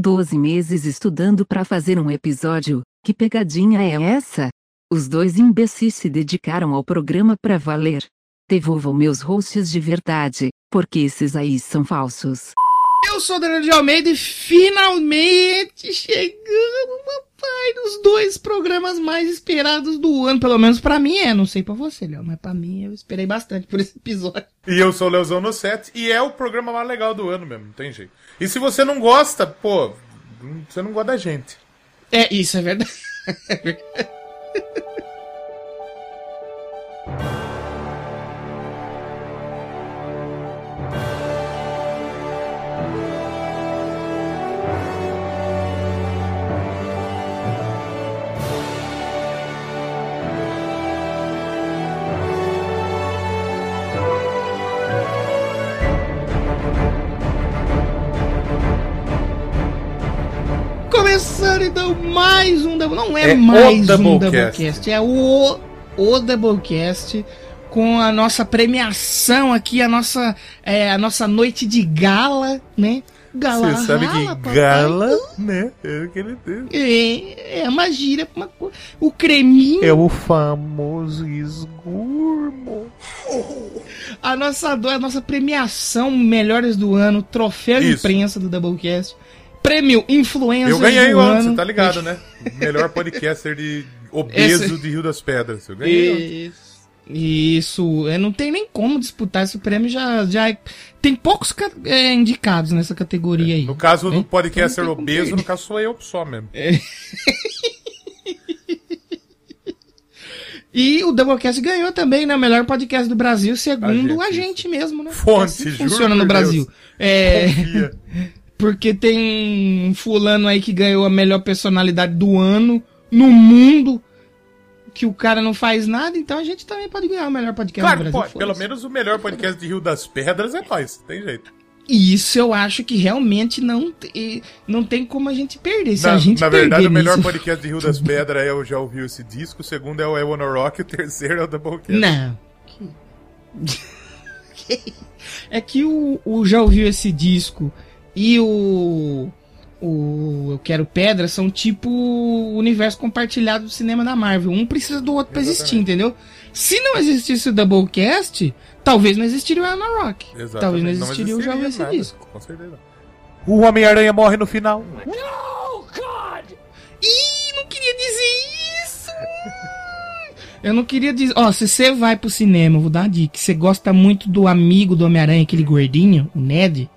Doze meses estudando para fazer um episódio. Que pegadinha é essa? Os dois imbecis se dedicaram ao programa para valer. Devolvam meus hosts de verdade, porque esses aí são falsos. Eu sou o Daniel de Almeida e finalmente chegamos, papai, nos dois programas mais esperados do ano. Pelo menos pra mim é, não sei pra você, Léo, mas pra mim eu esperei bastante por esse episódio. E eu sou o Leozão no set e é o programa mais legal do ano mesmo, não tem jeito. E se você não gosta, pô, você não gosta da gente. É, isso é verdade. Começando então mais um Double- não é, É mais um Doublecast. É o o Doublecast com a nossa premiação aqui, a nossa é, a nossa noite de gala, né? Gala, Você sabe rala, que papai. gala, né? É o que ele tem. É, é uma gíria, uma co- o creminho, É o famoso esgurmo. a nossa a nossa premiação melhores do ano, troféu de Isso. imprensa do Doublecast, prêmio influencer Eu ganhei o ano, você tá ligado, né? Melhor podcaster de obeso Esse- de Rio das Pedras. Eu ganhei ontem. Isso. Isso, é, não tem nem como disputar esse prêmio, já, já é- tem poucos é, indicados nessa categoria aí. No caso do podcaster obeso, no caso sou eu só mesmo. E o Doublecast ganhou também, né? Melhor podcast do Brasil, segundo A a gente, gente, mesmo, né? Fonte, Assim juro funciona no Deus. Brasil. É, Confia. porque tem um fulano aí que ganhou a melhor personalidade do ano no mundo, que o cara não faz nada, então a gente também pode ganhar o melhor podcast Claro, do Brasil. pode. Pelo menos o melhor podcast de Rio das Pedras é nós. Tem jeito. E isso eu acho que realmente não, não tem como a gente perder. Se Na, a gente na verdade, o melhor nisso- podcast de Rio das Pedras é o Já Ouviu Esse Disco, o segundo é o Wanna Rock, o terceiro é o Doublecast. Não. É que o, o já ouviu esse disco e o o Eu Quero Pedra são tipo o universo compartilhado do cinema da Marvel. Um precisa do outro pra existir, entendeu? Se não existisse o Doublecast, talvez não existiria o Anna Rock. Exatamente. Talvez não existiria o Já ouviu esse nada, disco. Com certeza. O Homem-Aranha morre no final. Ih, não queria dizer isso! Eu não queria dizer. Ó, se você vai pro cinema, eu vou dar uma dica. Você gosta muito do amigo do Homem-Aranha, aquele gordinho, o Ned.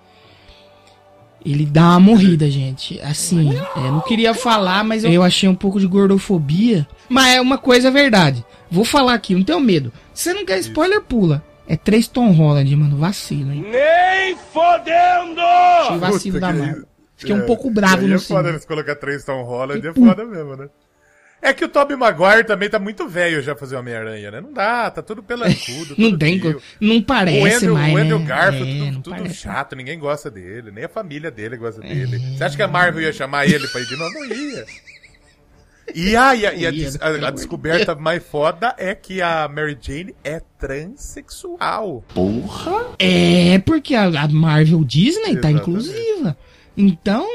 Ele dá uma morrida, gente. Assim, é, não queria falar, mas eu, eu achei um pouco de gordofobia. Mas é uma coisa é verdade. Vou falar aqui, não tenho medo. Se você não quer spoiler, pula. É três Tom Holland, mano. Vacilo, hein? Nem fodendo! Achei vacilo Puta da que- Marvel. Fiquei um É, pouco bravo aí no é foda cinema. eles colocar três Tom Holland, é foda mesmo, né? É que o Tobey Maguire também tá muito velho já fazer Homem-Aranha, né? Não dá, tá tudo pelancudo, Não tem, tio. não parece o Andrew, mais, o Andrew né? Garfield, É, tudo, tudo chato, ninguém gosta dele, nem a família dele gosta dele. Você acha que a Marvel ia chamar ele pra ir de novo? Não ia. E, a, e, a, e a a- a descoberta mais foda é que a Mary Jane é transexual. É, porque a, a Marvel Disney tá Exatamente. inclusiva. Então,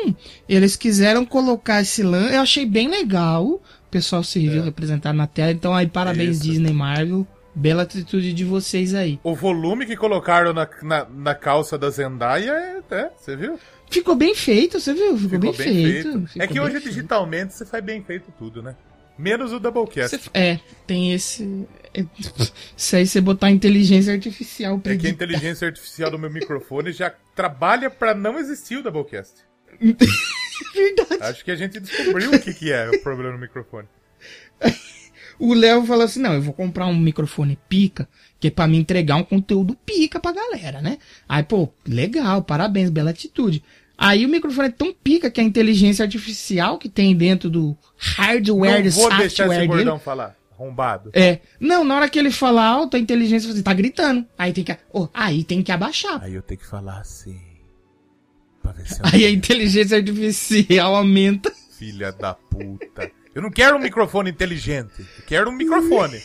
eles quiseram colocar esse lance. Eu achei bem legal. O pessoal se viu representado na tela. Então, aí, parabéns, É. Isso. Disney Marvel. Bela atitude de vocês aí. O volume que colocaram na, na, na calça da Zendaya é, é, você viu? Ficou bem feito, você viu? Ficou, bem, feito. Ficou é que bem hoje, feito. digitalmente, você faz bem feito tudo, né? Menos o Doublecast. Você- É, tem esse. é, Se aí você botar inteligência artificial pra É que a inteligência artificial do meu microfone já trabalha pra não existir o Doublecast. Verdade. Acho que a gente descobriu o que, que é o problema no microfone. O Léo falou assim: não, eu vou comprar um microfone pica, que é pra me entregar um conteúdo pica pra galera, né? Aí, pô, legal, parabéns, bela atitude. Aí o microfone é tão pica que a inteligência artificial que tem dentro do hardware, não vou deixar esse dele. gordão falar. Arrombado. É. Não, na hora que ele fala alto, a inteligência tá gritando. Aí tem que. oh, aí tem que abaixar. Aí eu tenho que falar assim. Aí a inteligência artificial aumenta. Filha da puta. Eu não quero um microfone inteligente. Eu quero um microfone.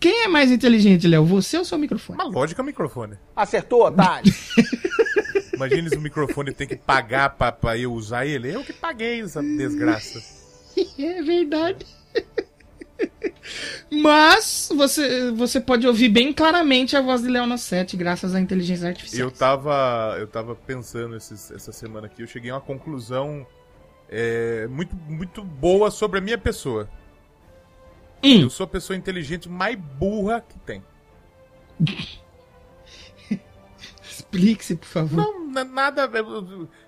Quem é mais inteligente, Léo? Você ou seu microfone? Uma lógica é o microfone. Acertou, otário. Imagina se o microfone tem que pagar pra, pra eu usar ele. Eu que paguei essa desgraça. É verdade. Mas você, você pode ouvir bem claramente a voz de Leona 7, graças à inteligência artificial. Eu tava, eu tava pensando esses- essa semana aqui, eu cheguei a uma conclusão é, muito, muito boa sobre a minha pessoa. Hum, Eu sou a pessoa inteligente mais burra que tem. Explique-se, por favor. Não, é nada.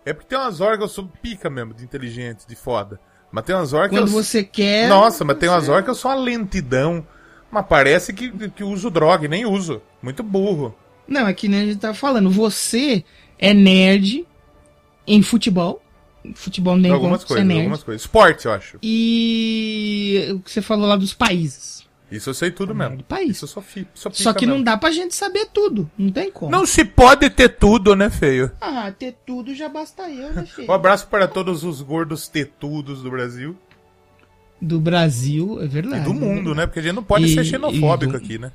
É porque tem umas horas que eu sou pica mesmo, de inteligente, de foda. Mas tem umas que Quando você quer. Nossa, mas tem umas que eu sou uma lentidão. Mas parece que, que uso droga e nem uso. Muito burro. Não, é que nem a gente tava falando. Você é nerd em futebol. Futebol nem algumas é coisas, nerd. algumas coisas. Esporte, eu acho. E o que você falou lá dos países. Isso eu sei tudo mesmo. do país. Isso eu sou, fi, pica Só que não mesmo. dá pra gente saber tudo. Não tem como. Não se pode ter tudo, né, feio? Ah, ter tudo já basta eu, né, filho? Um abraço para todos os gordos tetudos do Brasil. Do Brasil, é E verdade. do mundo, né? Porque a gente não pode E- ser xenofóbico e do- aqui, né?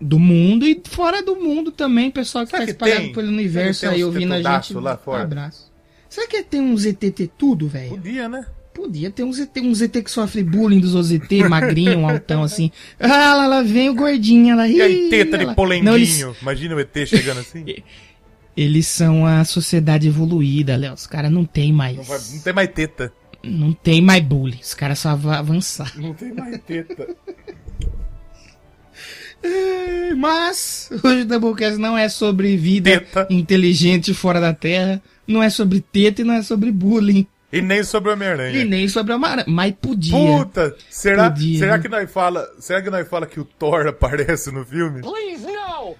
Do mundo e fora do mundo também, pessoal que Será tá que espalhado tem? pelo universo aí ouvindo a gente. lá fora? Um abraço. Será que tem um ZT tudo, velho? Podia, né? Podia ter um ZT, um ZT que sofre bullying dos OZT, magrinho, um altão assim. Ah, lá, lá vem o gordinho lá. E aí, teta de polenguinho. Não, eles, Imagina o ET chegando assim. eles são a sociedade evoluída, Léo. Os caras não tem mais. Não, vai- não tem mais teta. Não tem mais bullying. Os caras só vão avançar. Não tem mais teta. É, Mas hoje o Doublecast não é sobre vida Teta. inteligente fora da Terra. Não é sobre teta e não é sobre bullying. E nem sobre o E Homem-Aranha. nem sobre a Mara. Mas podia. Puta! Será, Podia, será né? que nós fala, será que nós fala que o Thor aparece no filme? Não!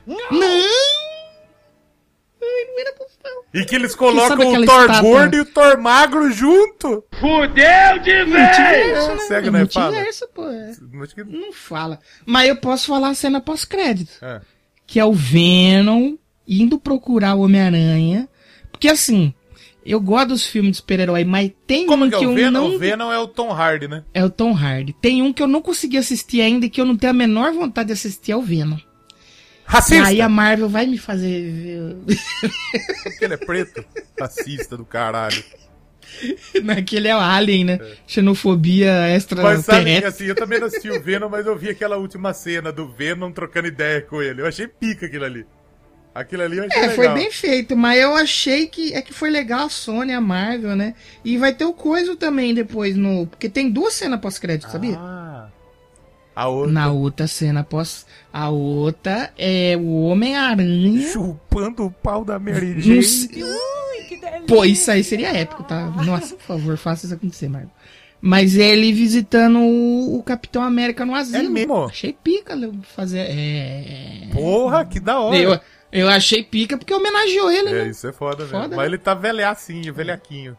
Ai, não era pra falar. E que eles colocam o Thor estátua? gordo e o Thor magro junto? Fudeu de vez! Multiverso, né? É né, fala. multiverso, pô. é. Não fala. Mas eu posso falar a cena pós-crédito. É. Que é o Venom indo procurar o Homem-Aranha. Porque assim, eu gosto dos filmes de super-herói, mas tem Como um que é que o eu Venom? não... O Venom é o Tom Hardy, né? É o Tom Hardy. Tem um que eu não consegui assistir ainda e que eu não tenho a menor vontade de assistir, é o Venom. Racista! Aí a Marvel vai me fazer. Porque ele é preto. Racista do caralho. Naquele é o Alien, né? Xenofobia Mas sabe assim, eu também não assisti o Venom, mas eu vi aquela última cena do Venom trocando ideia com ele. Eu achei pica aquilo ali. Aquilo ali eu achei É, legal. foi bem feito, mas eu achei que é que foi legal a Sony, a Marvel, né? E vai ter o Coiso também depois no. Porque tem duas cenas pós-crédito, sabia? Ah. A outra. Na outra cena pós. A outra é o Homem-Aranha. Chupando o pau da Mary Jane. sei- Pô, isso aí seria épico, tá? Nossa, por favor, faça isso acontecer, Marvel. Mas é ele visitando o, o Capitão América no asilo. É mesmo? Achei pica Leo, fazer. É. Porra, que da hora. Eu, eu achei pica porque homenageou ele, É, né? isso é foda, Foda, né? Mas ele tá velhacinho, velhaquinho.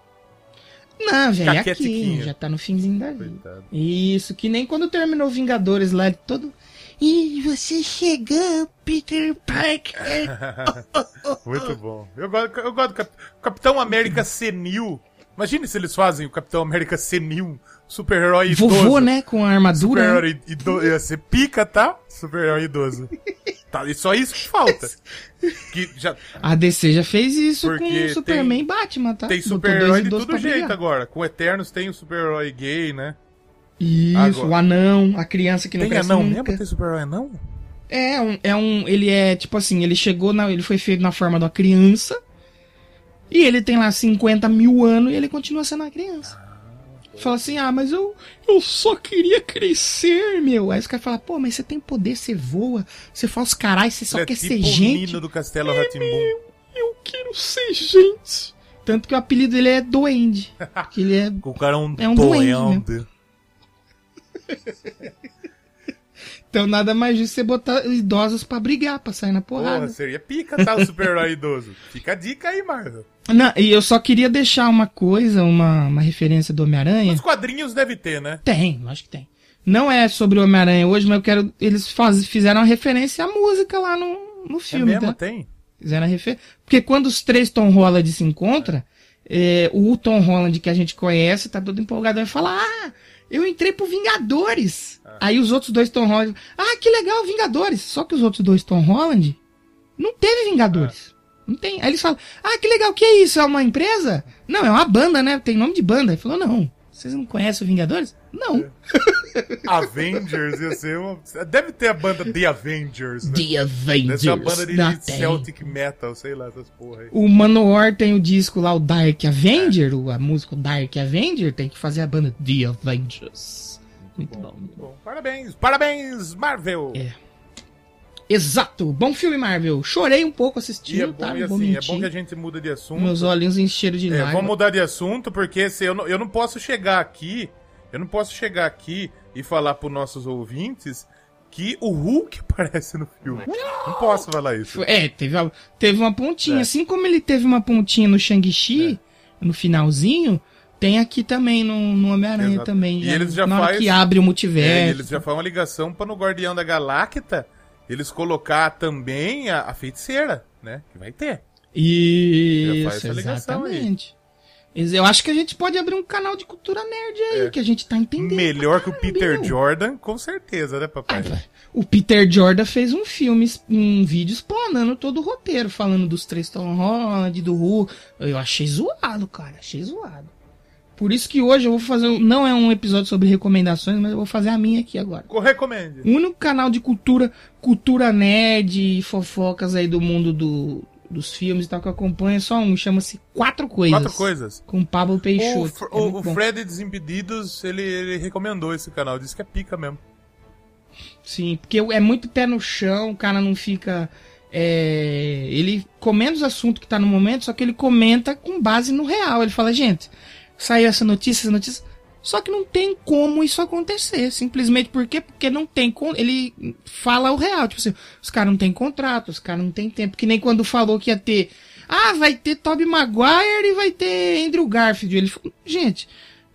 Não, velho, aqui, Caquetiquinho. já tá no finzinho da vida. Coitado. Isso, que nem quando terminou Vingadores lá, ele todo. E você chegou, Peter Parker. Muito bom. Eu gosto, eu gosto do Cap- Capitão América senil. Imagine se eles fazem o Capitão América senil, super-herói idoso. Vovô, né? Com a armadura. né? Super-herói idoso. Ia ser pica, tá? Super-herói idoso. tá, e só isso que falta. Que já A DC já fez isso Porque com Superman e Batman, tá? tem super-herói de todo jeito brigar. agora. Com Eternos tem o super-herói gay, né? Isso, Agora. o anão, a criança que não Tem cresce anão nunca. mesmo? Tem super-herói anão? É um, é um. Ele é tipo assim, ele chegou na. Ele foi feito na forma de uma criança. E ele tem lá 50 mil anos e ele continua sendo uma criança. Fala assim, ah, mas eu, eu só queria crescer, meu. Aí os caras falam, pô, mas você tem poder, você voa, você faz os caralho, você só é quer tipo ser o gente. Nino do Castelo Ratimbum. Eu quero ser gente. Tanto que o apelido dele é Duende. Que ele é. O cara é um, É um doende. Então nada mais justo você botar idosos pra brigar, pra sair na porrada. Porra, seria pica, tá? O super-herói idoso. Fica a dica aí, Marvel. Não, e eu só queria deixar uma coisa, uma, uma referência do Homem-Aranha. Os quadrinhos deve ter, né? Tem, acho que tem. Não é sobre o Homem-Aranha hoje, mas eu quero. Eles faz, fizeram uma referência à música lá no, no É filme, mesmo? tá? Tem? Fizeram a refer... Porque quando os três Tom Holland se encontram, é, o Tom Holland que a gente conhece tá todo empolgado e fala: Ah, eu entrei pro Vingadores. Aí os outros dois Tom Holland, ah, que legal, Vingadores. Só que os outros dois Tom Holland não teve Vingadores. Não tem. Aí eles falam, ah, que legal, o que é isso? É uma empresa? Não, é uma banda, né? Tem nome de banda. Ele falou, não. Vocês não conhecem o Vingadores? Não. Avengers ia ser uma. Deve ter a banda The Avengers, né? The Deve Avengers. banda de tem. Celtic Metal, sei lá, essas porra aí. O Manowar tem o disco lá, o Dark Avenger, o- a música Dark Avenger, tem que fazer a banda The Avengers. Muito bom. muito bom. Bom, parabéns, parabéns, Marvel! É. Exato, bom filme Marvel. Chorei um pouco E assistindo, é bom, tá? e assim, é bom que a gente muda de assunto. Meus olhinhos encheram de É, lágrimas. vamos mudar de assunto, porque se eu, não, eu não posso chegar aqui, eu não posso chegar aqui e falar pros nossos ouvintes que o Hulk aparece no filme. Não posso falar isso. É, teve, teve uma pontinha. É. Assim como ele teve uma pontinha no Shang-Chi, no finalzinho, tem aqui também no, no Homem-Aranha também. E eles já na hora faz- que abre o É, multiverso. e eles já fazem uma ligação para no Guardião da Galacta eles colocar também a, a feiticeira, né? Que vai ter. Já faz Isso, essa ligação aí. Eu acho que a gente pode abrir um canal de cultura nerd aí, É. que a gente tá entendendo. Melhor que o Peter meu. Jordan, com certeza, né, papai? O Peter Jordan fez um filme, um vídeo explanando todo o roteiro, falando dos três Tom Holland, do Hulk. Eu achei zoado, cara, achei zoado. Por isso que hoje eu vou fazer, não é um episódio sobre recomendações, mas eu vou fazer a minha aqui agora. Co- Recomende. O único canal de cultura, cultura nerd e fofocas aí do mundo do, dos filmes e tal que eu acompanho é só um, chama-se Quatro Coisas. Quatro coisas. Com Pablo O, Peixoto. Fr- É o- o. Fred Desimpedidos, ele, ele recomendou esse canal, disse que é pica mesmo. Sim, porque é muito pé no chão, o cara não fica. é, ele comenta os assuntos que tá no momento, só que ele comenta com base no real. Ele fala, gente, saiu essa notícia, essa notícia. Só que não tem como isso acontecer. Simplesmente por quê? Porque não tem. Ele fala o real. Tipo assim, os caras não têm contrato, os caras não têm tempo. Que nem quando falou que ia ter. Ah, vai ter Tobey Maguire e vai ter Andrew Garfield. Ele falou, gente,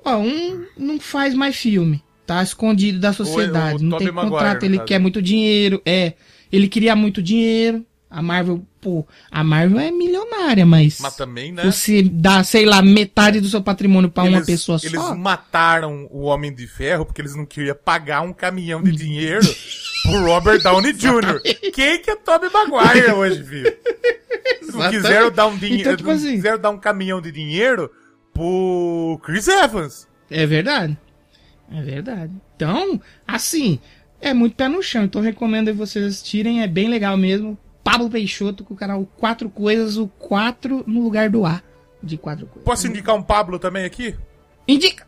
ó, um não faz mais filme. Tá escondido da sociedade. o não tem Maguire, contrato, ele quer muito dinheiro. É. Ele queria muito dinheiro. A Marvel, pô, a Marvel é milionária, mas. Mas também, né? Você dá, sei lá, metade do seu patrimônio pra uma Eles- pessoa Eles só. mataram o Homem de Ferro porque eles não queriam pagar um caminhão de dinheiro pro Robert Downey Jr. Quem que é Tobey Maguire hoje, filho? Não quiseram dar um dinheiro, Então, tipo assim- quiseram dar um caminhão de dinheiro pro Chris Evans. É verdade. É verdade. Então, assim, é muito pé no chão. Então, recomendo vocês assistirem. É bem legal mesmo. Pablo Peixoto com o canal Quatro Coisas, o 4 no lugar do A. De quatro coisas. Posso indicar um Pablo também aqui? Indica!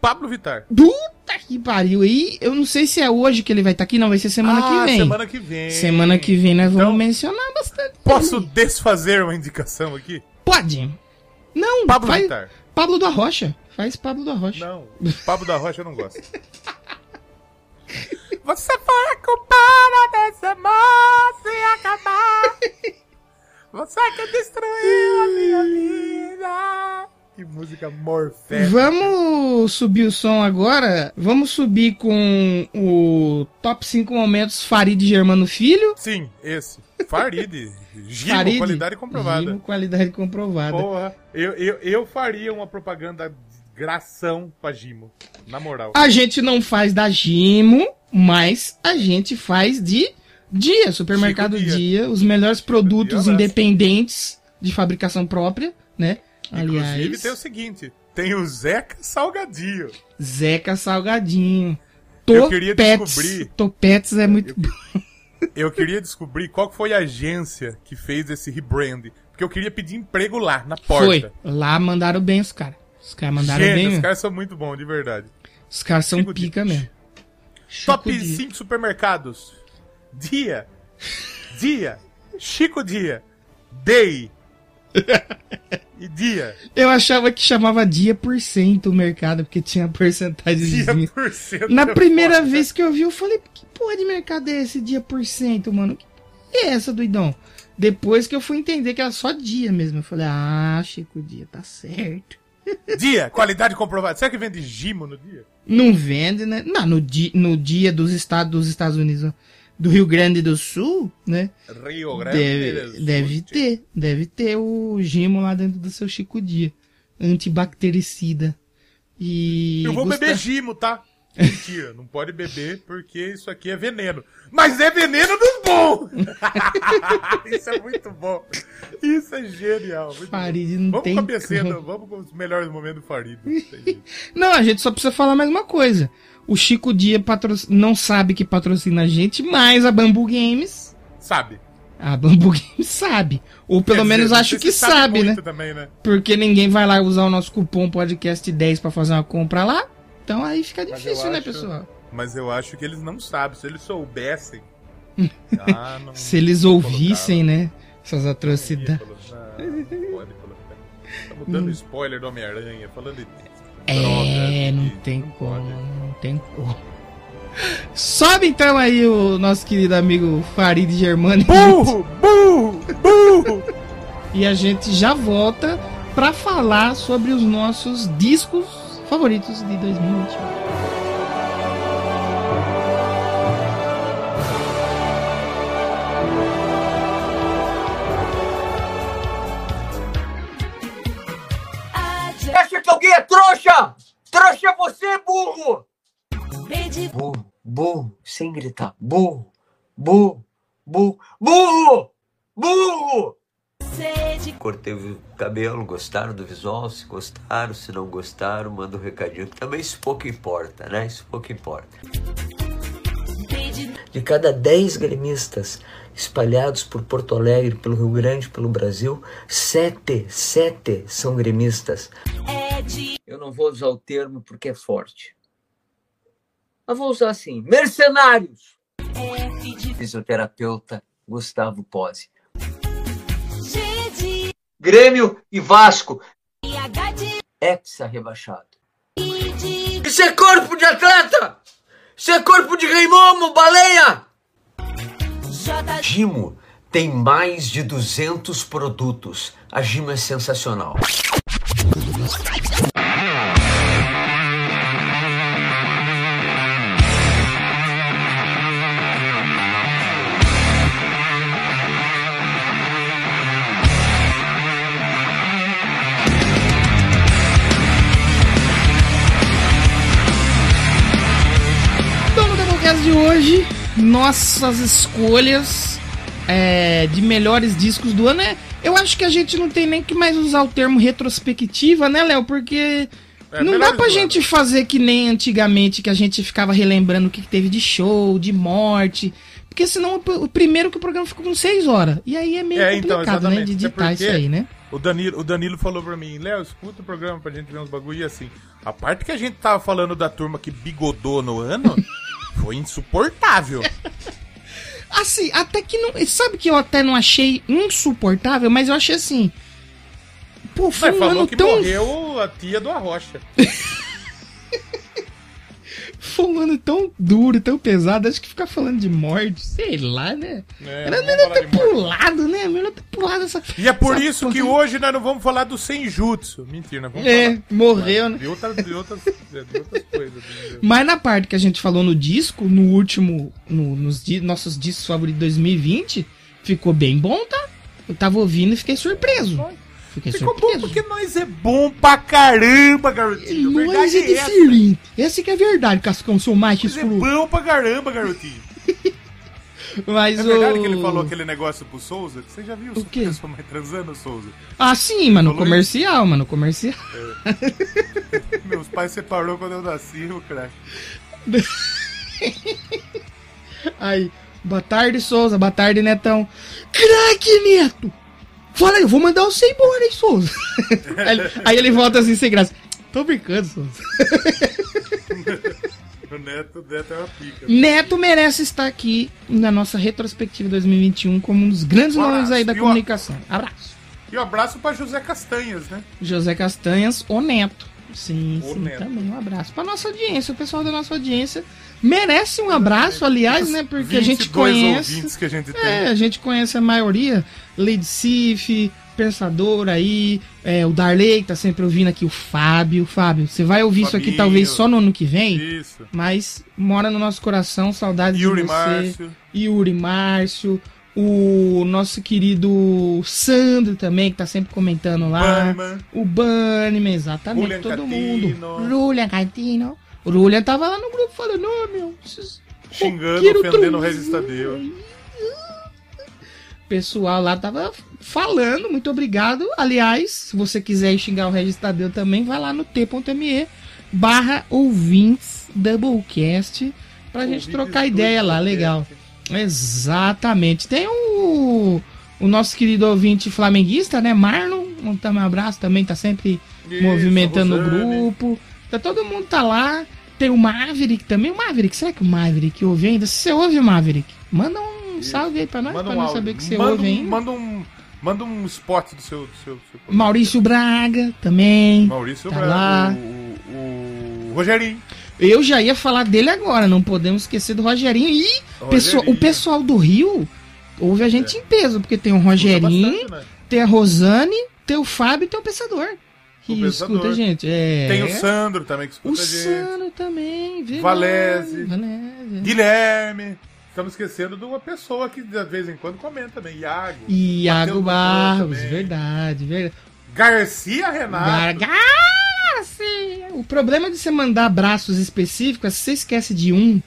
Pablo Vittar. Puta que pariu. E eu não sei se é hoje que ele vai estar aqui, não. Vai ser semana ah, que vem. semana que vem. Semana que vem nós vamos Então, mencionar bastante. Posso dele. desfazer uma indicação aqui? Pode. Não, Pablo faz Vittar. Pablo da Rocha. Faz Pablo da Rocha. Não, Pablo da Rocha eu não gosto. Você foi a culpada desse amor se acabar. Você que destruiu a minha vida. Que música morfética. Vamos subir o som agora. Vamos subir com o top 5 momentos Farid Germano Filho. Sim, esse. Farid. Gimo, Farid. qualidade comprovada. Gimo, qualidade comprovada. Porra, eu, eu, eu faria uma propaganda gração pra Gimo. Na moral. A gente não faz da Gimo, mas a gente faz de Dia, Supermercado Dia. Dia. os melhores produtos Dia, independentes de fabricação própria, né? Inclusive Aliás, tem o seguinte: tem o Zeca Salgadinho. Zeca Salgadinho. Eu queria Topetes. descobrir- Topetes é muito bom. Eu queria descobrir qual foi a agência que fez esse rebrand. Porque eu queria pedir emprego lá, na porta. Foi. Lá mandaram bem os caras. Os caras mandaram Gente, bem. os caras são muito bons, de verdade. Os caras são Chico pica mesmo. Chico Top Dia. 5 supermercados. Dia. Dia. Chico Dia. Day. E dia. Eu achava que chamava dia por cento o mercado, porque tinha porcentagem. Dia por cento. Na é primeira vez que eu vi, eu falei, que porra de mercado é esse dia por cento, mano? Que é essa, doidão? Depois que eu fui entender que era só dia mesmo. Eu falei, ah, Chico Dia, tá certo. Dia. Qualidade comprovada. Será que vende Gimo no dia? Não vende, né? Não, no, di no dia dos estados dos Estados Unidos, do Rio Grande do Sul, né? Rio Grande Deve, do Sul. deve ter. Deve ter o gimo lá dentro do seu Chico Dia. Antibactericida. E. Eu vou beber Gimo, tá? Mentira, não pode beber porque isso aqui é veneno. Mas é veneno dos bons! isso é muito bom. Isso é genial. Farid bom. não vamos tem com becena, como. vamos com os melhores momentos do Farid. não a gente só precisa falar mais uma coisa. O Chico Dia patro... não sabe que patrocina a gente, mas a Bambu Games. Sabe? A Bambu Games sabe. Ou pelo Quer menos dizer, acho que sabe, né? muito Também, né? Porque ninguém vai lá usar o nosso cupom podcast10 pra fazer uma compra lá. Então aí fica Mas difícil, né, acho- pessoal? Mas eu acho que eles não sabem. Se eles soubessem. ah, não. Se eles ouvissem, né? Essas atrocidades. Não, não pode colocar. Estamos dando spoiler do Homem-Aranha, falando de. É, droga, não de- tem não como, não tem como. Sobe então aí o nosso querido amigo Farid Germani. Burro! Burro! Burro! E a gente já volta pra falar sobre os nossos discos favoritos de 2021. Acha que alguém é trouxa? Trouxa é você, burro! Burro, burro, sem gritar. Burro, burro, burro, burro! Burro! Cortei o cabelo, gostaram do visual? Se gostaram, se não gostaram, manda um recadinho. Também isso pouco importa, né? Isso pouco importa. De cada 10 gremistas espalhados por Porto Alegre, pelo Rio Grande, pelo Brasil, sete, sete são gremistas. Eu não vou usar o termo porque é forte. Mas vou usar assim: mercenários. Fisioterapeuta Gustavo Pose. Grêmio e Vasco. Hexa rebaixado. Isso é corpo de atleta! Isso é corpo de rei momo, baleia! Gimo tem mais de 200 produtos. A Gimo é sensacional. Hoje, nossas escolhas é, de melhores discos do ano. É, eu acho que a gente não tem nem que mais usar o termo retrospectiva, né, Léo? Porque É, não dá pra gente ano. fazer que nem antigamente, que a gente ficava relembrando o que que teve de show, de morte. Porque senão, o primeiro que o programa ficou com seis horas. E aí é meio É, então, complicado, né, de editar isso aí, né? O Danilo, o Danilo falou pra mim, Léo, escuta o programa pra gente ver uns bagulho e assim. A parte que a gente tava falando da turma que bigodou no ano foi insuportável. Assim, até que não. Sabe que eu até não achei insuportável, mas eu achei assim. Pô, foi Mas um falou ano que tão. morreu a tia do Arrocha. Foi um ano tão duro, tão pesado. Acho que ficar falando de morte, sei lá, né? É, Era melhor ter pulado, né? Melhor ter pulado essa. E é por essa isso que hoje nós não vamos falar do Senjutsu. Mentira, nós vamos É, falar morreu, né? de outras, de outras, de outras coisas. Mas na parte que a gente falou no disco, no último, no- nos di- nossos discos favoritos de 2020, ficou bem bom, tá? Eu tava ouvindo e fiquei surpreso. Fiquei Ficou bom surpreso. porque nós é bom pra caramba, garotinho. Nós verdade é é essa. diferente. Essa que é a verdade, Cascão, seu macho Nós é bom pra caramba, garotinho. Mas É verdade o... que ele falou aquele negócio pro Souza? Você já viu O quê? sua mãe transando, Souza? Ah, sim, mano, comercial, mano, comercial. Meus pais separou quando eu nasci, o craque. Aí, boa tarde, Souza, boa tarde, Netão. Craque, Neto! Fala aí, eu vou mandar você embora, hein, Souza? aí, ele- aí ele volta assim, sem graça. Tô brincando, Souza. O Neto, Neto é uma pica. Neto merece estar aqui na nossa retrospectiva 2021 como um dos grandes Um nomes aí da comunicação. Abraço. E um abraço pra José Castanhas, né? José Castanhas, o Neto. Sim, O sim, Neto. também um abraço pra nossa audiência. O pessoal da nossa audiência merece um abraço, aliás, né? Porque a gente 22 conhece. que a gente tem. É, a gente conhece a maioria. Lady Sif, Pensador aí, é, o Darley, que tá sempre ouvindo aqui, o Fábio. Fábio, você vai ouvir isso aqui Fabinho. talvez só no ano que vem, Isso. mas mora no nosso coração, saudades Yuri de você. Márcio. Yuri Márcio, o nosso querido Sandro também, que tá sempre comentando lá. Bannerman. O Bunnyman, exatamente, Julian todo Catino. mundo. Julian Catino. O Julian tava lá no grupo falando, ô meu, Xingando, ofendendo o tronzinho Regis Tadeu. aí." O pessoal lá tava falando, muito obrigado. Aliás, se você quiser xingar o Regis Tadeu também, vai lá no t.me barra ouvintes Doublecast pra gente trocar ideia lá, legal. Exatamente. Tem o, o nosso querido ouvinte flamenguista, né? Marlon, um abraço também, tá sempre Isso, movimentando o grupo. Tá, todo mundo tá lá. Tem o Maverick também. O Maverick, será que o Maverick ouve ainda? Se você ouve o Maverick, manda um salve aí pra nós, Manda pra um nós saber que você manda ouve um, ainda. Manda um, manda um spot do seu. Do seu, do seu Maurício Braga também. Maurício tá Braga, lá. O, o, o Rogerinho. Eu já ia falar dele agora, não podemos esquecer do Rogerinho. E pessoa- o Rogerinho. pessoal do Rio ouve a gente em peso, porque tem o Rogerinho, bastante, né? tem a Rosane, tem o Fábio e tem o Pensador. Que O escuta a gente. É... Tem o Sandro também que O escuta a gente. Sano também, verdade. Valese. Valese. Guilherme. Estamos esquecendo de uma pessoa que de vez em quando comenta também. Iago. Iago Barros, verdade, verdade. Garcia Renato. Garcia! O problema de você mandar abraços específicos é se você esquece de um,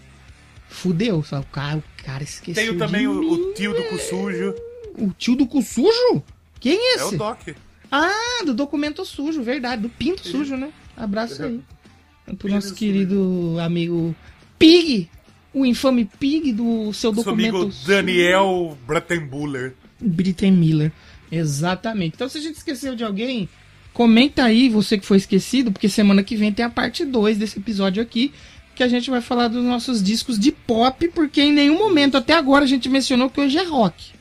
fudeu. Só, o, cara, o cara esqueceu Tem de também o, mim. o tio do cu sujo. O tio do cu sujo? Quem é É o esse? Doc. Ah, do documento sujo, verdade. Do pinto sujo, né? Abraço aí. Pro Pinto nosso sujo. querido amigo Pig. O infame Pig do seu Seu documento amigo sujo. Daniel Brattenbuller. Britten Miller. Exatamente. Então, se a gente esqueceu de alguém, comenta aí, você que foi esquecido, porque semana que vem tem a parte 2 desse episódio aqui, que a gente vai falar dos nossos discos de pop, porque em nenhum momento até agora a gente mencionou que hoje é rock.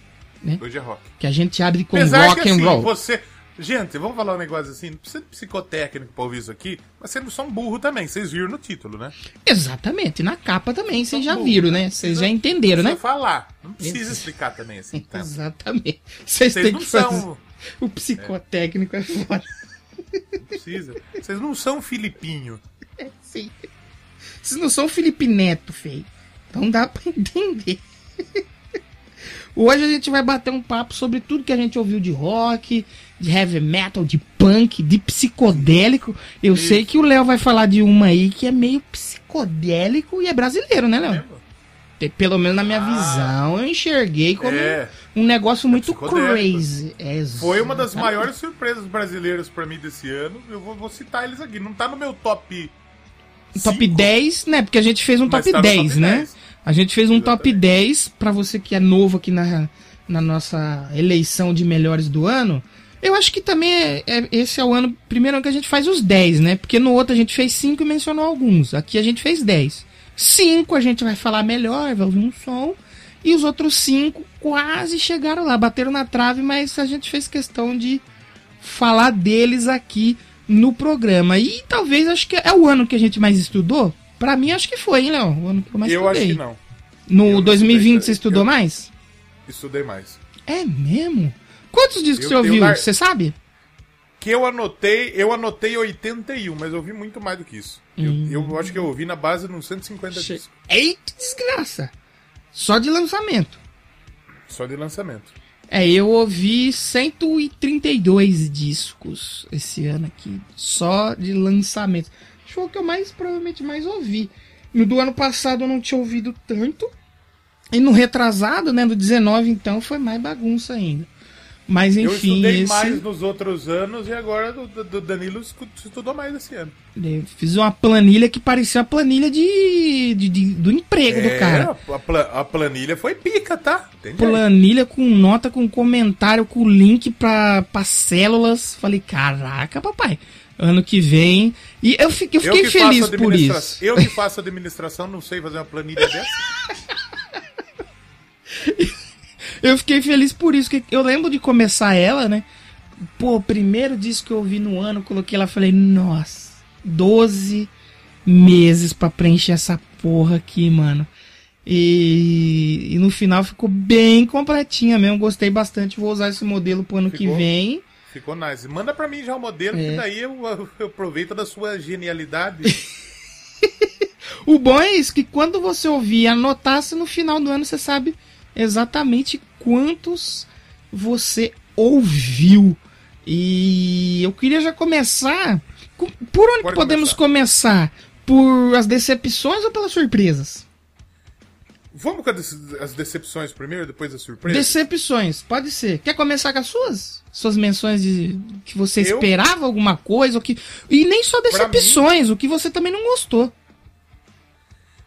Hoje é rock. Que a gente abre com Apesar rock que and assim, roll. você. Gente, vamos falar um negócio assim, não precisa de psicotécnico pra ouvir isso aqui, mas vocês não são burro também, vocês viram no título, né? Exatamente. Na capa também, vocês já bom, viram, né? né? Vocês já entenderam, né? Precisa falar. Não precisa Ex- explicar também assim. tanto. Exatamente. Vocês têm não que fazer. são. O psicotécnico é foda. Não precisa. Vocês não são Filipinho. Sim. Vocês não são Felipe Neto, feio. Então dá pra entender. Hoje a gente vai bater um papo sobre tudo que a gente ouviu de rock, de heavy metal, de punk, de psicodélico. Eu sei que o Léo vai falar de uma aí que é meio psicodélico e é brasileiro, né, Léo? Te- Pelo menos na minha visão, eu enxerguei como É. um negócio muito psicodélico. crazy. É Foi uma das maiores surpresas brasileiras pra mim desse ano. Eu vou, vou citar eles aqui. Não tá no meu top. Top cinco, 10, né? Porque a gente fez um top tá no 10, top né? 10. A gente fez um top Exatamente. 10 pra você que é novo aqui na, na nossa eleição de melhores do ano. Eu acho que também é, é- esse é o ano, primeiro ano que a gente faz os 10, né? Porque no outro a gente fez 5 e mencionou alguns. Aqui a gente fez 10. 5 a gente vai falar melhor, vai ouvir um som. E os outros 5 quase chegaram lá, bateram na trave, mas a gente fez questão de falar deles aqui no programa. E talvez acho que é o ano que a gente mais estudou. Pra mim acho que foi, hein, Léo? O ano que eu mais Eu acho estudei. que não. No Eu não 2020 estudei, você estudou eu- mais? Estudei mais. É mesmo? Quantos discos Eu você ouviu? lar- Você sabe? Que eu anotei, eu anotei 81, mas eu ouvi muito mais do que isso. Eu- Hum. Eu, acho que eu ouvi na base de uns 150 Che- discos. Eita, desgraça! Só de lançamento. Só de lançamento. É, eu ouvi 132 discos esse ano aqui, só de lançamento. Acho que foi o que eu mais, provavelmente, mais ouvi. No do ano passado eu não tinha ouvido tanto. E no retrasado, né, do 19, então, foi mais bagunça ainda. Mas eu enfim, estudei esse... mais nos outros anos e agora do, do- Danilo estudou mais esse ano. Eu fiz uma planilha que parecia a planilha de, de- de- do emprego do cara. É, a, a planilha foi pica, tá? Tem Planilha com nota, com comentário, com link pra, pra células. Falei, caraca, papai. Ano que vem. E eu fiquei, eu Eu fiquei que faço feliz por isso. Eu que faço administração, não sei fazer uma planilha dessa. Eu fiquei feliz por isso. que Eu lembro de começar ela, né? Pô, primeiro disco que eu ouvi no ano, coloquei lá falei, nossa, 12 meses pra preencher essa porra aqui, mano. E, e no final ficou bem completinha mesmo. Gostei bastante. Vou usar esse modelo pro ano que Ficou? vem. Ficou nice. Manda pra mim já o modelo, É. que daí eu, eu aproveito da sua genialidade. O bom é isso, que quando você ouvir e anotasse no final do ano, você sabe exatamente quantos você ouviu. E eu queria já começar. com- Por onde Pode podemos começar. começar? por as decepções ou pelas surpresas? Vamos com as decepções primeiro, depois as surpresas? Decepções, pode ser. Quer começar com as suas? Suas menções de que você eu... esperava alguma coisa, ou que... e nem só decepções, mim... o que você também não gostou.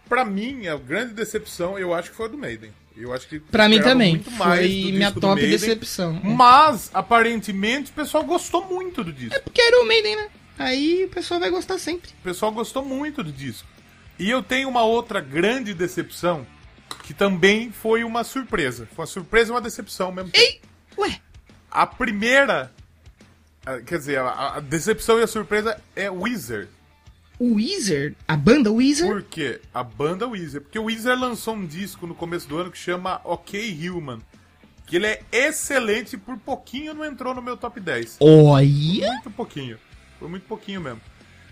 Pra mim, a grande decepção, eu acho que foi a do Maiden. Eu acho que pra mim também. foi minha top Maiden, decepção. Mas, aparentemente, o pessoal gostou muito do disco. É porque era o Maiden, né? Aí o pessoal vai gostar sempre. O pessoal gostou muito do disco. E eu tenho uma outra grande decepção que também foi uma surpresa. Foi uma surpresa e uma decepção mesmo. Ei! Ué? A primeira. Quer dizer, a, a decepção e a surpresa é Wizard. O Weezer? A banda Weezer? Por quê? A banda Weezer. Porque o Weezer lançou um disco no começo do ano que chama OK Human. Que ele é excelente e por pouquinho não entrou no meu top 10. Olha! Muito pouquinho. Foi muito pouquinho mesmo.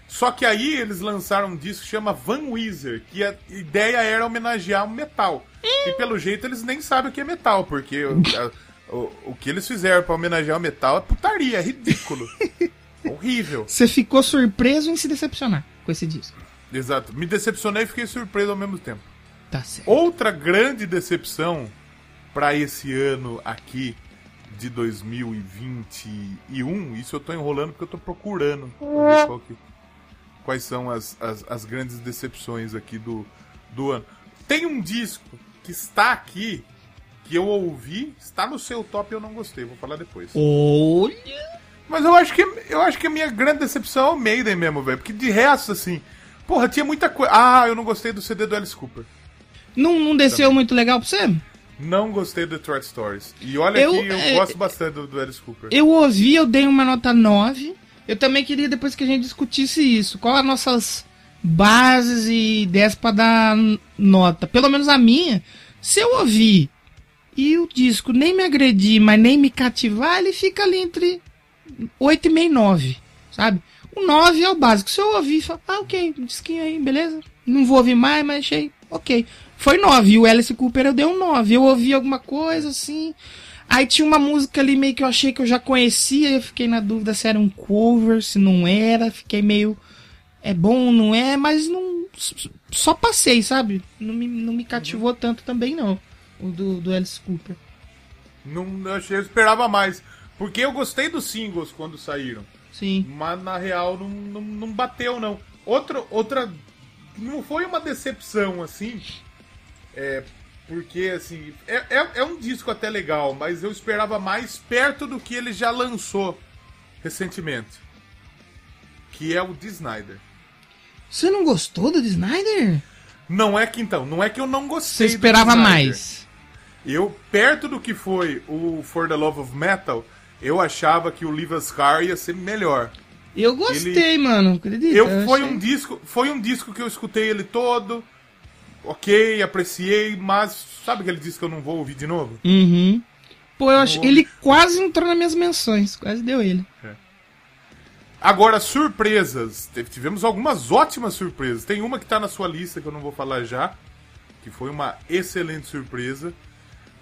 Só que aí eles lançaram um disco que chama Van Weezer, que a ideia era homenagear o metal. E pelo jeito eles nem sabem o que é metal, porque o, a, o, o que eles fizeram para homenagear o metal é putaria, é ridículo. Horrível. Você ficou surpreso em se decepcionar com esse disco. Exato. Me decepcionei e fiquei surpreso ao mesmo tempo. Tá certo. Outra grande decepção para esse ano aqui de 2021, isso eu tô enrolando porque eu tô procurando que, quais são as, as, as, grandes decepções aqui do, do ano. Tem um disco que está aqui, que eu ouvi, está no seu top e eu não gostei, vou falar depois. Olha! Mas eu acho que eu acho que a minha grande decepção é o Maiden mesmo, velho. Porque de resto, assim, porra, tinha muita coisa. Ah, eu não gostei do CD do Alice Cooper. Não, não desceu Também. muito legal pra você? Não gostei do Detroit Stories. E olha eu, que eu é, gosto bastante do, do Alice Cooper. Eu ouvi, eu dei uma nota 9. Eu também queria depois que a gente discutisse isso. Qual as nossas bases e ideias para dar nota? Pelo menos a minha. Se eu ouvir e o disco nem me agredir, mas nem me cativar, ele fica ali entre 8,5 e 9, sabe? O 9 é o básico. Se eu ouvir, falo, ah, ok, disquinho aí, beleza. Não vou ouvir mais, mas achei, ok. Foi 9. E o Alice Cooper eu dei um 9. Eu ouvi alguma coisa assim. Aí tinha uma música ali meio que eu achei que eu já conhecia. Eu fiquei na dúvida se era um cover, se não era. Fiquei meio. É bom, não é, mas não. Só passei, sabe? Não me, não me cativou tanto também, não. O do, do Alice Cooper. Não, achei, eu esperava mais. Porque eu gostei dos singles quando saíram. Sim. Mas na real não, não, não bateu, não. Outra, outra. Não foi uma decepção, assim. É. Porque, assim. É, é, é um disco até legal, mas eu esperava mais perto do que ele já lançou recentemente. Que é o de Snyder. Você não gostou do de Snyder? Não é que então, não é que eu não gostei. Você esperava mais. Eu, perto do que foi o For the Love of Metal, eu achava que o Live Scar ia ser melhor. Eu gostei, ele... mano, acredita? Eu, eu foi achei... um disco, foi um disco que eu escutei ele todo. OK, apreciei, mas sabe aquele disco que eu não vou ouvir de novo? Uhum. Pô, eu acho ele quase entrou nas minhas menções, quase deu ele. É. Agora, surpresas. Tivemos algumas ótimas surpresas. Tem uma que tá na sua lista que eu não vou falar já, que foi uma excelente surpresa.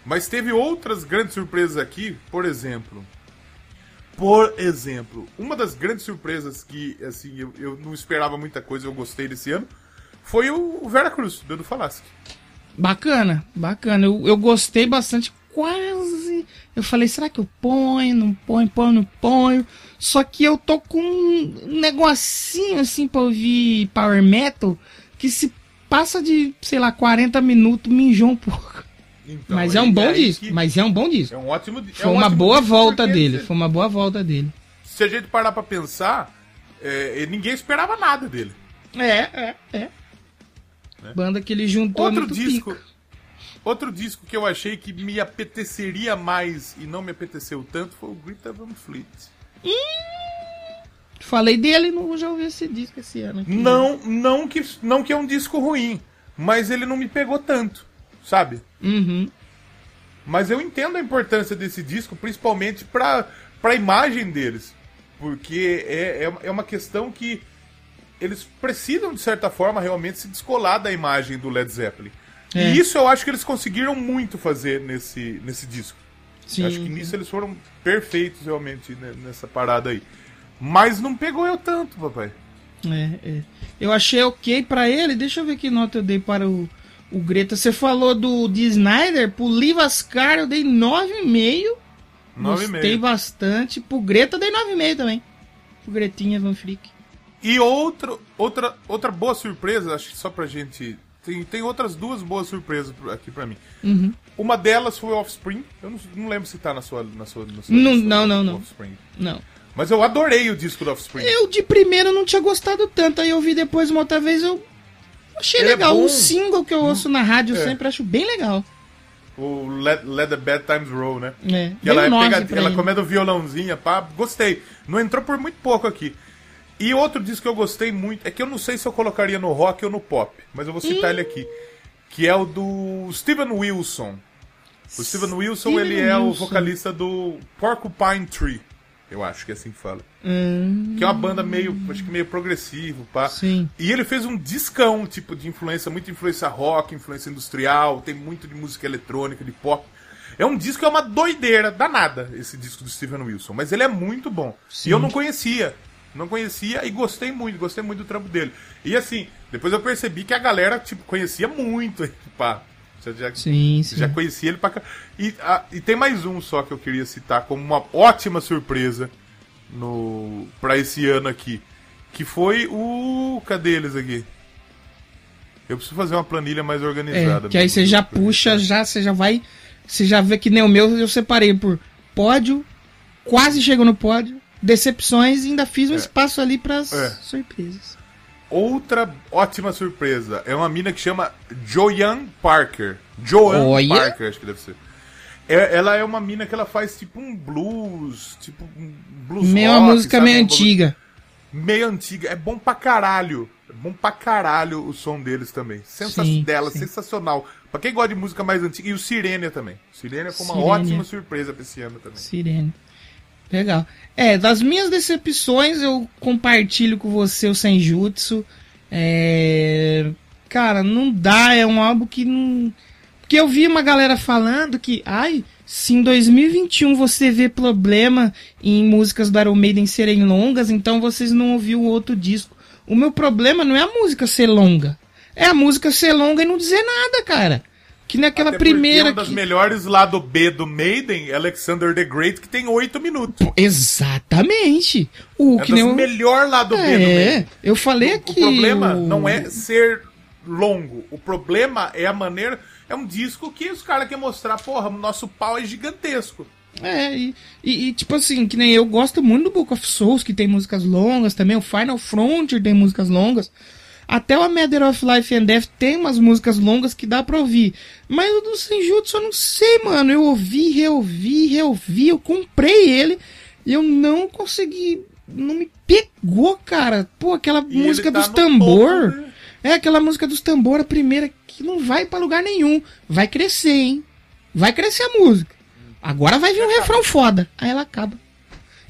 Mas teve outras grandes surpresas aqui, por exemplo, por exemplo, uma das grandes surpresas que assim eu, eu não esperava muita coisa, eu gostei desse ano, foi o, o Vera Cruz, do Edu Falaschi. Bacana, bacana. Eu, eu gostei bastante, quase. Eu falei, será que eu ponho? Não ponho, ponho, não ponho. Só que eu tô com um negocinho assim pra ouvir power metal que se passa de, sei lá, 40 minutos me enjoa um pouco. Então, mas é um bom disco. Mas é um bom disco. É um ótimo Foi é um uma boa volta dele. Foi uma boa volta dele. Se a gente parar pra pensar, é, ninguém esperava nada dele. É, é, é. Né? Banda que ele juntou outro disco. Pico. Outro disco que eu achei que me apeteceria mais e não me apeteceu tanto foi o Greta Van Fleet. Hum, falei dele, não já ouvi esse disco esse ano. Aqui. Não, não que, não que é um disco ruim, mas ele não me pegou tanto sabe? Uhum. Mas eu entendo a importância desse disco, principalmente pra, pra imagem deles. Porque é, é, é uma questão que eles precisam, de certa forma, realmente se descolar da imagem do Led Zeppelin. É. E isso eu acho que eles conseguiram muito fazer nesse, nesse disco. Sim. Acho que nisso eles foram perfeitos realmente nessa parada aí. Mas não pegou eu tanto, papai. É, é. Eu achei ok para ele. Deixa eu ver que nota eu dei para o, o Greta. Você falou do de Snyder, pro Livascar eu dei 9,5. Gostei bastante. Pro Greta eu dei 9,5 também. Pro Gretinha Van Freak. E outro, outra, outra boa surpresa, acho que só pra gente. Tem, tem outras duas boas surpresas aqui pra mim. Uhum. Uma delas foi o Offspring. Eu não, não lembro se tá na sua. Na sua, na sua não, não, não, não. Offspring. Não. Mas eu adorei o disco do Offspring. Eu de primeira não tinha gostado tanto, aí eu vi depois uma outra vez, eu achei Ele é legal. É o single que eu ouço na rádio é. sempre acho bem legal. O Let, Let the Bad Times Roll, né? É. Que ela, é pega, ela comendo violãozinha, pá. Gostei. Não entrou por muito pouco aqui. E outro disco que eu gostei muito, é que eu não sei se eu colocaria no rock ou no pop, mas eu vou citar hum. ele aqui. Que é o do Steven Wilson. O Steven Wilson, Steven ele é o vocalista do Porcupine Tree. Eu acho que é assim que fala. Hum. Que é uma banda meio, acho que meio progressivo, pá. Sim. E ele fez um discão, tipo, de influência, muita influência rock, influência industrial, tem muito de música eletrônica, de pop. É um disco que é uma doideira danada, esse disco do Steven Wilson. Mas ele é muito bom. Sim. E eu não conhecia. Não conhecia e gostei muito, gostei muito do trampo dele. E assim, depois eu percebi que a galera, tipo, conhecia muito, pá. Você já, sim, sim. já conhecia ele pra cá. E, a, e tem mais um só que eu queria citar como uma ótima surpresa no para esse ano aqui. Que foi o. Cadê eles aqui? Eu preciso fazer uma planilha mais organizada. É, que aí você já puxa, já, você já vai. Você já vê que nem o meu, eu separei por pódio, quase chegou no pódio, decepções e ainda fiz um é. espaço ali para é. surpresas. Outra ótima surpresa é uma mina que chama Joanne Parker. Joanne Parker, acho que deve ser. É, ela é uma mina que ela faz tipo um blues, tipo um blues Meio rock, uma música sabe? meio antiga. Meio antiga. É bom pra caralho. É bom pra caralho o som deles também. Sensa sim, dela, sim. sensacional. Pra quem gosta de música mais antiga. E o Sirenia também. Sirenia foi uma Sirenia. ótima surpresa pra esse ano também. Sirenia. Legal. É, das minhas decepções, eu compartilho com você o Senjutsu. É... Cara, não dá, é um álbum que não. Porque eu vi uma galera falando que, ai, se em 2021 você vê problema em músicas do Iron Maiden serem longas, então vocês não ouviram o outro disco. O meu problema não é a música ser longa. É a música ser longa e não dizer nada, cara. Que naquela Até primeira. Uma das que... melhores lado B do Maiden, Alexander the Great, que tem oito minutos. Exatamente. O é que nem o melhor lado é, B do Maiden. Eu falei o, aqui. O problema não é ser longo. O problema é a maneira. É um disco que os caras querem mostrar, porra, o nosso pau é gigantesco. É, e, e, e, tipo assim, que nem eu gosto muito do Book of Souls, que tem músicas longas também. O Final Frontier tem músicas longas. Até o A Matter of Life and Death tem umas músicas longas que dá pra ouvir. Mas o do Senjutsu eu não sei, mano. Eu ouvi, reouvi, reouvi. Eu comprei ele e eu não consegui. Não me pegou, cara. Pô, aquela e música tá dos tambor. Topo, né? É aquela música dos tambor, a primeira, que não vai para lugar nenhum. Vai crescer, hein? Vai crescer a música. Agora vai vir um refrão foda. Aí ela acaba.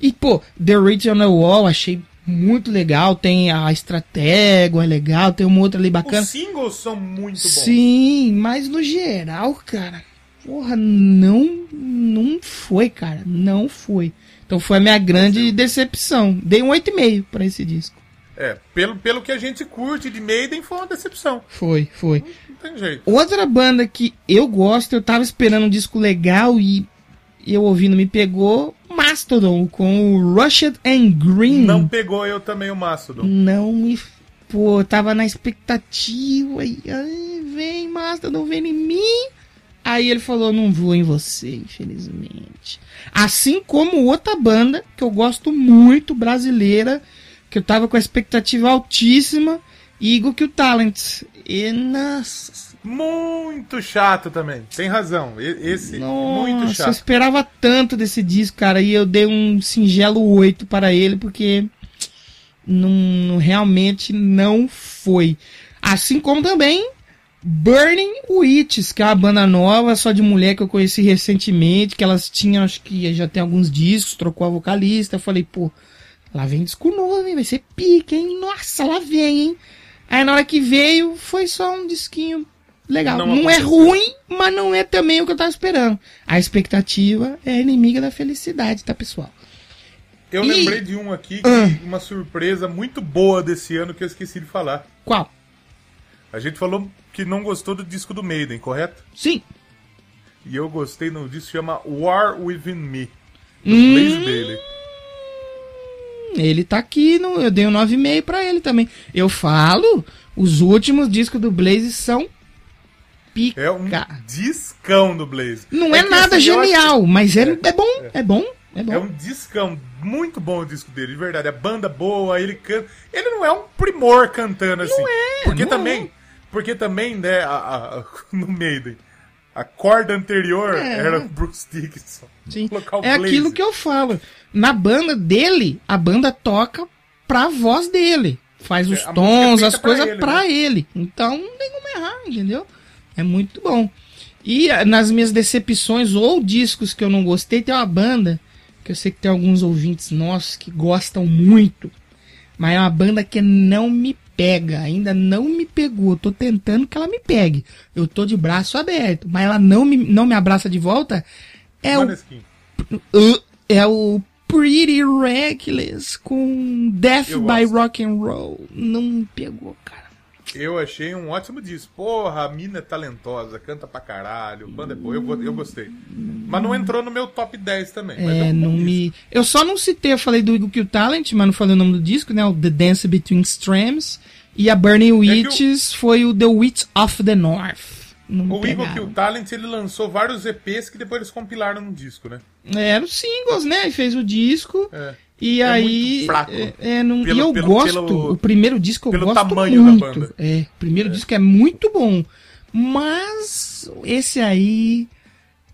E, pô, The Original Wall, achei muito legal. Tem a estratégia, é legal. Tem uma outra ali bacana. Os singles são muito bons. Sim, mas no geral, cara, porra, não, não foi, cara. Não foi. Então foi a minha grande decepção. Dei um 8,5 para esse disco. É, pelo, pelo que a gente curte de Maiden, foi uma decepção. Foi, foi. Não, não tem jeito. Outra banda que eu gosto, eu tava esperando um disco legal e eu ouvindo me pegou, Mastodon com o Rushed and Green. Não pegou eu também o Mastodon. Não me. Pô, tava na expectativa. E, ai, vem, Mastodon, vem em mim. Aí ele falou: não vou em você, infelizmente. Assim como outra banda que eu gosto muito, brasileira, que eu tava com a expectativa altíssima, Eagle que o Talent. E nossa muito chato também. Tem razão. Esse Nossa, muito chato. Eu esperava tanto desse disco, cara, e eu dei um singelo 8 para ele porque não, realmente não foi. Assim como também Burning Witches, que é uma banda nova, só de mulher que eu conheci recentemente, que elas tinham, acho que já tem alguns discos, trocou a vocalista. Eu falei, pô, lá vem disco novo, hein? Vai ser pique, hein? Nossa, lá vem, hein? Aí na hora que veio, foi só um disquinho legal. Não, não é ruim, mas não é também o que eu tava esperando. A expectativa é inimiga da felicidade, tá, pessoal? Eu E- lembrei de um aqui, que- Ah. uma surpresa muito boa desse ano que eu esqueci de falar. Qual? A gente falou que não gostou do disco do Maiden, correto? Sim. E eu gostei no disco que chama War Within Me, do Hum. Blaze Bailey. Ele tá aqui, no, eu dei um 9,5 pra ele também. Eu falo, os últimos discos do Blaze são pica. É um discão do Blaze. Não é, que, nada assim, eu acho- genial, mas é, é bom, é bom, é bom. É um discão, muito bom o disco dele, de verdade. A banda boa, ele canta. Ele não é um primor cantando assim. é, porque não também, é. porque também, né, a, a- no Maiden, a corda anterior É. era o Bruce Dickinson. Sim. É Blaze. aquilo que eu falo. Na banda dele, a banda toca pra voz dele. Faz os É, música é tons, as pra coisas ele, pra né? ele. Então não tem como errar, entendeu? É muito bom. E ah, nas minhas decepções ou discos que eu não gostei, tem uma banda que eu sei que tem alguns ouvintes nossos que gostam muito. Mas é uma banda que não me pega, ainda não me pegou. Tô tentando que ela me pegue. Eu tô de braço aberto, mas ela não me, não me abraça de volta. É o Maneskin. Uh, é o Pretty Reckless com Death Eu by gosto. Rock and Roll. Não me pegou, cara. Eu achei um ótimo disco. Porra, a mina é talentosa, canta pra caralho, banda é boa. Eu, eu gostei. Mas não entrou no meu top 10 também. É, um bom não disco. me. Eu só não citei, eu falei do Eagle Kill Talent, mas não falei o nome do disco, né? O The Dance Between Extremes. E a Burning É Witches foi o The Witch of the North. Não O Eagle. Kill Talent, ele lançou vários EPs que depois eles compilaram num disco, né? Eram singles, né? Ele fez o disco. É. E É aí. É, é, não, Pelo- e eu pelo- gosto. pelo- o primeiro disco eu pelo gosto tamanho muito. da banda. É, o primeiro disco é muito bom. Mas esse aí.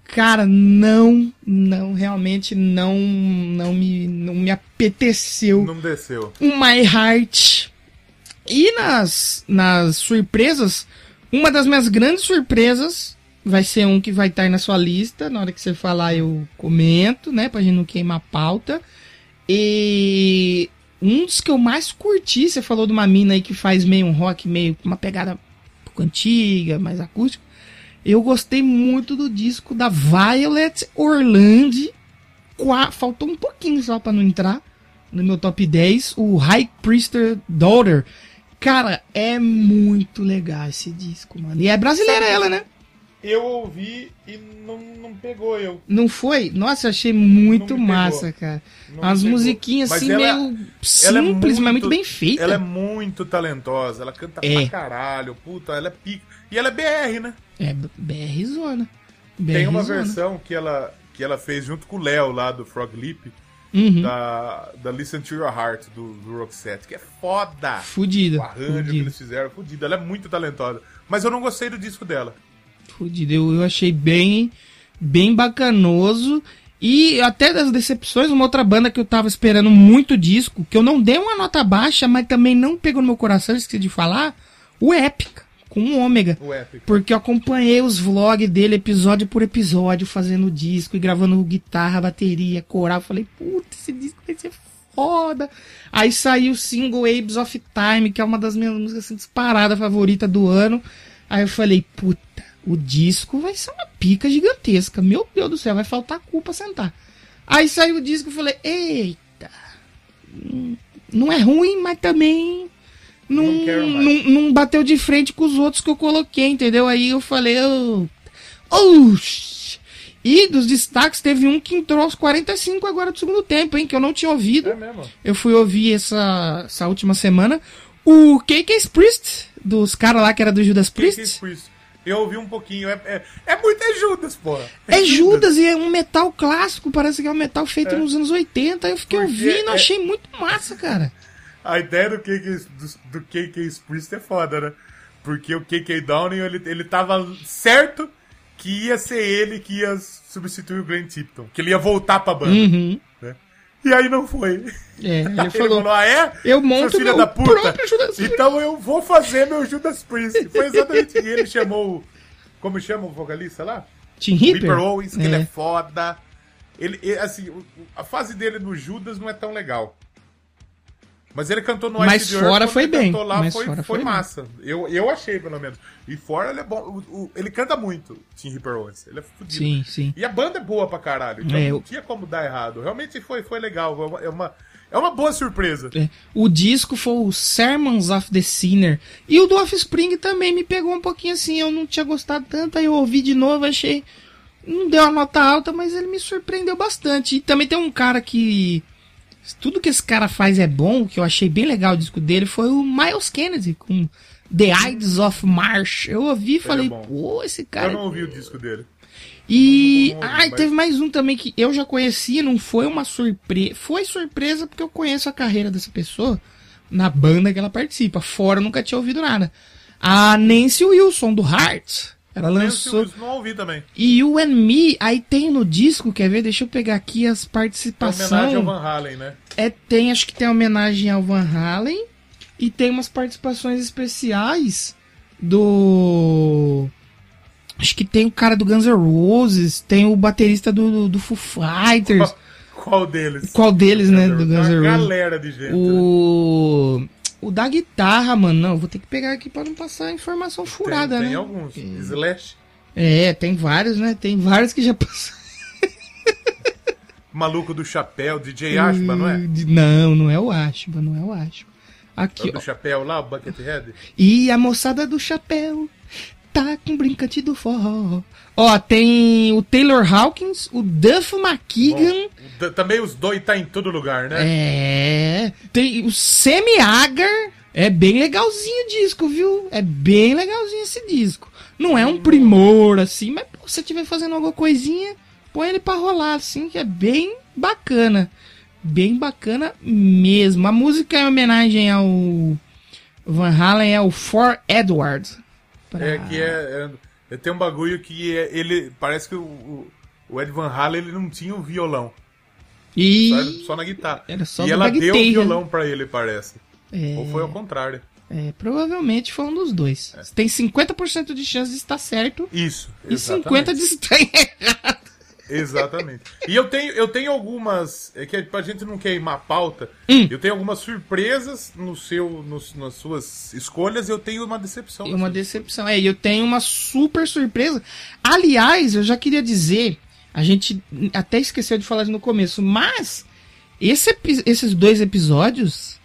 Cara, não, não, realmente não, não me, não me apeteceu Não desceu. o My Heart. E nas, nas surpresas, uma das minhas grandes surpresas vai ser um que vai estar aí na sua lista. Na hora que você falar, eu comento, né? Pra gente não queimar a pauta. E um dos que eu mais curti, você falou de uma mina aí que faz meio um rock, meio uma pegada um pouco antiga, mais acústica. Eu gostei muito do disco da Violet Orlando. Qua- Faltou um pouquinho só pra não entrar no meu top 10, o High Priester Daughter. Cara, é muito legal esse disco, mano. E é brasileira ela, né? Eu ouvi e não, não pegou eu. Não foi? Nossa, achei muito massa, cara. Não As musiquinhas assim, ela- meio ela é simples, mas muito bem feita. Ela é muito talentosa, ela canta É. pra caralho, puta, ela é pica. E ela é BR, né? É BR Zona. BR Tem uma Zona. versão que ela, que ela fez junto com o Léo lá do Frog Leap, Uhum. da, da Listen to Your Heart, do, do Roxette, que é foda. Fudida. O arranjo que eles fizeram, fudida. Ela é muito talentosa. Mas eu não gostei do disco dela. Fudida. Eu, eu achei bem, bem bacanoso. E até das decepções, uma outra banda que eu tava esperando muito disco, que eu não dei uma nota baixa, mas também não pegou no meu coração, esqueci de falar, o Épica, com o Ômega. O Epic. Porque eu acompanhei os vlogs dele episódio por episódio, fazendo disco e gravando guitarra, bateria, coral. Falei, puta, esse disco vai ser foda. Aí saiu o single Abes of Time, que é uma das minhas músicas assim, disparada favorita do ano. Aí eu falei, puta, o disco vai ser uma pica gigantesca. Meu Deus do céu, vai faltar cu pra sentar. Aí saiu o disco e falei, eita, não é ruim, mas também não, Não não, bateu de frente com os outros que eu coloquei, entendeu? Aí eu falei, oh, oxi. E dos destaques teve um que entrou aos 45 agora do segundo tempo, hein? Que eu não tinha ouvido. É mesmo? Eu fui ouvir essa, essa última semana. O KK Priest, dos caras lá que era do Judas é Priest. Eu ouvi um pouquinho. É, é, é muito é Judas, porra. É Judas e é um metal clássico, parece que é um metal feito nos anos 80. Aí eu fiquei Porque ouvindo, é- achei muito massa, cara. A ideia do KK, do, do KK Priest é foda, né? Porque o KK Downing, ele, ele tava certo que ia ser ele que ia substituir o Grant Tipton. Que ele ia voltar pra banda, Uhum. né? E aí não foi. É, ele Ele falou, falou, ah é? eu monto filha meu da puta? próprio Judas Priest. Então eu vou fazer meu Judas Priest. Foi exatamente isso. Ele chamou, como chama o vocalista lá? Tim Ripper Ripper? Owens, que ele é É. foda. Ele, assim, a fase dele no Judas não é tão legal. Mas ele cantou no Mas Ice fora Earth, foi bem, cantou lá mas foi, fora foi foi massa. Eu, eu achei, pelo menos. E fora ele é bom. o- o- ele canta muito, Tim Ripper Owens. Ele é fudido. Sim, sim. E a banda é boa pra caralho. Então É, não tinha como dar errado. Realmente foi, foi legal. É uma, é uma, é uma boa surpresa. É. O disco foi o Sermons of the Sinner. E o do Offspring também me pegou um pouquinho assim. Eu não tinha gostado tanto, aí eu ouvi de novo, achei. Não deu uma nota alta, mas ele me surpreendeu bastante. E também tem um cara que. Tudo que esse cara faz é bom, que eu achei bem legal o disco dele, foi o Miles Kennedy, com The Ides of March. Eu ouvi e falei, bom. pô, esse cara. Eu não ouvi o disco dele. E. Não, não, não, Ah, e mas- teve mais um também que eu já conhecia, não foi uma surpresa. Foi surpresa porque eu conheço a carreira dessa pessoa na banda que ela participa. Fora eu nunca tinha ouvido nada. A Nancy Wilson, do Heart. Ela lançou. Não ouvi também. E You and Me, aí tem no disco, quer ver? Deixa eu pegar aqui as É homenagem ao participações. Van Halen, né? É, tem, acho que tem homenagem ao Van Halen. E tem umas participações especiais do. Acho que tem o cara do Guns N' Roses, tem o baterista do, do Foo Fighters. Qual deles? Qual deles, né? Do Guns N' Roses. galera de gente. né? O. Da guitarra, mano. Não, vou ter que pegar aqui pra não passar informação furada, tem, né? tem alguns. Slash. É, tem vários, né? Tem vários que já passaram. Maluco do Chapéu, DJ Ashba, não é? Não, não é o Ashba, não é o Ashba. É Aqui, o do. Chapéu lá, o Buckethead? E a moçada do chapéu tá com brincante do forró. Ó, tem o Taylor Hawkins, o Duff McKagan. Bom, também os dois tá em todo lugar, né? É. Tem o Semi Agar. É bem legalzinho o disco, viu? É bem legalzinho esse disco. Não é um primor assim, mas pô, se você estiver fazendo alguma coisinha, põe ele pra rolar assim, que é bem bacana. Bem bacana mesmo. A música é em homenagem ao Van Halen, é o For Edward. Pra- É que é, é- Tem um bagulho que é- ele. Parece que o, o, Ed Van Halen ele não tinha o violão. E. Só, só na guitarra. Só e ela deu o bagueteiro, violão pra ele, parece. É. Ou foi ao contrário. É, provavelmente foi um dos dois. É. Tem 50% de chance de estar certo Isso. e 50% de estar errado. Exatamente. E eu tenho, eu tenho algumas. É que a gente não queimar a pauta. Hum. Eu tenho algumas surpresas no seu, nos- nas suas escolhas e eu tenho uma decepção. Uma decepção. É, e eu tenho uma super surpresa. Aliás, eu já queria dizer, a gente até esqueceu de falar no começo, mas esse esses dois episódios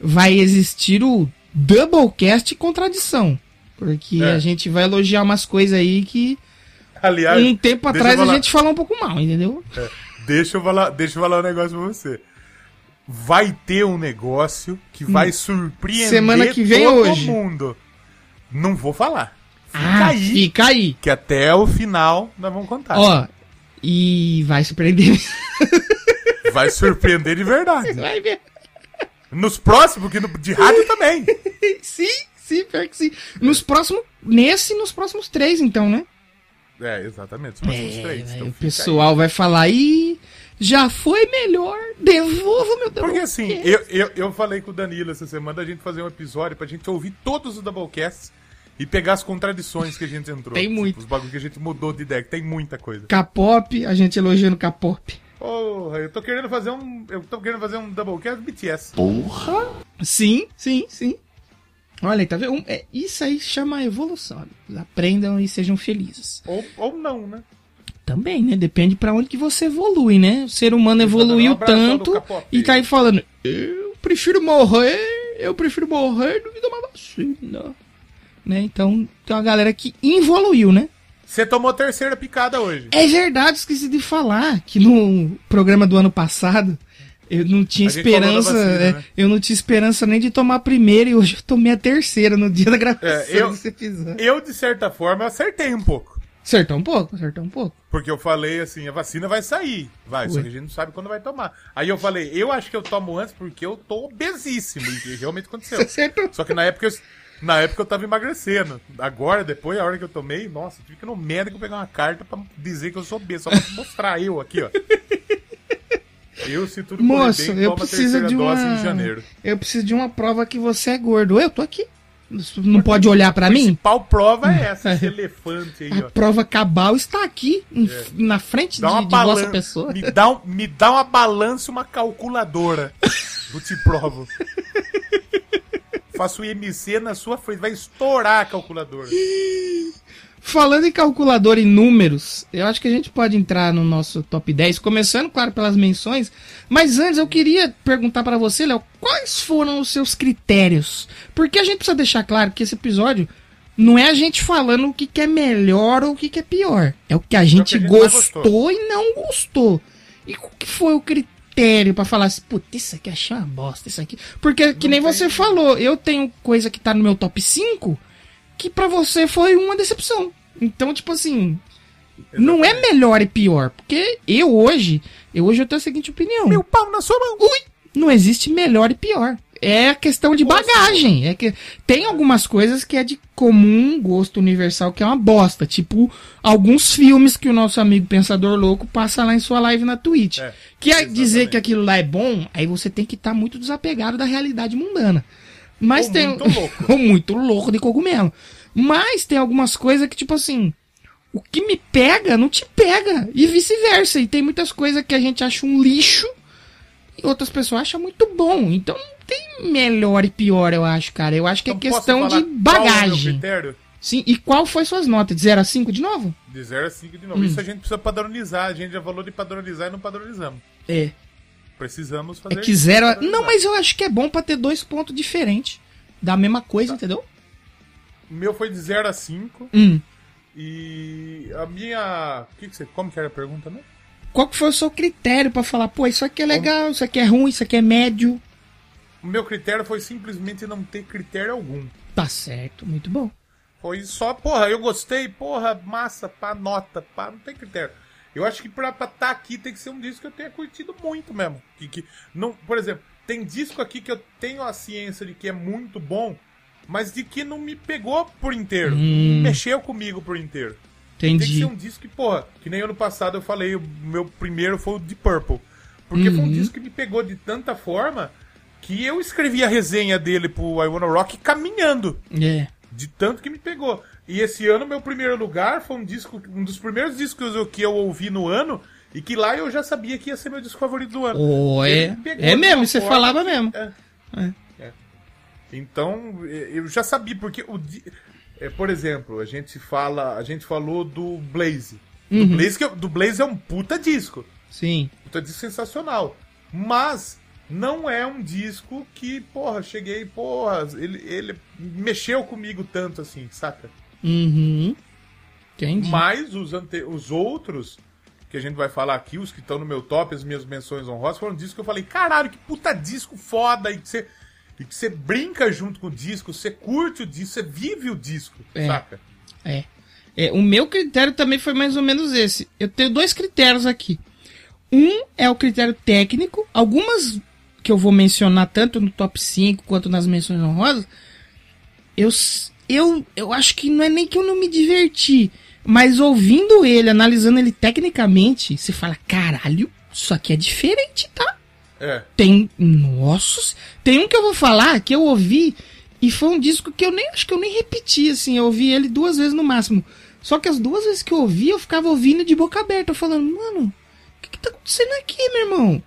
vai existir o Doublecast Contradição. Porque É. a gente vai elogiar umas coisas aí que Aliás, um tempo atrás a gente falou um pouco mal, entendeu? É, deixa, eu falar, deixa eu falar um negócio pra você. Vai ter um negócio que vai surpreender Hum. Semana que vem todo hoje. mundo. Não vou falar. Fica Ah, aí, fica aí. que até o final nós vamos contar. Ó, e vai surpreender. Vai surpreender de verdade. vai ver. Nos próximos, porque no, de rádio também. Sim, sim, pior que sim. Nos próximos. Nesse e nos próximos três, então, né? É, exatamente. Os É, três. Então o pessoal vai falar, ih, já foi melhor, devolva meu Deus. Porque assim, eu, eu, eu falei com o Danilo essa semana da gente fazer um episódio pra gente ouvir todos os Doublecasts e pegar as contradições que a gente entrou. Tem muito. Os bagulhos que a gente mudou de ideia, que tem muita coisa. K-pop, a gente elogiando K-pop. Porra, eu tô querendo fazer um. Eu tô querendo fazer um Doublecast BTS. Sim, sim, sim. Olha tá vendo? É, isso aí chama evolução. Aprendam e sejam felizes. Ou, ou não, né? Também, né? Depende pra onde que você evolui, né? O ser humano evoluiu Um abraço ao tanto e tá aí falando, eu prefiro morrer, eu prefiro morrer do que tomar vacina. Né? Então, tem uma galera que evoluiu, né? Você tomou a terceira picada hoje. É verdade, esqueci de falar que no programa do ano passado eu não tinha esperança, vacina, é, né? eu não tinha esperança nem de tomar a primeira e hoje eu tomei a terceira no dia da gravação É, eu-. Eu, de certa forma, acertei um pouco. Acertou um pouco, acertou um pouco. Porque eu falei assim, a vacina vai sair. Vai, só Ué. que a gente não sabe quando vai tomar. Aí eu falei, eu acho que eu tomo antes porque eu tô obesíssimo. E realmente aconteceu. Só que na época eu, na época eu tava emagrecendo. Agora, depois, a hora que eu tomei, nossa, tive que ir no médico pegar uma carta pra dizer que eu sou obeso. Só pra mostrar eu aqui, ó. Eu, se tudo Moço, bem, eu a preciso de dose uma em janeiro. Eu preciso de uma prova que você é gordo. Eu tô aqui. Não pode olhar pra A mim? principal prova é essa, esse elefante aí, A ó. prova cabal está aqui, em- na frente É. Dá uma de, de vossa balança. pessoa. Me dá, um, me dá uma balança uma calculadora. Eu te provo. faço IMC na sua frente, vai estourar a calculadora. Falando em calculador e números, eu acho que a gente pode entrar no nosso top 10, começando, claro, pelas menções. Mas antes eu queria perguntar para você, Léo, quais foram os seus critérios? Porque a gente precisa deixar claro que esse episódio não é a gente falando o que, que é melhor ou o que, que é pior. É o que a gente, é que a gente gostou, gostou e não gostou. E o que foi o critério para falar assim, puta, isso aqui achei uma bosta, isso aqui. Porque, que nem você falou, eu tenho coisa que tá no meu top 5 que para você foi uma decepção. Então, tipo assim, Exatamente. não é melhor e pior, porque eu hoje, eu hoje eu tenho a seguinte opinião. Meu pau na sua mão. Ui, não existe melhor e pior. É a questão de bagagem. É que tem algumas coisas que é de comum gosto universal que é uma bosta, tipo alguns filmes que o nosso amigo pensador louco passa lá em sua live na Twitch. É, que é dizer que aquilo lá é bom, aí você tem que estar tá muito desapegado da realidade mundana. Mas Ou tem muito louco. Ou muito louco de cogumelo. Mas tem algumas coisas que, tipo assim, o que me pega não te pega. E vice-versa. E tem muitas coisas que a gente acha um lixo e outras pessoas acham muito bom. Então não tem melhor e pior, eu acho, cara. Eu acho que é então, é questão de bagagem. Sim, e qual foi suas notas? De 0 a 5 de novo? De 0 a 5 de novo. Hum. Isso a gente precisa padronizar. A gente já falou de padronizar e não padronizamos. É. Precisamos fazer. É que zero. A... Não, mas eu acho que é bom pra ter dois pontos diferentes. Da mesma coisa, tá. entendeu? O meu foi de 0 a 5. Hum. E a minha. Que que você... Como que era a pergunta, né? Qual que foi o seu critério para falar, pô, isso aqui é legal, isso aqui é ruim, isso aqui é médio? O meu critério foi simplesmente não ter critério algum. Tá certo, muito bom. Foi só, porra, eu gostei, porra, massa, pá, nota, pá, não tem critério. Eu acho que pra estar tá aqui tem que ser um disco que eu tenha curtido muito mesmo. Que, que, não, por exemplo, tem disco aqui que eu tenho a ciência de que é muito bom, mas de que não me pegou por inteiro. Hum. Mexeu comigo por inteiro. Entendi. Tem que ser um disco que, porra, que nem ano passado eu falei, o meu primeiro foi o de Purple. Porque uhum. foi um uhum. disco que me pegou de tanta forma que eu escrevi a resenha dele pro I Wanna Rock caminhando. É. De tanto que me pegou. E esse ano, meu primeiro lugar foi um disco, um dos primeiros discos que eu ouvi no ano, e que lá eu já sabia que ia ser meu disco favorito do ano. Oh, é. É mesmo, você falava mesmo. É. é. Então, eu já sabia, porque o. É, por exemplo, a gente fala. A gente falou do Blaze. Uhum. Do, Blaze que, do Blaze é um puta disco. Sim. Puta disco sensacional. Mas não é um disco que, porra, cheguei, porra, ele, ele mexeu comigo tanto assim, saca? Uhum. Entendi. Mas os, ante... os outros, que a gente vai falar aqui, os que estão no meu top, as minhas menções honrosas, foram discos que eu falei, caralho, que puta disco foda, e que você e que você brinca junto com o disco, você curte o disco, você vive o disco, é, saca? É. é. O meu critério também foi mais ou menos esse. Eu tenho dois critérios aqui. Um é o critério técnico. Algumas que eu vou mencionar tanto no top 5 quanto nas menções honrosas, eu, eu, eu acho que não é nem que eu não me diverti, mas ouvindo ele, analisando ele tecnicamente, você fala, caralho, isso aqui é diferente, tá? É. Tem. Nossa! Tem um que eu vou falar que eu ouvi e foi um disco que eu nem acho que eu nem repeti, assim. Eu ouvi ele duas vezes no máximo. Só que as duas vezes que eu ouvi, eu ficava ouvindo de boca aberta, falando, mano, o que, que tá acontecendo aqui, meu irmão?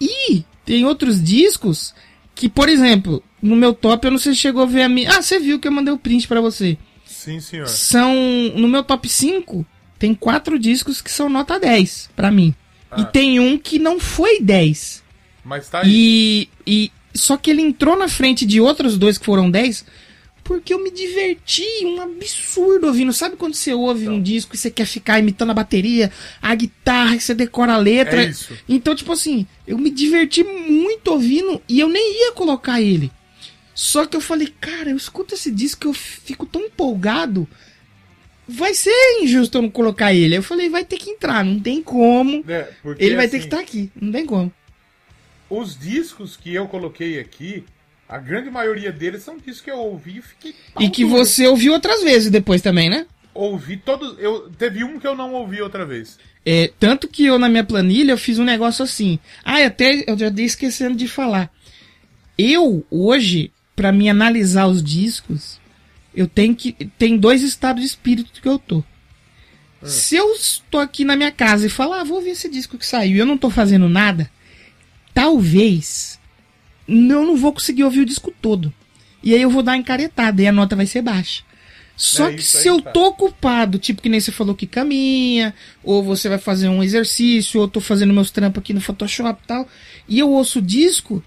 E tem outros discos que, por exemplo, no meu top, eu não sei se chegou a ver a minha. Ah, você viu que eu mandei o print para você. Sim, senhor. São. No meu top 5, tem quatro discos que são nota 10 para mim. Ah. E tem um que não foi 10. Mas tá aí. E, e, só que ele entrou na frente de outros dois que foram 10 porque eu me diverti, um absurdo ouvindo. Sabe quando você ouve então. um disco e você quer ficar imitando a bateria, a guitarra, e você decora a letra? É isso. Então, tipo assim, eu me diverti muito ouvindo e eu nem ia colocar ele. Só que eu falei, cara, eu escuto esse disco e eu fico tão empolgado. Vai ser injusto eu não colocar ele. Eu falei, vai ter que entrar, não tem como. É, ele vai ter que estar assim, aqui, não tem como os discos que eu coloquei aqui, a grande maioria deles são discos que eu ouvi e fiquei. E que você ouviu outras vezes depois também, né? Ouvi todos. Eu, teve um que eu não ouvi outra vez. É, tanto que eu na minha planilha eu fiz um negócio assim. Ah, até eu já dei esquecendo de falar. Eu, hoje, para me analisar os discos, eu tenho que. Tem dois estados de espírito que eu tô. Ah. Se eu estou aqui na minha casa e falar, ah, vou ver esse disco que saiu e eu não tô fazendo nada, talvez eu não vou conseguir ouvir o disco todo. E aí eu vou dar encaretada e a nota vai ser baixa. Só É que se eu tá. tô ocupado, tipo que nem você falou que caminha, ou você vai fazer um exercício, ou eu tô fazendo meus trampos aqui no Photoshop e tal, e eu ouço o disco,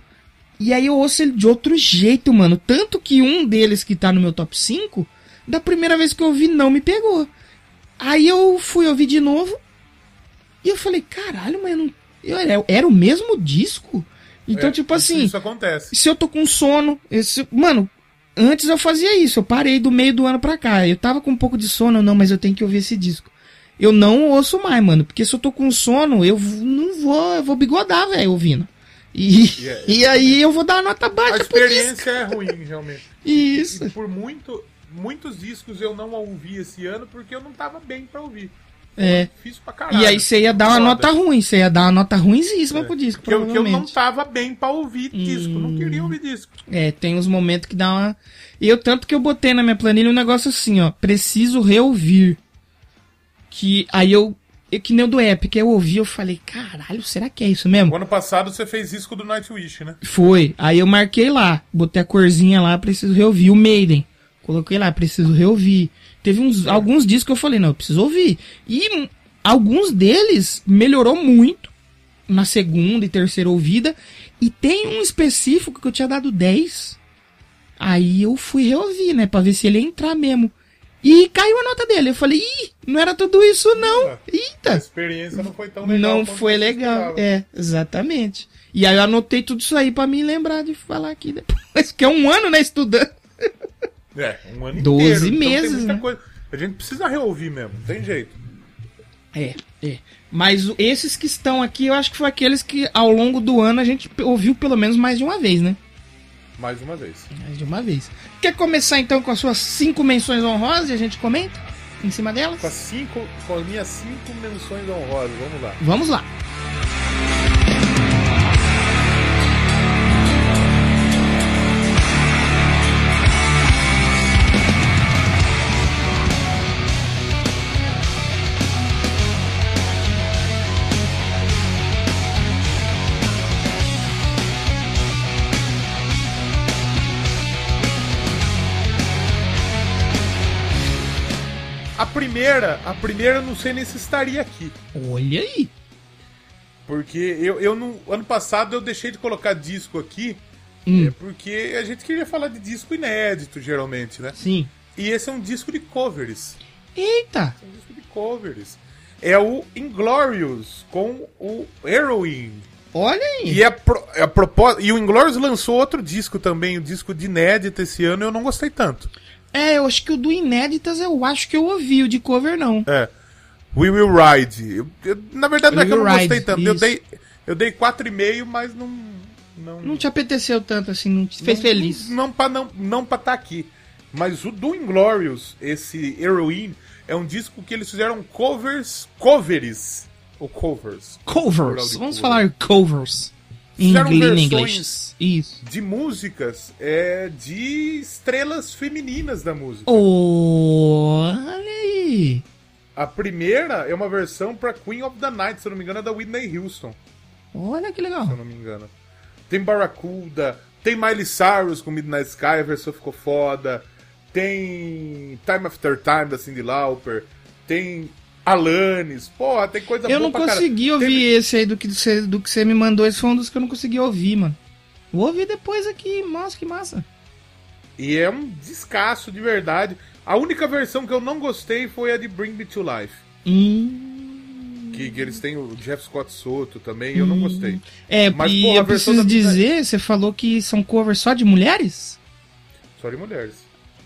e aí eu ouço ele de outro jeito, mano. Tanto que um deles que tá no meu top 5, da primeira vez que eu ouvi, não me pegou. Aí eu fui ouvir de novo, e eu falei, caralho, mas eu não. eu- era, era o mesmo disco? Então, É, tipo assim Isso acontece. se eu tô com sono, esse, mano, antes eu fazia isso, eu parei do meio do ano pra cá. Eu tava com um pouco de sono, não, mas eu tenho que ouvir esse disco. Eu não ouço mais, mano, porque se eu tô com sono, eu não vou, eu vou bigodar, velho, ouvindo. E, E é- e aí eu vou dar uma nota A baixa disco. experiência é ruim, realmente. Isso. E por muito, muitos discos eu não ouvi esse ano porque eu não tava bem pra ouvir. É. Fiz pra caralho. E aí você ia dar uma Foda. nota ruim, você ia dar uma nota ruimzíssima pro disco, Que eu, que eu não tava bem pra ouvir disco. Não queria ouvir disco. É, tem uns momentos que dá uma. Eu, tanto que eu botei na minha planilha um negócio assim, ó. Preciso reouvir. Que aí eu. Eu- que nem o do Epic, eu ouvi, eu falei, caralho, será que é isso mesmo? O ano passado você fez disco do Nightwish, né? Foi. Aí eu marquei lá, botei a corzinha lá, preciso reouvir. O Maiden. Coloquei lá, preciso reouvir. Teve uns, alguns discos que eu falei, não, eu preciso ouvir. E alguns deles melhorou muito na segunda e terceira ouvida. E tem um específico que eu tinha dado 10. Aí eu fui reouvir, né? Pra ver se ele ia entrar mesmo. E caiu a nota dele. Eu falei, ih, não era tudo isso, não. A Eita! experiência não foi tão legal. Não foi legal. É, exatamente. E aí eu anotei tudo isso aí pra me lembrar de falar aqui depois. Que é um ano, né, estudando. É, um ano Doze inteiro. Então meses, muita né? coisa. A gente precisa reouvir mesmo, não tem jeito. É, é. Mas esses que estão aqui, eu acho que foi aqueles que ao longo do ano a gente ouviu pelo menos mais de uma vez, né? Mais uma vez. Mais de uma vez. Quer começar então com as suas cinco menções honrosas e a gente comenta em cima delas? Com as, cinco, com as minhas cinco menções honrosas, vamos lá. Vamos lá. Primeira, a primeira eu não sei nem se estaria aqui. Olha aí. Porque eu, eu não. Ano passado eu deixei de colocar disco aqui. Hum. é porque a gente queria falar de disco inédito, geralmente, né? Sim. E esse é um disco de covers. Eita. É um disco de covers. É o Inglorious com o Heroin. Olha aí. E, a pro, a propósito, e o Inglorious lançou outro disco também, o disco de inédito esse ano, eu não gostei tanto. É, eu acho que o do Inéditas eu acho que eu ouvi, o de cover não. É. We Will Ride. Eu- eu- na verdade não é We que eu não Will gostei Ride, tanto. Eu isso. dei, eu dei 4,5, mas não. Não, Não te apeteceu tanto assim, não te fez não- feliz. Não, pra não, não pra estar aqui. Mas o do Inglorious, esse Heroin, é um disco que eles fizeram covers. Covers. Ou covers. Covers. Vamos cover. falar covers. Fizeram inglês. em versões-. Isso. De músicas é, de estrelas femininas da música. Olha aí. A primeira é uma versão pra Queen of the Night, se eu não me engano, é da Whitney Houston. Olha que se eu legal. não me engano. Tem Barracuda, tem Miley Cyrus com Midnight Sky, a versão ficou foda. Tem Time After Time da Cyndi Lauper. Tem Alanis. Porra, tem coisa Eu boa não pra caralho. consegui ouvir Teve- esse aí do que, você, do que você me mandou. Esse foi um dos que eu não consegui ouvir, mano. Vou ouvir depois aqui. Nossa, que massa. E é um descasso de verdade. A única versão que eu não gostei foi a de Bring Me to Life. Hum. Que, que eles têm o Jeff Scott Soto também, e eu não gostei. É, Mas, e porra, eu preciso da dizer, você falou que são covers só de mulheres? Só de mulheres.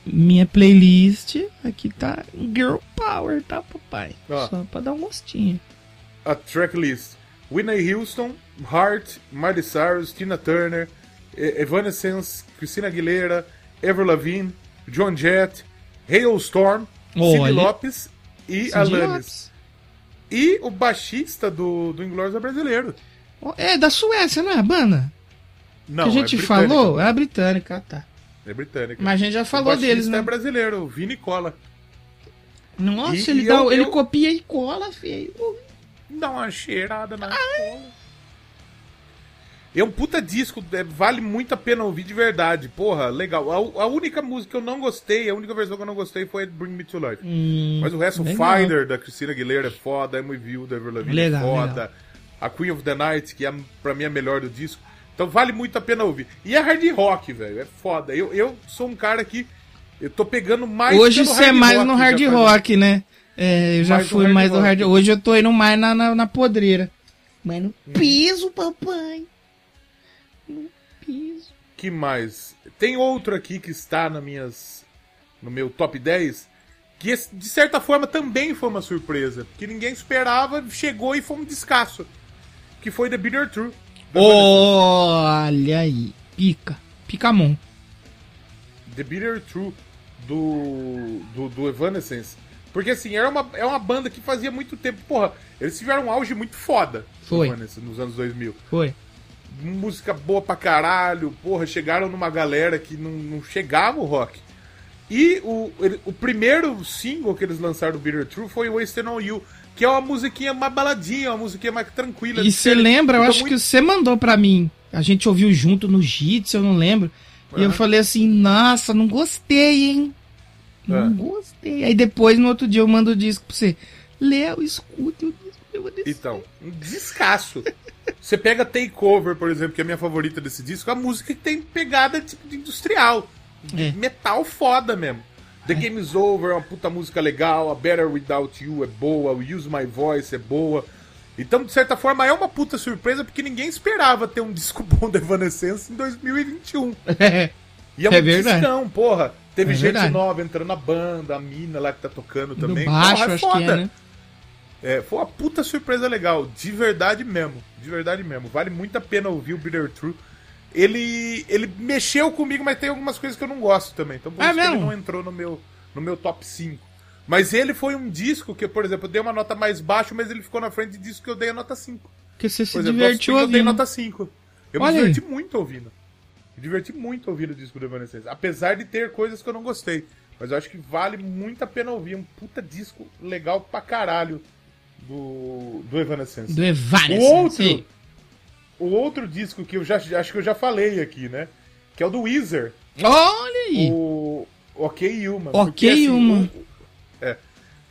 Minha playlist aqui tá Girl Power, tá, papai? Só pra dar um gostinho. a tracklist: Whitney Houston, Hart, Miley Cyrus, Tina Turner, Evanescence, Christina Aguilera, Avril Lavigne, John Jett, Hailstorm, Cyndi Olha. Lopes e Cindy Alanis. Lopes. E o baixista do, do é brasileiro. É da Suécia, não é a banda? Não, que a gente é falou? É a britânica, tá. É britânico. Mas a gente já o falou deles, né? é brasileiro, o Vini Cola. Nossa, E- ele, e dá, eu- ele eu- copia e cola, feio. Dá uma cheirada na cola. É um puta disco, é, vale muito a pena ouvir de verdade. Porra, legal. A, a, única música que eu não gostei, a única versão que eu não gostei foi Bring Me to Life. Hum, Mas o resto, legal. Finder, da Christina Aguilera é foda, I'm With You, da Lavigne é foda. Legal. A Queen of the Night, que é pra mim a melhor do disco. Então vale muito a pena ouvir. E é hard rock, velho. É foda. Eu, eu sou um cara que. Eu tô pegando mais. Hoje você é mais no hard rock, né? É, eu já mais fui mais do hard rock. Hoje eu tô indo mais na, na, na podreira. Mas no hum. piso, papai no piso. Que mais? Tem outro aqui que está na minhas, no meu top 10, que de certa forma também foi uma surpresa, porque ninguém esperava, chegou e foi um descasso. Que foi The Bitter True. Olha aí, pica, picamon. The Bitter True do, do, do Evanescence. Porque assim, era uma, é uma banda que fazia muito tempo. Porra, eles tiveram um auge muito foda Foi. nos anos 2000. Foi música boa pra caralho, porra, chegaram numa galera que não, não chegava o rock. E o, ele, o primeiro single que eles lançaram do Bitter True foi o Wasted on You, que é uma musiquinha mais baladinha, uma musiquinha mais tranquila. E você lembra, eu acho muito... que você mandou pra mim. A gente ouviu junto no Jits, eu não lembro. Uhum. E eu falei assim, nossa, não gostei, hein? Não uhum. gostei. Aí depois, no outro dia, eu mando o disco pra você. Léo, escute o disco. Então, um descasso. Você pega Takeover, por exemplo, que é a minha favorita desse disco, a música que tem pegada tipo de industrial. É. Metal foda mesmo. The é. Game is Over é uma puta música legal, a Better Without You é boa, o Use My Voice é boa. Então, de certa forma, é uma puta surpresa porque ninguém esperava ter um disco bom da Evanescence em 2021. É. E é um é discão, porra. Teve é gente verdade. nova entrando na banda, a mina lá que tá tocando também. No baixo, porra, é foda. acho que é, né? É, foi uma puta surpresa legal, de verdade mesmo, de verdade mesmo. Vale muito a pena ouvir o Bitter True. Ele, ele mexeu comigo, mas tem algumas coisas que eu não gosto também. Então por é isso mesmo? que ele não entrou no meu, no meu top 5. Mas ele foi um disco que, por exemplo, eu dei uma nota mais baixa, mas ele ficou na frente de disco que eu dei a nota 5. Que você se exemplo, divertiu ouvindo. Eu dei nota 5. Eu Olha me diverti aí. muito ouvindo. Me diverti muito ouvindo o disco do Evanescence. Apesar de ter coisas que eu não gostei. Mas eu acho que vale muito a pena ouvir. Um puta disco legal pra caralho do, do Evanescence. Do Evanescence. O outro, o outro disco que eu já acho que eu já falei aqui, né? Que é o do Weezer. Olha aí! O Ok Human. Ok porque, assim, Human. O, é.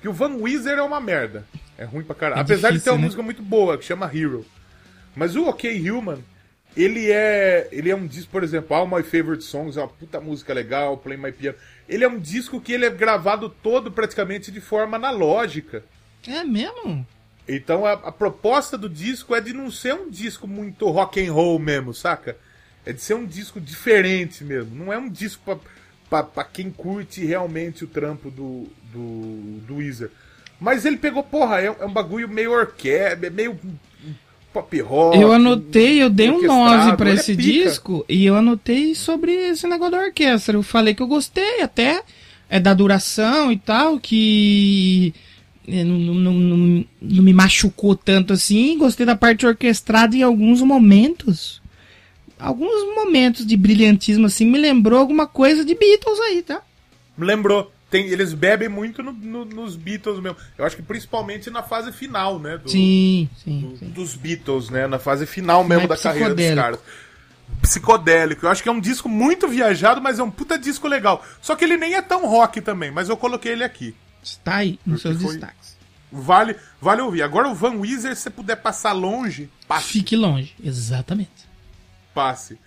Que o Van Weezer é uma merda. É ruim pra caralho. É Apesar difícil, de ter uma né? música muito boa, que chama Hero. Mas o Ok Human, ele é. Ele é um disco, por exemplo, All My Favorite Songs é uma puta música legal, Play My Piano. Ele é um disco que ele é gravado todo praticamente de forma analógica. É mesmo? Então a, a, proposta do disco é de não ser um disco muito rock and roll mesmo, saca? É de ser um disco diferente mesmo. Não é um disco pra quem curte realmente o trampo do, do, do Weezer. Mas ele pegou, porra, é, é um bagulho meio orquestra, é meio pop rock. Eu anotei, eu dei um 9 pra esse disco e eu anotei sobre esse negócio da orquestra. Eu falei que eu gostei até é da duração e tal, que é, não, não, não, não, me machucou tanto assim. Gostei da parte orquestrada em alguns momentos. Alguns momentos de brilhantismo assim me lembrou alguma coisa de Beatles aí, tá? Me lembrou. Tem, eles bebem muito no, no, nos Beatles mesmo. Eu acho que principalmente na fase final, né? Do, sim, sim, do, sim, Dos Beatles, né? Na fase final mesmo da carreira dos caras. Psicodélico. Eu acho que é um disco muito viajado, mas é um puta disco legal. Só que ele nem é tão rock também, mas eu coloquei ele aqui. Está aí nos seus foi... destaques. Vale, vale ouvir. Agora o Van Weezer, se você puder passar longe, passe. Fique longe, exatamente. Passe.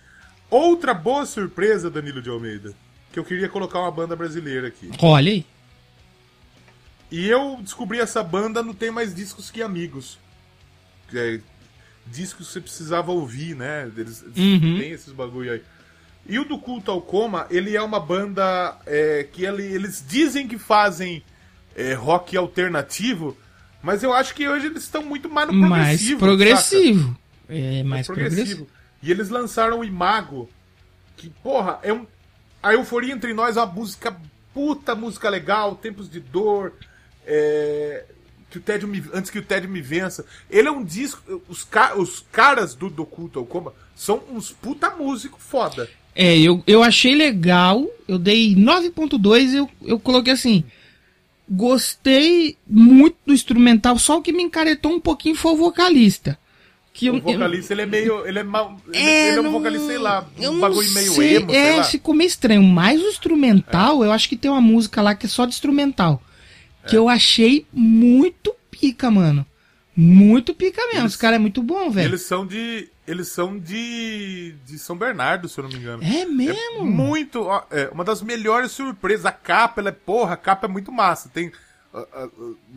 Outra boa surpresa, Danilo de Almeida, que eu queria colocar uma banda brasileira aqui. Olha aí. E eu descobri essa banda não tem mais discos que amigos. É, discos que você precisava ouvir, né? Eles, uhum. Tem esses bagulho aí. E o do Culto ao Coma, ele é uma banda é, que ele, eles dizem que fazem é, rock alternativo, mas eu acho que hoje eles estão muito mais no progressivo. Mais progressivo. É mais progressivo. progressivo. E eles lançaram o Imago, que, porra, é um. A Euforia Entre Nós é uma música, puta música legal, Tempos de Dor, é, que o Ted me, antes que o Ted me vença. Ele é um disco. Os, ca, os caras do, do Culto ao Coma são uns puta músico foda. É, eu, eu achei legal, eu dei 9.2, eu, eu coloquei assim. Gostei muito do instrumental, só o que me encaretou um pouquinho foi o vocalista. Que o eu- vocalista, ele é meio. Ele é, mal, ele, É, ele é um não- vocalista, sei lá, eu um bagulho meio sei, emo, é, sei lá. ficou meio estranho. Mas o instrumental, eu acho que tem uma música lá que é só de instrumental. É. Que eu achei muito pica, mano. Muito pica mesmo. Eles- Os caras é muito bom, velho. Eles são de. Eles são de. de São Bernardo, se eu não me engano. É É mesmo? muito. ó, é, uma das melhores surpresas. A capa, ela é. Porra, a capa é muito massa. Tem. ah, ah,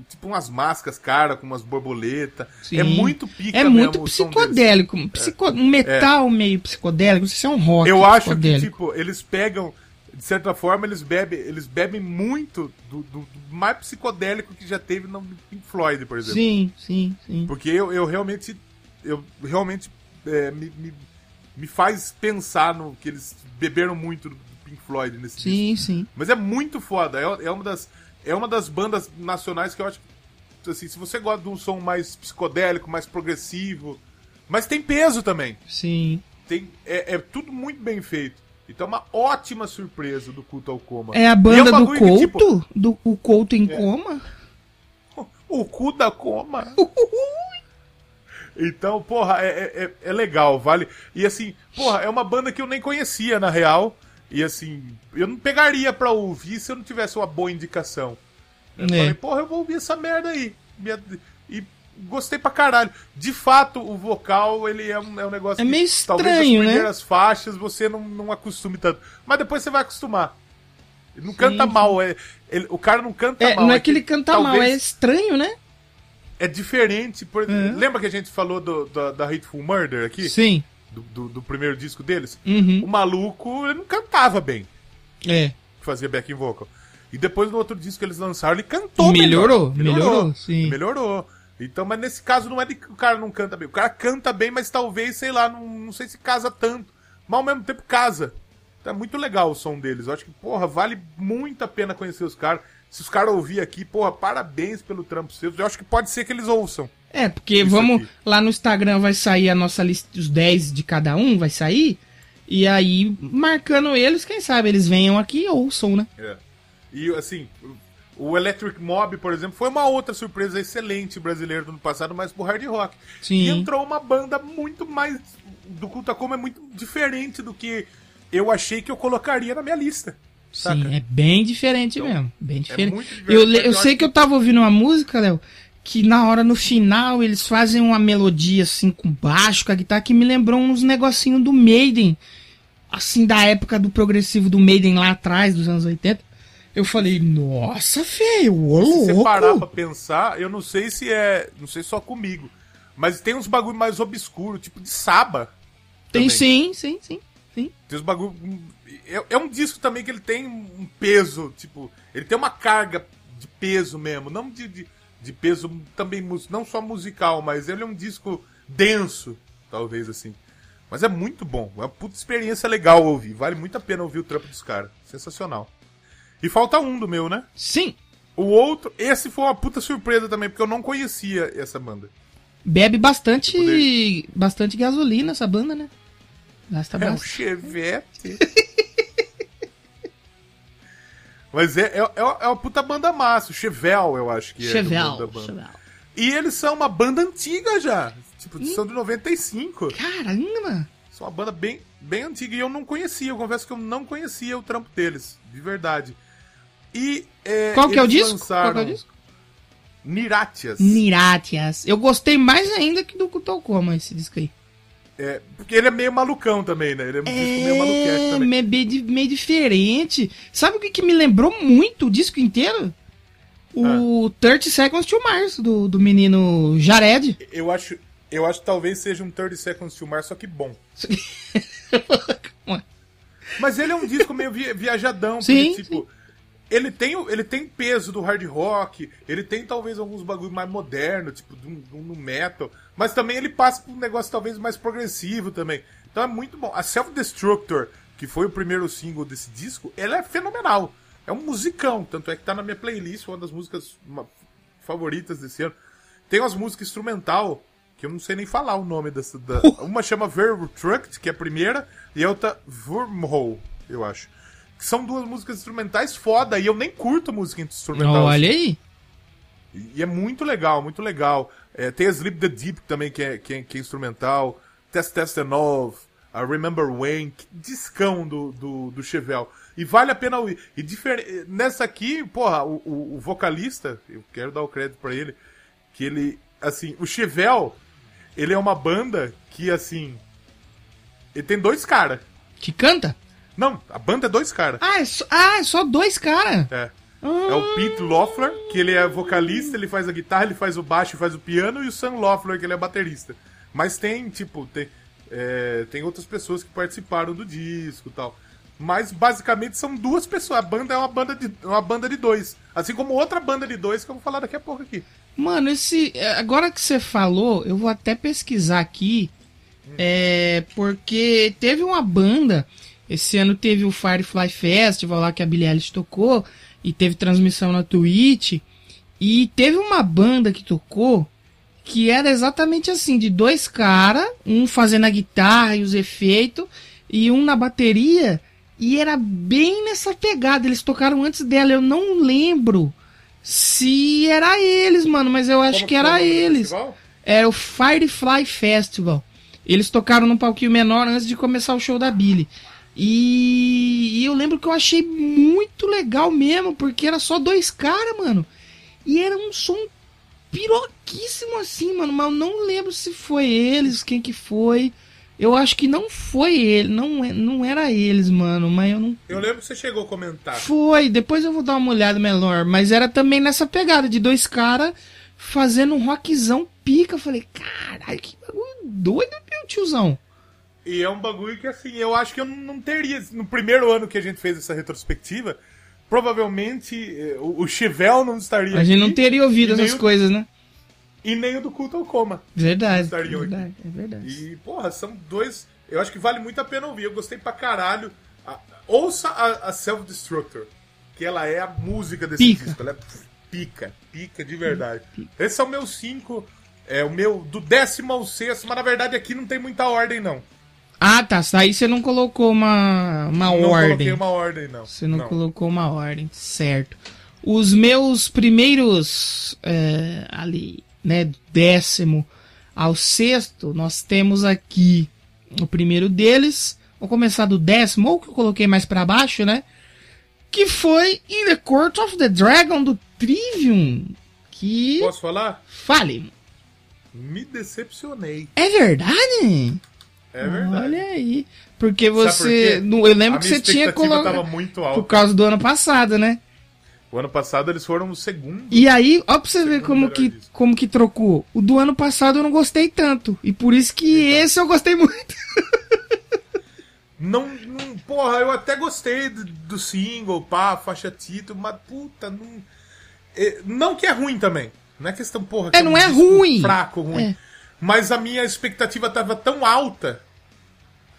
tipo umas máscaras, cara, com umas borboletas. Sim. É muito pica É muito psicodélico. Psico... Um metal meio psicodélico. Se é um rock. Eu acho que, tipo, eles pegam. De certa forma, eles bebem, eles bebem muito do, do- do mais psicodélico que já teve no Pink Floyd, por exemplo. Sim, sim, sim. Porque eu, eu realmente. Eu realmente é, me, me, me faz pensar no que eles beberam muito do Pink Floyd nesse disco. Sim, sim. Mas é muito foda. É, é uma das, é uma das bandas nacionais que eu acho que. Assim, se você gosta de um som mais psicodélico, mais progressivo. Mas tem peso também. Sim. Tem, é, é tudo muito bem feito. Então é uma ótima surpresa do culto ao coma. É a banda um do que, tipo? Do, o Couto em coma? O cu da coma. Então, porra, é, é, é- é legal, vale. E assim, porra, é uma banda que eu nem conhecia, na real. E assim, eu não pegaria pra ouvir se eu não tivesse uma boa indicação. Eu É. falei, porra, eu vou ouvir essa merda aí. E gostei pra caralho. De fato, o vocal, ele é um, é um negócio É meio talvez estranho, as né? primeiras faixas você não, não acostume tanto. Mas depois você vai acostumar. Ele não canta sim. mal, é, ele- o cara não canta É, mal. não é que ele canta mal, talvez- é estranho, né? É diferente. Por... É. Lembra que a gente falou do, da, da Hateful Murder aqui? Sim. Do, do, do primeiro disco deles? Uhum. O maluco ele não cantava bem, É. fazia backing vocal. E depois no outro disco que eles lançaram, ele cantou Melhorou, melhor. melhorou, sim. Melhorou. Então, mas nesse caso não é de que o cara não canta bem. O cara canta bem, mas talvez, sei lá, não, não sei se casa tanto. Mas ao mesmo tempo casa. Então é muito legal o som deles. Eu acho que, porra, vale muito a pena conhecer os caras. Se os caras ouvir aqui, porra, parabéns pelo trampo seu. Eu acho que pode ser que eles ouçam. É, porque vamos. aqui. Lá no Instagram vai sair a nossa lista, os 10 de cada um, vai sair. E aí, marcando eles, quem sabe eles venham aqui e ouçam, né? É. E assim, o Electric Mob, por exemplo, foi uma outra surpresa excelente brasileira do ano passado, mas pro hard rock. Sim. E entrou uma banda muito mais. Do Culta Como é muito diferente do que eu achei que eu colocaria na minha lista. Saca? Sim, é bem diferente mesmo. Bem diferente. Então, muito diferente, eu, eu eu sei que eu tava ouvindo uma música, Léo, que na hora, no final, eles fazem uma melodia assim com baixo, com a guitarra, que me lembrou uns negocinhos do Maiden. Assim, da época do progressivo do Maiden lá atrás, dos anos 80. Eu falei, nossa, feio, ô Se você parar pra louco. pensar, eu não sei se é. Não sei só comigo. Mas tem uns bagulho mais obscuro, tipo de Saba. Tem também. sim, sim, sim, sim. Tem uns bagulho. É, é um disco também que ele tem um peso, tipo. Ele tem uma carga de peso mesmo. Não de, de, de peso também, não só musical, mas ele é um disco denso, talvez assim. Mas é muito bom. É uma puta experiência legal ouvir. Vale muito a pena ouvir o trampo dos caras. Sensacional. E falta um do meu, né? Sim. O outro, esse foi uma puta surpresa também, porque eu não conhecia essa banda. Bebe bastante, Poder. bastante gasolina essa banda, né? Gasta É um bastante. Chevette. Mas é, é, é uma- é uma puta banda massa. O Chevel, eu acho que é. Chevel, da banda. Chevel. E eles são uma banda antiga já. Tipo, são de 95. Caramba! São uma banda bem, bem antiga. E eu não conhecia. Eu confesso que eu não conhecia o trampo deles. De verdade. E. é, Qual que é o disco? lançaram Qual que é o disco? Niratias. Niratias. Eu gostei mais ainda que do Kutokoma, esse disco aí. É, porque ele é meio malucão também, né? Ele é um disco meio maluquete É, também. meio, meio di- meio diferente. Sabe o que, que me lembrou muito o disco inteiro? O 30 Seconds to Mars, do, do menino Jared. Eu acho, eu acho que talvez seja um 30 Seconds to Mars, só que bom. Mas ele é um disco meio vi- viajadão, Sim, porque, tipo, ele tem, ele tem peso do hard rock, ele tem talvez alguns bagulho mais moderno, tipo, do, do, metal, mas também ele passa por um negócio talvez mais progressivo também. Então é muito bom. A Self Destructor, que foi o primeiro single desse disco, ela é fenomenal. É um musicão, tanto é que tá na minha playlist, uma das músicas favoritas desse ano. Tem umas músicas instrumental, que eu não sei nem falar o nome dessa. Da, uma chama Vertruct, que é a primeira, e a outra Wormhole, eu acho. Que são duas músicas instrumentais foda, e eu nem curto música instrumental. Olha aí. E é muito legal, muito legal. É, tem a Sleep the Deep também, que é, que é, que é instrumental. Test Test and All, a Remember When, discão do, do, do Chevel. E vale a pena ouvir. E difer... nessa aqui, porra, o, o, o, vocalista, eu quero dar o crédito para ele, que ele, assim, o Chevel, ele é uma banda que, assim, ele tem dois caras. Que canta? Não, a banda é dois caras. Ah, é só, ah, é só dois caras? É. É o Pete Loeffler, que ele é vocalista, ele faz a guitarra, ele faz o baixo faz o piano, e o Sam Loeffler, que ele é baterista. Mas tem, tipo, tem, é, tem outras pessoas que participaram do disco e tal. Mas basicamente são duas pessoas. A banda é uma banda de, uma banda de dois. Assim como outra banda de dois que eu vou falar daqui a pouco aqui. Mano, esse. É, agora que você falou, eu vou até pesquisar aqui. Hum. É. Porque teve uma banda. Esse ano teve o Firefly Festival lá que a Billie Eilish tocou. E teve transmissão na Twitch. E teve uma banda que tocou que era exatamente assim, de dois caras, um fazendo a guitarra e os efeitos, e um na bateria, e era bem nessa pegada. Eles tocaram antes dela, eu não lembro se era eles, mano, mas eu acho Como que era eles. Era o Firefly Festival. Eles tocaram num palquinho menor antes de começar o show da Billy. E, e eu lembro que eu achei muito legal mesmo, porque era só dois caras, mano. E era um som piroquíssimo assim, mano. Mas eu não lembro se foi eles, quem que foi. Eu acho que não foi ele, não, não era eles, mano, mas eu não. Eu lembro que você chegou a comentar. Foi, depois eu vou dar uma olhada melhor, mas era também nessa pegada de dois caras fazendo um rockzão pica. Eu falei, caralho, que bagulho doido, meu tiozão. E é um bagulho que, assim, eu acho que eu não teria. No primeiro ano que a gente fez essa retrospectiva, provavelmente eh, o, o Chevel não estaria. A gente aqui, não teria ouvido essas o... coisas, né? e nem o do culto ao coma. Verdade. É verdade, é verdade. E, porra, são dois. Eu acho que vale muito a pena ouvir. Eu gostei pra caralho. A, ouça a, a Self-Destructor, que ela é a música desse pica. disco. Ela é pica, pica de verdade. Pica. Esses são meus cinco. É o meu do décimo ao sexto, mas na verdade aqui não tem muita ordem, não. Ah, tá. Aí você não colocou uma, uma não ordem. Não coloquei uma ordem, não. Você não, não, colocou uma ordem, certo. Os meus primeiros é, ali né, do décimo ao sexto, nós temos aqui o primeiro deles. Vou começar do décimo, ou que eu coloquei mais para baixo, né? Que foi In the Court of the Dragon do Trivium. Que. Posso falar? Fale. Me decepcionei. É verdade? É verdade. Olha aí. Porque você. Por eu lembro que você tinha colocado. Por causa do ano passado, né? O ano passado eles foram o segundo. E aí, ó pra você ver como que, como que trocou. O do ano passado eu não gostei tanto. E por isso que então. esse eu gostei muito. não, não, porra, eu até gostei do, do single, pá, faixa título, mas puta, não. É, não que é ruim também. Não é questão, porra, que é, não é ruim. Fraco, ruim. É. Mas a minha expectativa tava tão alta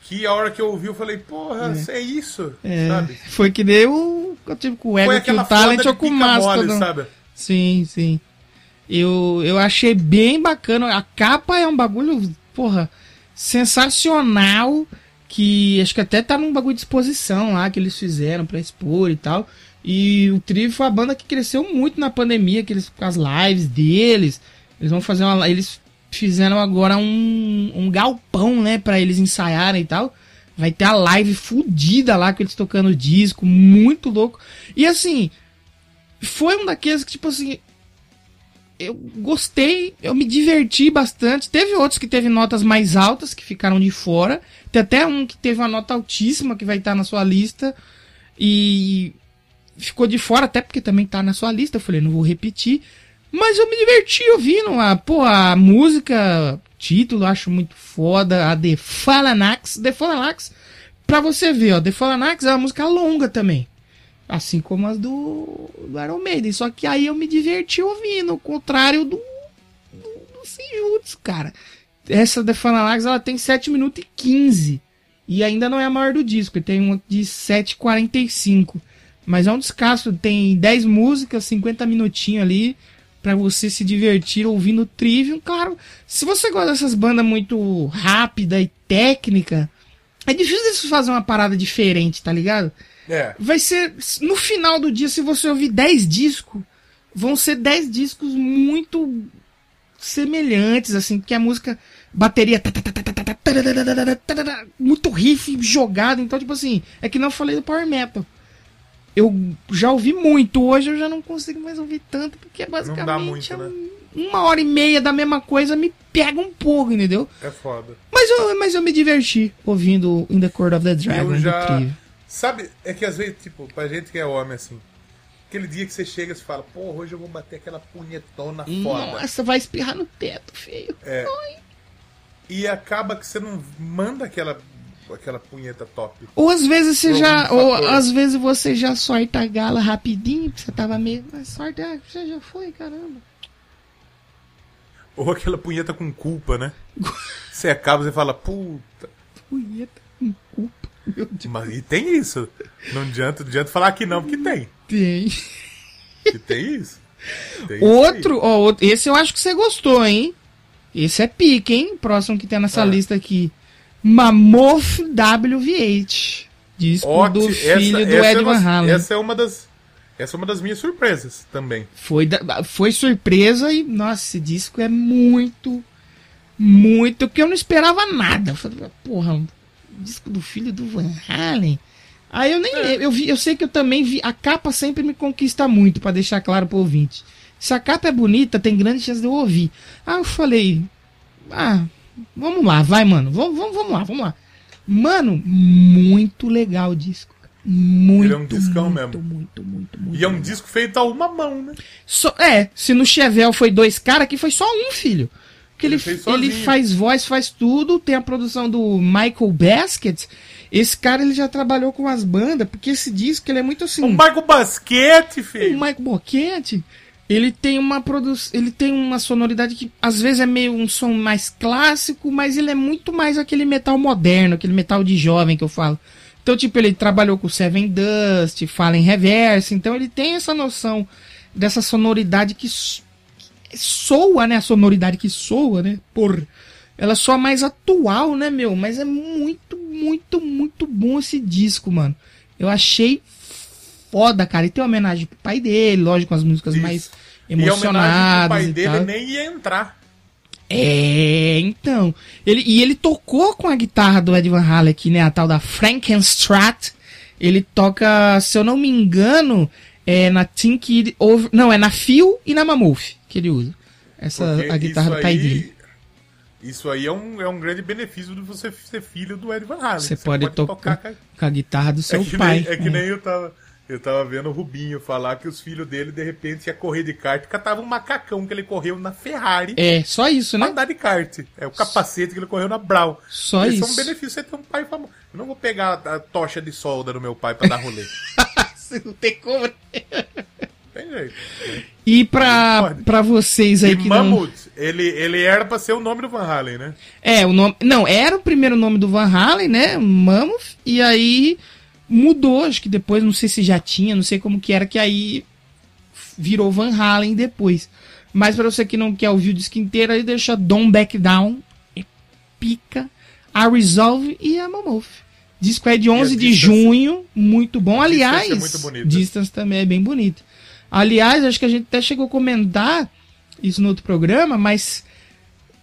que a hora que eu ouvi eu falei, porra, é, é isso, é. sabe? Foi que nem o eu tive com o ego que o talent ou com o Mastodon. Sabe? Sim, sim. Eu, eu achei bem bacana. A capa é um bagulho, porra, sensacional. Que acho que até tá num bagulho de exposição lá que eles fizeram pra expor e tal. E o Triv foi a banda que cresceu muito na pandemia, que eles, com as lives deles. Eles vão fazer uma. Eles fizeram agora um, um galpão, né, para eles ensaiarem e tal. Vai ter a live fudida lá com eles tocando disco, muito louco. E assim, foi um daqueles que, tipo assim, eu gostei, eu me diverti bastante. Teve outros que teve notas mais altas que ficaram de fora. Tem até um que teve uma nota altíssima que vai estar na sua lista e ficou de fora, até porque também tá na sua lista. Eu falei, não vou repetir. Mas eu me diverti ouvindo a, pô, a música, título, acho muito foda. A The Phalanax. The Phalanax, pra você ver, ó. The Phalanax é uma música longa também. Assim como as do, do Iron Maiden. Só que aí eu me diverti ouvindo, ao contrário do, do, do cara. Essa The Phalanax, ela tem 7 minutos e 15. E ainda não é a maior do disco, tem uma de 7,45. Mas é um descasso, tem 10 músicas, 50 minutinhos ali para você se divertir ouvindo Trivium. Claro, se você gosta dessas bandas muito rápida e técnica, é difícil eles fazer uma parada diferente, tá ligado? É. Vai ser. No final do dia, se você ouvir 10 discos, vão ser 10 discos muito semelhantes, assim, porque a música, bateria, muito riff jogado, então, tipo assim, é que não falei do Power Metal. Eu já ouvi muito, hoje eu já não consigo mais ouvir tanto, porque basicamente muito, né? uma hora e meia da mesma coisa me pega um pouco, entendeu? É foda. Mas eu, mas eu me diverti ouvindo In the Court of the Dragon. Eu já... Sabe, é que às vezes, tipo, pra gente que é homem, assim, aquele dia que você chega e fala, porra, hoje eu vou bater aquela punhetona foda. Nossa, vai espirrar no teto, feio. É. Ai. E acaba que você não manda aquela aquela punheta top. Ou às vezes você já. Ou às vezes você já sorta a gala rapidinho, porque você tava meio. Mas sorte, ah, você já foi, caramba. Ou aquela punheta com culpa, né? você acaba e fala, puta. Punheta com culpa. Mas e tem isso. Não adianta, não adianta falar que não, porque tem. Tem. Que tem isso. Tem outro, isso ó, esse eu acho que você gostou, hein? Esse é pique, hein? Próximo que tem nessa ah. lista aqui. Mammoth WV8. Disco Ótimo. do filho essa, do essa Ed é Van Halen. Essa é uma das. Essa é uma das minhas surpresas também. Foi, da, foi surpresa e, nossa, esse disco é muito, muito, que eu não esperava nada. Eu falei, porra, disco do filho do Van Halen. Aí eu nem é. eu vi, eu sei que eu também vi, a capa sempre me conquista muito, para deixar claro pro ouvinte. Se a capa é bonita, tem grande chance de eu ouvir. Aí eu falei, ah, vamos lá, vai, mano. Vamos, vamos, vamos lá, vamos lá. Mano, muito legal o disco. Muito, Ele é um discão muito, mesmo. Muito, muito, muito. E é um disco feito a uma mão, né? Só, é, se no Chevel foi dois caras, aqui foi só um, filho. Porque ele, ele, ele faz voz, faz tudo, tem a produção do Michael Basket. Esse cara ele já trabalhou com as bandas, porque esse disco ele é muito assim. O Michael Basquete, filho. O Michael Basquete, ele tem uma produção, ele tem uma sonoridade que às vezes é meio um som mais clássico, mas ele é muito mais aquele metal moderno, aquele metal de jovem que eu falo. Então, tipo, ele trabalhou com Seven Dust, Fallen Reverse, então ele tem essa noção dessa sonoridade que soa, né? A sonoridade que soa, né? Por. Ela soa mais atual, né, meu? Mas é muito, muito, muito bom esse disco, mano. Eu achei foda, cara. E tem uma homenagem pro pai dele, lógico, com as músicas Isso. mais emocionadas. E a pai dele tal. nem ia entrar. É, então. Ele, e ele tocou com a guitarra do Ed Van Halen aqui, né? A tal da Frankenstrat. Ele toca, se eu não me engano, é na Think Over. Não, é na Phil e na Mammoth que ele usa. Essa Porque a guitarra do pai aí, dele. Isso aí é um, é um grande benefício de você ser filho do Ed Van Halen. Você, você pode, pode, tocar, tocar com a guitarra do seu é pai. Nem, é que é. nem eu tava. Eu tava vendo o Rubinho falar que os filhos dele, de repente, ia correr de kart, catava um macacão que ele correu na Ferrari. É, só isso, né? Andar de kart. É o capacete que ele correu na Brau. Só Esse isso. é um benefício você ter um pai famoso. Eu não vou pegar a tocha de solda do meu pai pra dar rolê. você não tem como. Tem jeito. E pra, pra vocês aí e que Mammoth, não... ele, ele era pra ser o nome do Van Halen, né? É, o nome... Não, era o primeiro nome do Van Halen, né? Mammoth. E aí mudou, acho que depois, não sei se já tinha, não sei como que era, que aí virou Van Halen depois. Mas para você que não quer ouvir o disco inteiro, aí deixa Don't Back Down, é pica, a Resolve e a Mammoth. Disco é de 11 de junho, muito bom. Aliás, Distance, é Distance também é bem bonito. Aliás, acho que a gente até chegou a comentar isso no outro programa, mas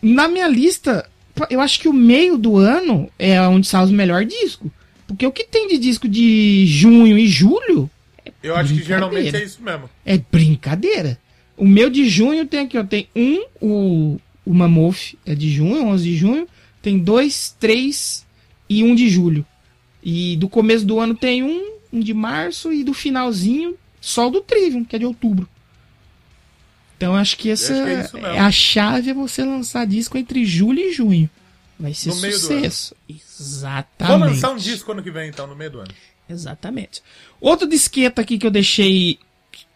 na minha lista, eu acho que o meio do ano é onde sai os melhores discos. Porque o que tem de disco de junho e julho. É eu acho que geralmente é isso mesmo. É brincadeira. O meu de junho tem aqui, ó. Tem um, o, o Mammoth é de junho, 11 de junho. Tem dois, três e um de julho. E do começo do ano tem um, um de março. E do finalzinho só o do Trivium, que é de outubro. Então acho que essa acho que é, é, a chave é você lançar disco entre julho e junho. Vai ser no sucesso. Exatamente. Vou lançar um disco ano que vem, então, no meio do ano. Exatamente. Outro disquete aqui que eu deixei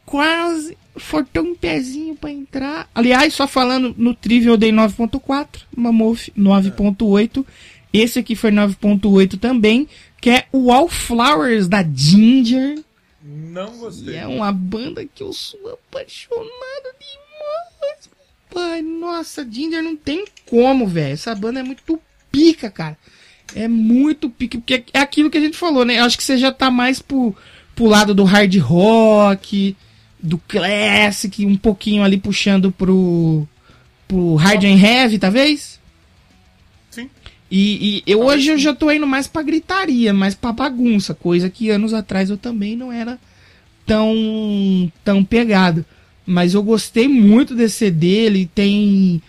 quase faltou um pezinho para entrar. Aliás, só falando no Trivial dei 9.4, Mammoth 9.8. Esse aqui foi 9.8 também, que é o Wallflowers da Ginger. Não gostei. E é uma banda que eu sou apaixonado demais. Pai, nossa, Ginger não tem como, velho. Essa banda é muito pica, cara. É muito pica, porque é aquilo que a gente falou, né? Eu acho que você já tá mais pro, pro lado do hard rock, do classic, um pouquinho ali puxando pro, pro hard and heavy, talvez? Sim. E, e eu, hoje eu já tô indo mais pra gritaria, mais pra bagunça, coisa que anos atrás eu também não era tão, tão pegado. Mas eu gostei muito desse CD, ele tem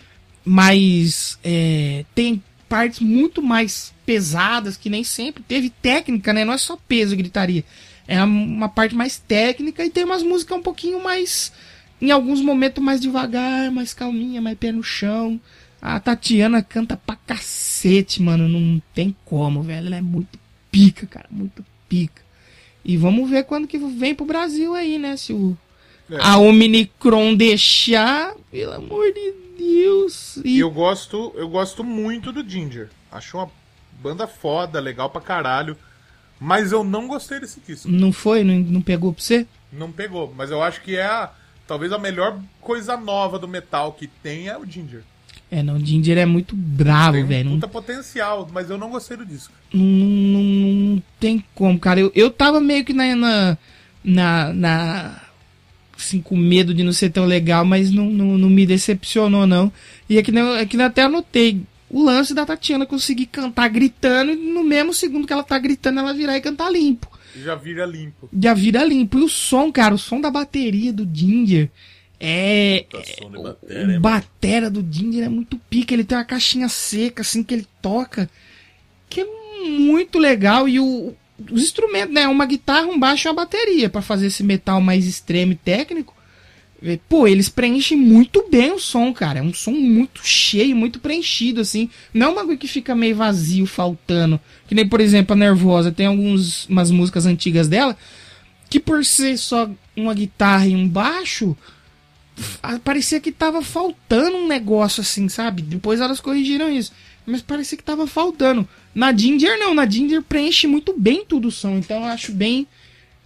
mais. É, tem partes muito mais pesadas, que nem sempre teve técnica, né? Não é só peso e gritaria. É uma parte mais técnica e tem umas músicas um pouquinho mais. Em alguns momentos mais devagar, mais calminha, mais pé no chão. A Tatiana canta pra cacete, mano. Não tem como, velho. Ela é muito pica, cara. Muito pica. E vamos ver quando que vem pro Brasil aí, né? Se o, é. a Omnicron deixar, pelo amor de Deus. E eu gosto, eu gosto muito do Ginger. Acho uma banda foda, legal pra caralho. Mas eu não gostei desse disco. Não foi? Não, não pegou pra você? Não pegou, mas eu acho que é a, talvez a melhor coisa nova do metal que tem é o Ginger. É, não, o Ginger é muito bravo, tem velho. Muita potencial, mas eu não gostei do disco. Não, não, não tem como, cara. Eu, eu tava meio que na, na, na, na assim, com medo de não ser tão legal, mas não, não, não me decepcionou, não. E aqui, aqui até anotei o lance da Tatiana conseguir cantar gritando e no mesmo segundo que ela tá gritando, ela virar e cantar limpo. Já vira limpo. Já vira limpo. E o som, cara, o som da bateria do Ginger é. é batera, o batera do Ginger é muito pica. Ele tem uma caixinha seca, assim, que ele toca. Que é muito legal. E o, os instrumentos, né? Uma guitarra, um baixo e uma bateria. para fazer esse metal mais extremo e técnico. Pô, eles preenchem muito bem o som, cara. É um som muito cheio, muito preenchido, assim. Não é um bagulho que fica meio vazio, faltando. Que nem, por exemplo, a Nervosa. Tem algumas umas músicas antigas dela que, por ser só uma guitarra e um baixo, parecia que tava faltando um negócio assim, sabe? Depois elas corrigiram isso. Mas parecia que tava faltando. Na Ginger, não. Na Ginger preenche muito bem tudo o som. Então eu acho bem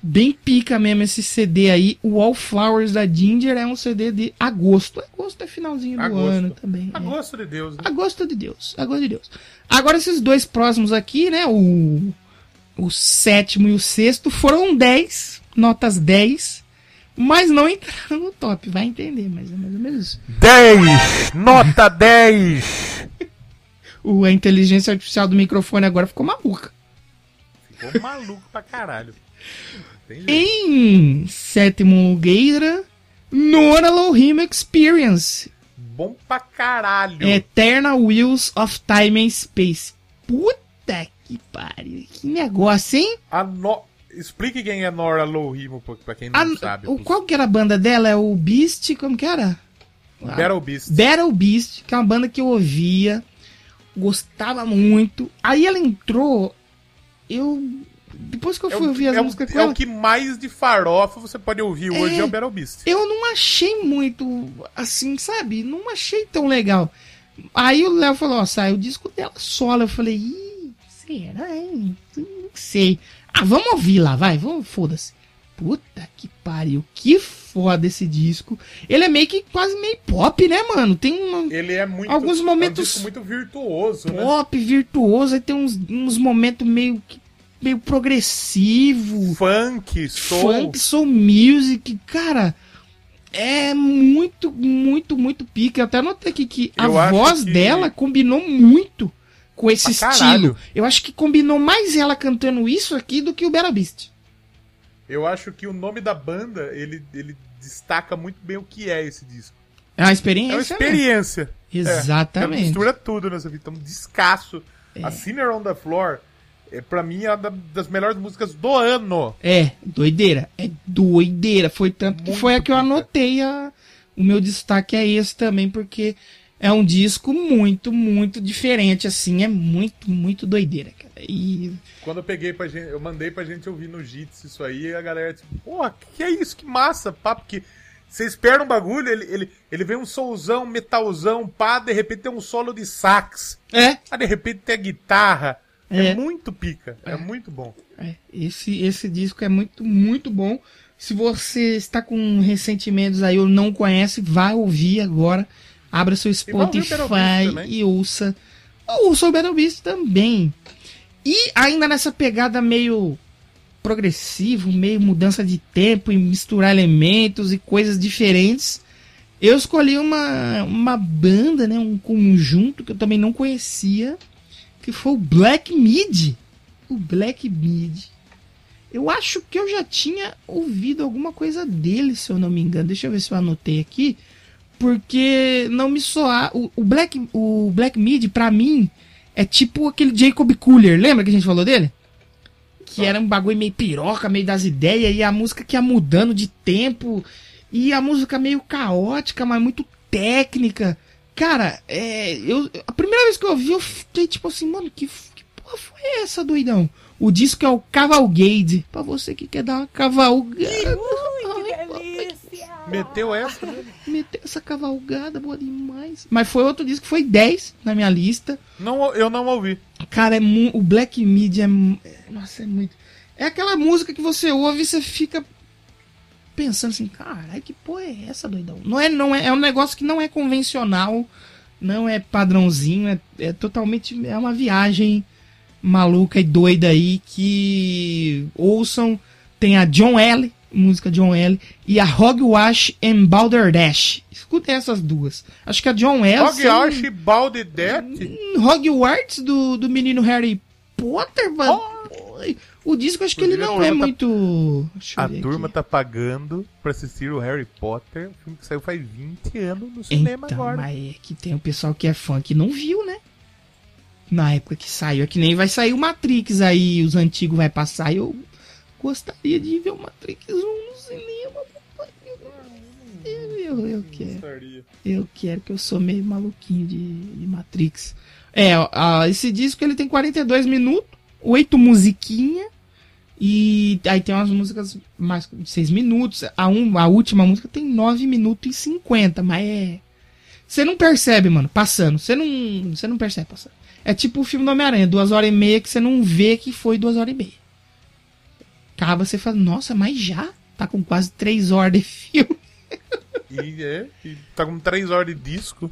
bem pica mesmo esse CD aí. O Wallflowers da Ginger é um CD de agosto. Agosto é finalzinho do agosto. ano também. É. Agosto é. de Deus. Né? Agosto de Deus. Agosto de Deus. Agora esses dois próximos aqui, né? O, o sétimo e o sexto foram 10, notas 10. Mas não entraram no top, vai entender, mas é mais ou menos isso. 10! Nota 10! O, a inteligência artificial do microfone agora ficou maluca. Ficou maluco pra caralho. Em sétimo lugar, Nora Lohim Experience. Bom pra caralho. Eternal Wheels of Time and Space. Puta que pariu. Que negócio, hein? A no... Explique quem é Nora Lohim pra quem não a... sabe. Qual que era a banda dela? É o Beast? Como que era? Battle Beast. Battle Beast, que é uma banda que eu ouvia, gostava muito. Aí ela entrou, eu depois que eu é fui é ouvir as é músicas com É ela, o que mais de farofa você pode ouvir é, hoje é o Battle Beast. Eu não achei muito, assim, sabe? Não achei tão legal. Aí o Léo falou, ó, sai o disco dela solo. Eu falei, ih, será, hein? Não sei. Ah, vamos ouvir lá, vai, vamos, foda-se. Puta que pariu, que foda esse disco. Ele é meio que quase meio pop, né, mano? Tem uma, Ele é muito. Alguns momentos. É um muito virtuoso, pop, né? Pop, virtuoso. Aí tem uns, uns momentos meio que meio progressivo. Funk, soul. Funk, soul music. Cara, é muito, muito, muito pica. Eu até notei aqui que Eu a voz que... dela combinou muito com esse ah, estilo. Eu acho que combinou mais ela cantando isso aqui do que o Bella Beast. Eu acho que o nome da banda, ele, ele destaca muito bem o que é esse disco. É uma experiência. É uma experiência. Né? Exatamente. É, mistura tudo nessa vida. Então, descasso. É. A Sinner on the Floor é, pra mim, é uma das melhores músicas do ano. É, doideira. É doideira. Foi tanto muito que foi a que eu anotei. A... O meu destaque é esse também, porque é um disco muito, muito diferente, assim. É muito, muito doideira, cara. E... Quando eu peguei pra gente, eu mandei pra gente ouvir no Jits isso aí, e a galera, tipo, porra, que é isso? Que massa, pá, porque você espera um bagulho, ele, ele, ele vem um soulzão, metalzão, pá, de repente tem um solo de sax. É. Aí de repente tem a guitarra. É, é muito pica, é, é, muito bom. É. Esse, esse disco é muito, muito bom. Se você está com ressentimentos aí ou não conhece, vá ouvir agora. Abra seu Spotify e, e ouça. Ouça o Battle Beast também. E ainda nessa pegada meio progressivo, meio mudança de tempo e misturar elementos e coisas diferentes. Eu escolhi uma, uma banda, né, um conjunto que eu também não conhecia, que foi o Black Mid. O Black Mid. Eu acho que eu já tinha ouvido alguma coisa dele, se eu não me engano. Deixa eu ver se eu anotei aqui. Porque não me soar. O, o Black, o Black Mid, pra mim, é tipo aquele Jacob Cooler. Lembra que a gente falou dele? Que era um bagulho meio piroca, meio das ideias. E a música que ia mudando de tempo. E a música meio caótica, mas muito técnica. Cara, é, eu, a primeira vez que eu ouvi, eu fiquei tipo assim, mano, que, que porra foi essa, doidão? O disco é o Cavalgade. Pra você que quer dar uma cavalgada. Meteu essa, né? Meteu essa cavalgada, boa demais. Mas foi outro disco que foi 10 na minha lista. Não, eu não ouvi. Cara, é o Black é, mu- é- Nossa, é muito. É aquela música que você ouve e você fica pensando assim, caralho, que porra é essa, doidão? Não é, não é, é um negócio que não é convencional, não é padrãozinho, é, é totalmente. É uma viagem maluca e doida aí que ouçam. Tem a John L, música John L, e a Hogwash and Balderdash. Escutem essas duas. Acho que a John L. Hogwash Baldedet? Hum, Hogwarts do, do menino Harry Potter, mano. O disco acho que ele não é tá- muito. A turma aqui. tá pagando pra assistir o Harry Potter, um filme que saiu faz 20 anos no cinema Então, agora. mas é que tem o pessoal que é fã que não viu, né? Na época que saiu. É que nem vai sair o Matrix aí, os antigos vai passar. e Eu gostaria de ver o Matrix 1 no cinema. papai. Eu, eu, eu quero. Eu quero, que eu sou meio maluquinho de, de Matrix. É, ó, esse disco ele tem 42 minutos, 8 musiquinha e aí tem umas músicas mais de 6 minutos. A, um, a última música tem 9 minutos e 50, mas é. Você não percebe, mano, passando. Você não, você não percebe passando. É tipo o filme do Homem-Aranha, duas horas e meia que você não vê que foi duas horas e meia. Acaba você fala, nossa, mas já? Tá com quase três horas de filme. E, é, e tá com 3 horas de disco.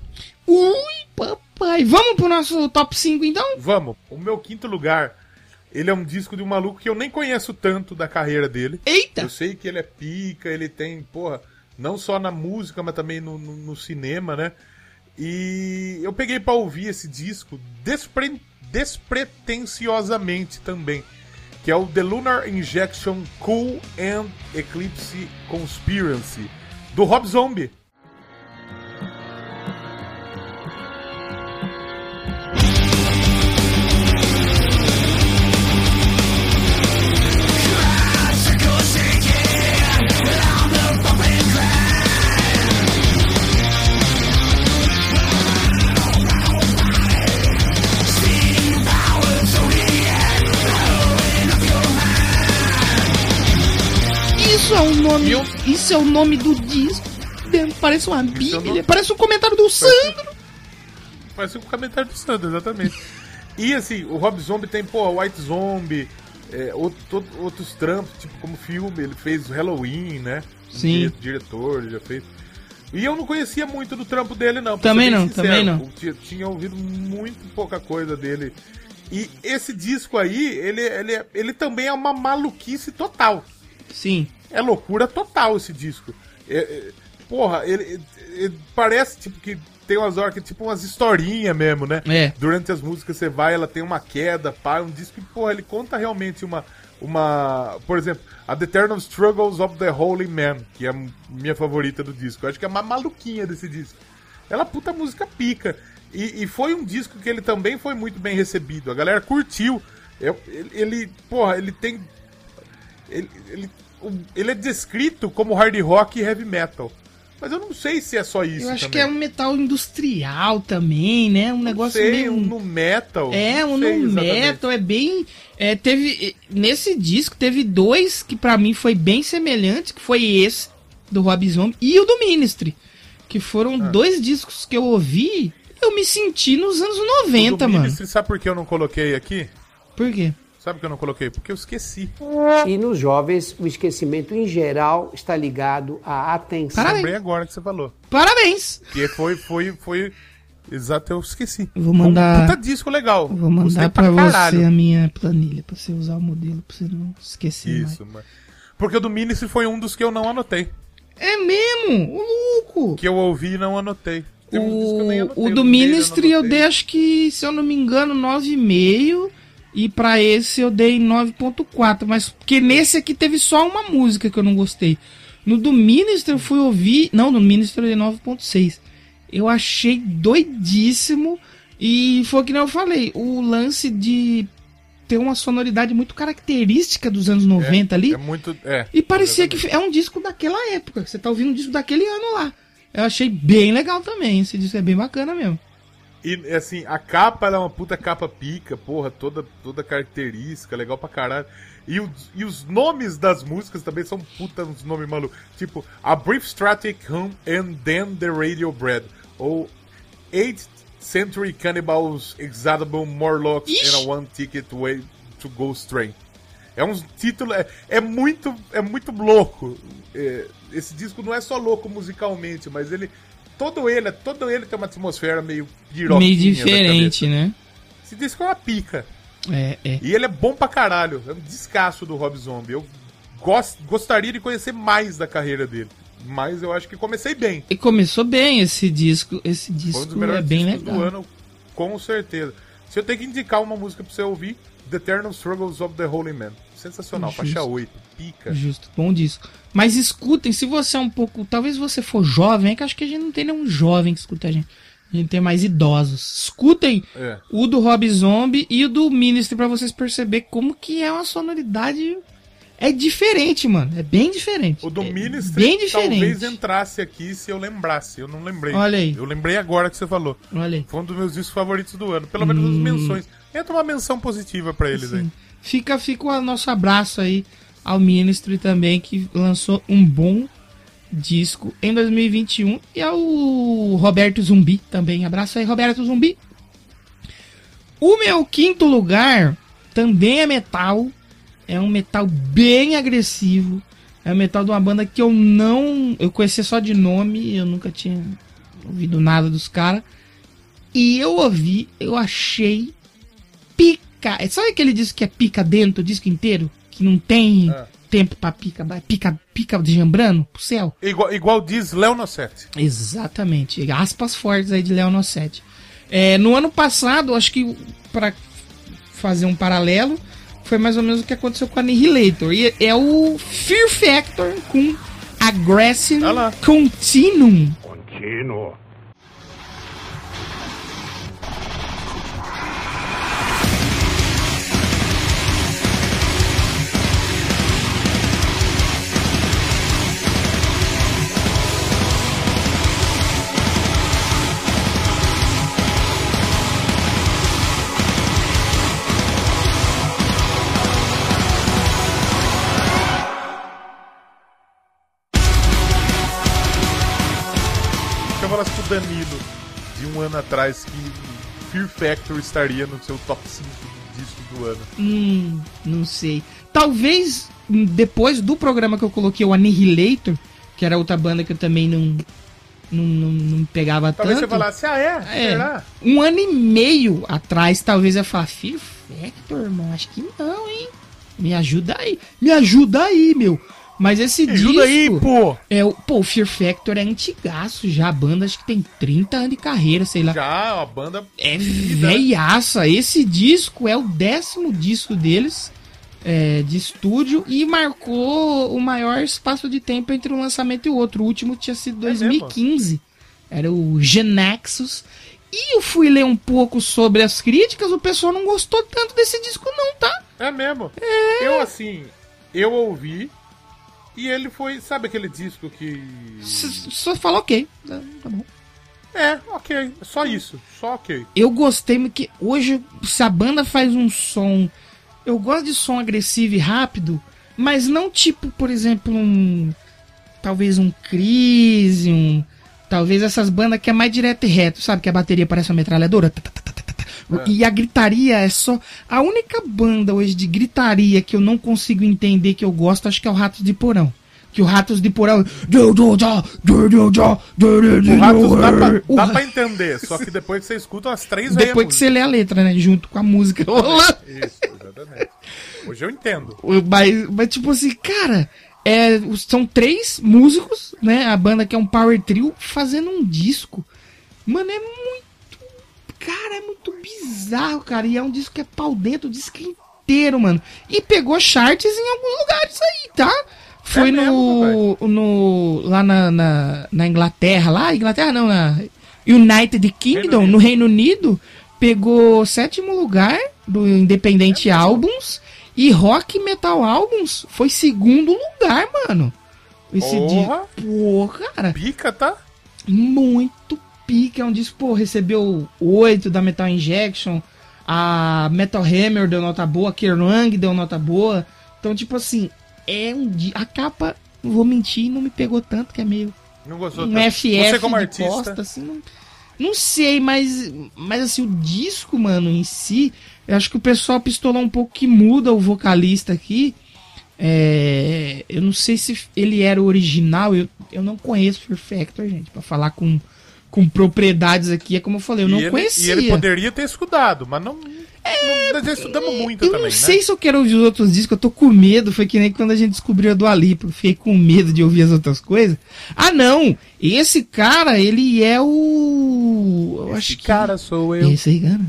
Ui, papai. Vamos pro nosso top 5 então? Vamos, o meu quinto lugar, ele é um disco de um maluco que eu nem conheço tanto da carreira dele. Eita! Eu sei que ele é pica, ele tem, porra, não só na música, mas também no, no- no cinema, né? E eu peguei pra ouvir esse disco despre- despretensiosamente também, que é o The Lunar Injection Cool and Eclipse Conspiracy, do Rob Zombie. Nome. Isso é o nome do disco. Parece uma é o bíblia. Parece um comentário do Sandro. Parece um comentário do Sandro, exatamente. e assim, o Rob Zombie tem, pô, White Zombie, é, outro- outros trampos, tipo, como filme, ele fez Halloween, né? Sim. Dire- Diretor, já fez. E eu não conhecia muito do trampo dele, não. Também não, também não. Eu tinha, tinha ouvido muito pouca coisa dele. E esse disco aí, ele, ele, é- ele também é uma maluquice total. Sim. É loucura total esse disco. É, é, porra, ele, ele- parece tipo que tem umas horas que tipo umas historinhas mesmo, né? É. Durante as músicas você vai, ela tem uma queda, pá, um disco que, porra, ele conta realmente uma. Uma. Por exemplo, a The Eternal Struggles of the Holy Man, que é a minha favorita do disco. Eu acho que é uma maluquinha desse disco. Ela é puta música pica. E, e foi um disco que ele também foi muito bem recebido. A galera curtiu. Eu- ele, ele, porra, ele tem ele, ele, ele é descrito como hard rock e heavy metal. Mas eu não sei se é só isso. Eu acho também. que é um metal industrial também, né? Um Não negócio sei, meio. um no metal. É, um sei no exatamente. metal, é bem. É, teve. Nesse disco teve dois que pra mim foi bem semelhante, que foi esse, do Rob Zombie, e o do Ministry. Que foram Ah. dois discos que eu ouvi, eu me senti nos anos O 90, do mano. Ministry, sabe por que eu não coloquei aqui? Por quê? Sabe que eu não coloquei? Porque eu esqueci. E nos jovens, o esquecimento em geral está ligado à atenção. Parabéns. Lembrei agora que você falou. Parabéns! Que foi, foi, foi Exato, eu esqueci. Eu vou mandar- Um puta disco legal. Vou mandar pra caralho. você a minha planilha, pra você usar o modelo, pra você não esquecer Isso, mano. Porque o do Ministry foi um dos que eu não anotei. mais. É mesmo? O louco! Que eu ouvi e não anotei. Tem um disco que eu nem O, anotei, o do Ministry eu dei, acho que, se eu não me engano, 9,5. E pra esse eu dei 9.4. Mas porque nesse aqui teve só uma música que eu não gostei. No do Ministry eu fui ouvir. Não, no Ministry eu dei 9.6. Eu achei doidíssimo. E foi o que nem eu falei. O lance de ter uma sonoridade muito característica dos anos 90 ali. É muito. É. E parecia que é um disco daquela época. Você tá ouvindo um disco daquele ano lá. Eu achei bem legal também. Esse disco é bem bacana mesmo. E assim, a capa ela é uma puta capa pica, porra, toda, toda característica, legal pra caralho. E, o- e os nomes das músicas também são puta uns nomes malucos. Tipo, A Brief Strategic Home and Then the Radio Bread. Ou 8th Century Cannibals Exadable Morlocks Ixi. and a One Ticket Way to Ghost Train. É um título. É, é muito. É muito louco. É, esse disco não é só louco musicalmente, mas ele. Todo ele, todo ele tem uma atmosfera meio Meio diferente, né? Esse disco é uma pica. É, é. E ele é bom pra caralho. É um descasso do Rob Zombie. Eu gost, gostaria de conhecer mais da carreira dele. Mas eu acho que comecei bem. E começou bem esse disco. Esse um disco é bem legal. do ano, com certeza. Se eu tenho que indicar uma música pra você ouvir, The Eternal Struggles of the Holy Man. Sensacional, Justo. faixa 8, pica. Justo, bom disco. Mas escutem, se você é um pouco. Talvez você for jovem, é que acho que a gente não tem nenhum jovem que escuta a gente. A gente tem mais idosos. Escutem É. o do Rob Zombie e o do Ministry pra vocês perceberem como que é uma sonoridade. É diferente, mano. É bem diferente. O do é Ministry Bem diferente. talvez entrasse aqui se eu lembrasse. Eu não lembrei. Olha aí. Eu lembrei agora que você falou. Olha aí. Foi um dos meus discos favoritos do ano. Pelo menos as menções. Entra uma menção positiva pra eles aí. Fica, fica o nosso abraço aí ao Ministry também, que lançou um bom disco em 2021. E ao Roberto Zumbi também. Abraço aí, Roberto Zumbi. O meu quinto lugar também é metal. É um metal bem agressivo. É um metal de uma banda que eu não. Eu conhecia só de nome, eu nunca tinha ouvido nada dos caras. E eu ouvi, eu achei pica. É, Sabe aquele disco que é pica dentro, o disco inteiro? Que não tem É. tempo pra pica, pica, pica de jambrano pro céu? Igual, igual diz Léo Nossetti. Exatamente. Aspas fortes aí de Léo Nossetti. É, no ano passado, acho que pra fazer um paralelo, foi mais ou menos o que aconteceu com a Annihilator. E é o Fear Factor com Aggressive lá. Continuum. Danilo de um ano atrás que Fear Factory estaria no seu top 5 discos do ano. Hum, não sei. Talvez hum, depois do programa que eu coloquei, o Annihilator, que era outra banda que eu também não, não, não, não pegava Talvez tanto. você falasse, ah é? É, Será? um ano e meio atrás, talvez eu falar, Fear Factor, irmão, acho que não, hein? Me ajuda aí. Me ajuda aí, meu. Mas esse Me ajuda aí, disco... pô! É, o, pô, o Fear Factor é antigaço já. A banda acho que tem 30 anos de carreira, sei lá. Já, a banda. É veiaça. Esse disco é o décimo disco deles é, de estúdio e marcou o maior espaço de tempo entre um lançamento e o outro. O último tinha sido É 2015. Era o Genexus. E eu fui ler um pouco sobre as críticas. O pessoal não gostou tanto desse disco, não, tá? É mesmo. Eu, assim, eu ouvi. E ele foi. Sabe aquele disco que. Só falou ok. Tá tá bom. É, ok. Só isso. Só ok. Eu gostei porque hoje, se a banda faz um som. Eu gosto de som agressivo e rápido, mas não tipo, por exemplo, um. Talvez um Crise, um. Talvez essas bandas que é mais direto e reto, sabe? Que a bateria parece uma metralhadora. tá, tá, tá, tá. E a gritaria é só. A única banda hoje de gritaria que eu não consigo entender que eu gosto, acho que é o Ratos de Porão. Que o Ratos de Porão. O Ratos dá pra, dá pra entender, só que depois que você escuta umas três vezes. Depois que você lê a letra, né? Junto com a música rolando. Isso, exatamente. Hoje eu entendo. Mas, mas tipo assim, cara, é, são três músicos, né? A banda que é um power trio fazendo um disco. Mano, é muito. Cara, é muito bizarro, cara. E é um disco que é pau dentro, o disco inteiro, mano. E pegou charts em alguns lugares aí, tá? Foi É no, no. lá na, na, na Inglaterra, lá, Inglaterra não, na United Kingdom, Reino no Reino Unido, pegou sétimo lugar do Independente Albums e Rock Metal Albums foi segundo lugar, mano. Esse Porra. disco. Pô, cara, Pica, tá? muito pique. É um disco, pô, recebeu oito da Metal Injection. A Metal Hammer deu nota boa, a Kerrang deu nota boa. Então, tipo assim, é um A capa, não vou mentir, não me pegou tanto, que é meio Não gostou um tanto. FF Você como de artista. costa, assim, não, não sei, mas, mas assim, o disco, mano, em si, eu acho que o pessoal pistolou um pouco que muda o vocalista aqui. É, eu não sei se ele era o original, eu, eu não conheço o Fear Factor, gente, pra falar com, com propriedades aqui, é como eu falei, eu E não ele, conhecia. E ele poderia ter estudado, mas não. não nós já estudamos muito eu também, não né? sei se eu quero ouvir os outros discos, eu tô com medo. Foi que nem quando a gente descobriu a do. Eu fiquei com medo de ouvir as outras coisas. Ah, não! Esse cara, ele é o. Eu acho que. Cara, sou eu. Esse cara.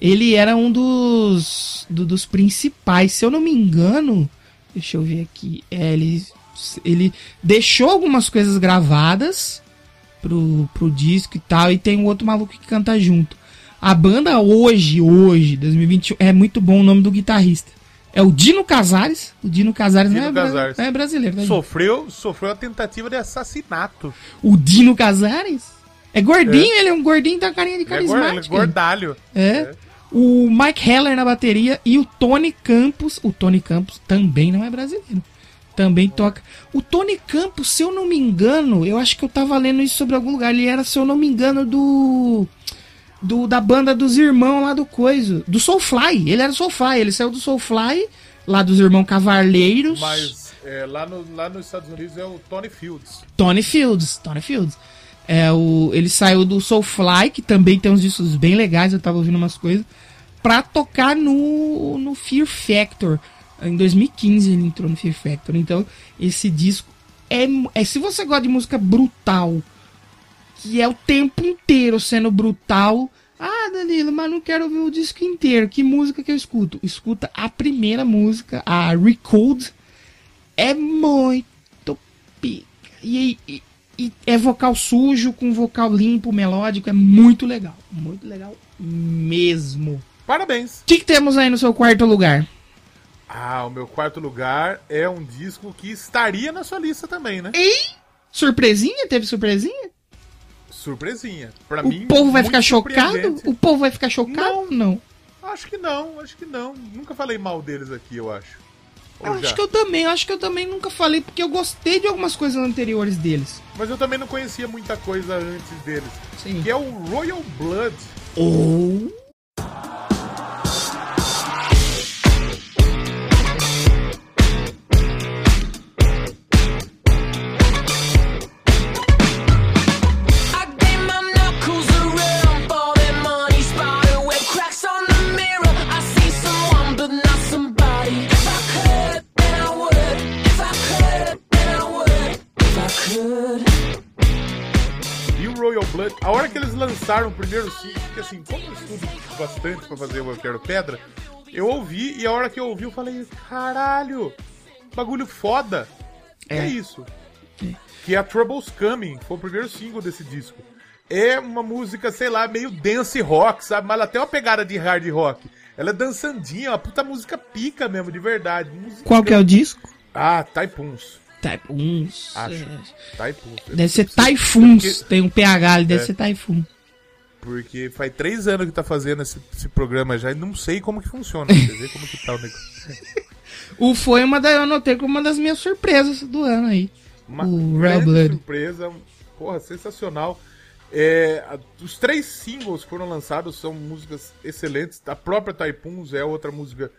Ele era um dos. do- dos principais. Se eu não me engano. Deixa eu ver aqui. É, ele. Ele deixou algumas coisas gravadas pro, pro disco e tal. E tem um outro maluco que canta junto. A banda hoje, hoje, 2021, é muito bom o nome do guitarrista. É o Dino Casares. O Dino Casares não é, bra- não é brasileiro, né? Sofreu, sofreu a tentativa de assassinato. O Dino Casares? É gordinho, ele é um gordinho da carinha de Ele é, gor- ele é carismático. gordalho. É. O Mike Heller na bateria e o Tony Campos. O Tony Campos também não é brasileiro. Também toca. O Tony Campos, se eu não me engano, eu acho que eu tava lendo isso sobre algum lugar. Ele era, se eu não me engano, do. do da banda dos irmãos lá do Coiso. Do Soulfly. Ele era do Soulfly. Ele saiu do Soulfly, lá dos irmãos Cavarleiros. Mas é, lá, no- lá nos Estados Unidos é o Tony Fields. Tony Fields, Tony Fields. É o, ele saiu do Soulfly, que também tem uns discos bem legais, eu tava ouvindo umas coisas, pra tocar no, no Fear Factor. Em 2015 ele entrou no Fear Factor. Então, esse disco é, é. Se você gosta de música brutal, que é o tempo inteiro sendo brutal. Ah, Danilo, mas não quero ouvir o disco inteiro. Que música que eu escuto? Escuta a primeira música, a Recode. É muito pica. E, e- e é vocal sujo com vocal limpo, melódico. É muito legal. Muito legal mesmo. Parabéns. O que, que temos aí no seu quarto lugar? Ah, o meu quarto lugar é um disco que estaria na sua lista também, né? Surpresinha? Teve surpresinha? Surpresinha. Pra O mim, povo vai ficar chocado? O povo vai ficar chocado? Não. Acho que não, acho que não. Nunca falei mal deles aqui, eu acho. Ou Eu já? acho que eu também, eu acho que eu também nunca falei, porque eu gostei de algumas coisas anteriores deles. Mas eu também não conhecia muita coisa antes deles. Sim. Que é o Royal Blood. Ou. I lançaram o primeiro single, porque assim, como eu estudo bastante pra fazer o Eu Quero Pedra, eu ouvi e a hora que eu ouvi eu falei, caralho, bagulho foda. É, É. isso. Que é a Troubles Coming, foi o primeiro single desse disco. É uma música, sei lá, meio dance rock, sabe? Mas ela tem uma pegada de hard rock. Ela é dançandinha, uma puta música pica mesmo, de verdade. Música... Qual que é o disco? Ah, Taipuns. 1. Acho. Taipuns. Deve ser Typhoons. Porque- Tem um PH ali, deve É. ser Typhoon. Porque faz três anos que tá fazendo esse, esse programa já e não sei como que funciona. Você vê como que tá o negócio. O foi uma da, eu anotei como uma das minhas surpresas do ano aí. Uma O Royal grande Blood. surpresa. Porra, sensacional. É, os três singles que foram lançados são músicas excelentes. A própria Taipuns é outra música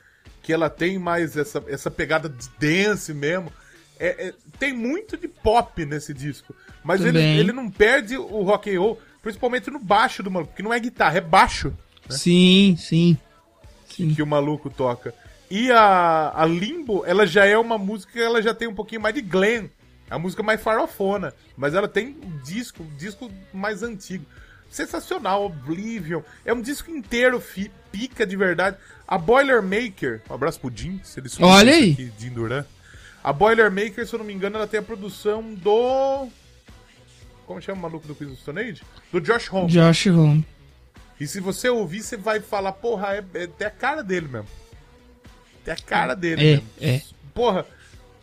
que ela tem mais essa, essa pegada de dance mesmo. é- é- tem muito de pop nesse disco. Mas ele, ele não perde o rock and roll, principalmente no baixo do maluco, que não é guitarra, é baixo Sim, sim. que o maluco toca. E a, a Limbo, ela já é uma música que ela já tem um pouquinho mais de glam. É a música mais farofona. Mas ela tem um disco, um disco mais antigo. Sensacional, Oblivion. É um disco inteiro, fi- pica de verdade. A Boilermaker, um abraço pro Jim, se ele Olha aí. aqui, Jim Duran. A Boilermaker, se eu não me engano, ela tem a produção do. Como chama o maluco do Quiz do Stone Age? Do Josh Homme. Josh Home. E se você ouvir, você vai falar, porra, é, é até a cara dele mesmo. Até a cara dele É, mesmo. é. Porra,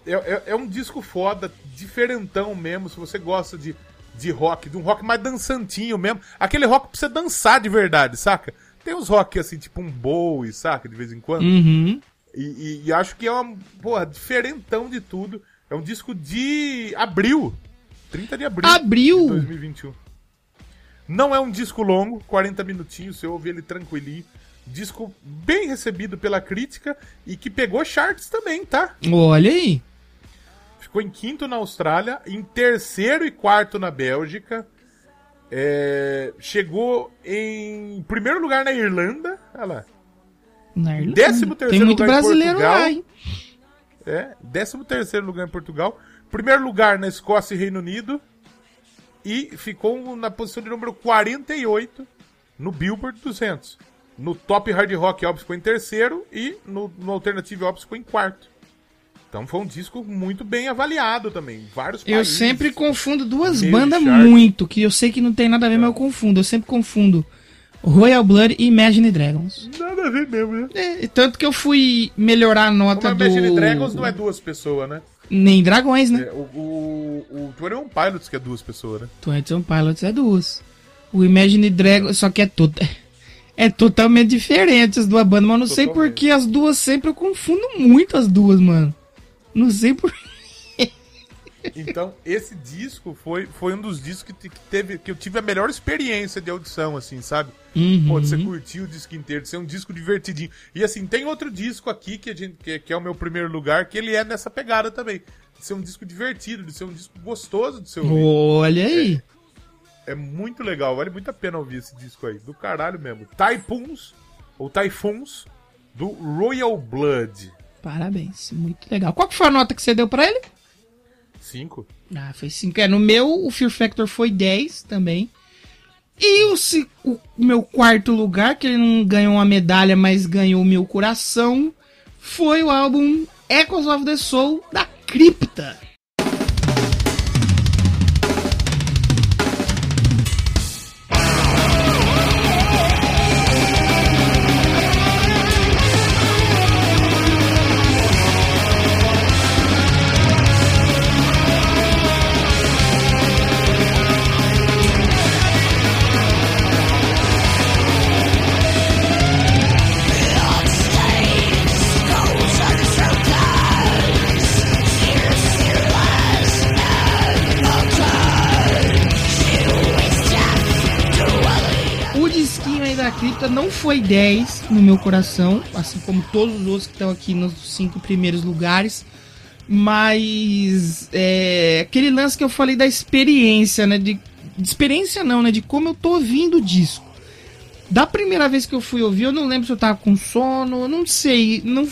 é, é, é um disco foda, diferentão mesmo, se você gosta de, de rock, de um rock mais dançantinho mesmo. Aquele rock pra você dançar de verdade, saca? Tem uns rock assim, tipo um Bowie, saca? De vez em quando. Uhum. E, e- e acho que é uma, porra, diferentão de tudo. É um disco de abril. 30 de abril. Abril? De 2021. Não é um disco longo, 40 minutinhos, você ouve ele tranquilinho. Disco bem recebido pela crítica e que pegou charts também, tá? Olha aí. Ficou em quinto na Austrália, em terceiro e quarto na Bélgica. É, chegou em primeiro lugar na Irlanda. Olha lá. Na Irlanda. Décimo terceiro Tem muito lugar em brasileiro Portugal. lá, hein? É, 13 terceiro lugar em Portugal. Primeiro lugar na Escócia e Reino Unido. E ficou na posição de número 48 no Billboard 200. No Top Hard Rock Albums ficou em terceiro e no, no Alternative Albums ficou em quarto. Então foi um disco muito bem avaliado também. Vários Eu países. sempre confundo duas bandas muito, que eu sei que não tem nada a ver, mas eu confundo. Eu sempre confundo Royal Blood e Imagine Dragons. Nada a ver mesmo, né? É, tanto que eu fui melhorar a nota Como do... Imagine Dragons não é duas pessoas, né? Nem Dragões, né? É, o, o, o 21 Pilots que é duas pessoas, né? Twenty One Pilots é duas. O Imagine Dragons, só que é todo... É totalmente diferente as duas bandas, mas não sei Totalmente. porque as duas sempre eu confundo muito as duas, mano. Não sei por Então, esse disco foi, foi um dos discos que, que teve, que eu tive a melhor experiência de audição, assim, sabe? Uhum. Pô, de você curtir o disco inteiro, de ser um disco divertidinho. E assim, tem outro disco aqui que, a gente, que, que é o meu primeiro lugar, que ele é nessa pegada também. De ser um disco divertido, de ser um disco gostoso de ser ouvir. Olha aí. É muito legal, vale muito a pena ouvir esse disco aí. Do caralho mesmo. Typhoons, ou Typhoons, do Royal Blood. Parabéns, muito legal. Qual que foi a nota que você deu pra ele? 5. Ah, foi 5. É, no meu, o Fear Factor foi 10 também. E o, o meu quarto lugar, que ele não ganhou uma medalha, mas ganhou o meu coração, foi o álbum Echoes of the Soul da Cripta. Foi 10 no meu coração, assim como todos os outros que estão aqui nos cinco primeiros lugares. Mas é aquele lance que eu falei da experiência, né? De, de experiência não, né? De como eu tô ouvindo o disco. Da primeira vez que eu fui ouvir, eu não lembro se eu tava com sono, eu não sei. Não,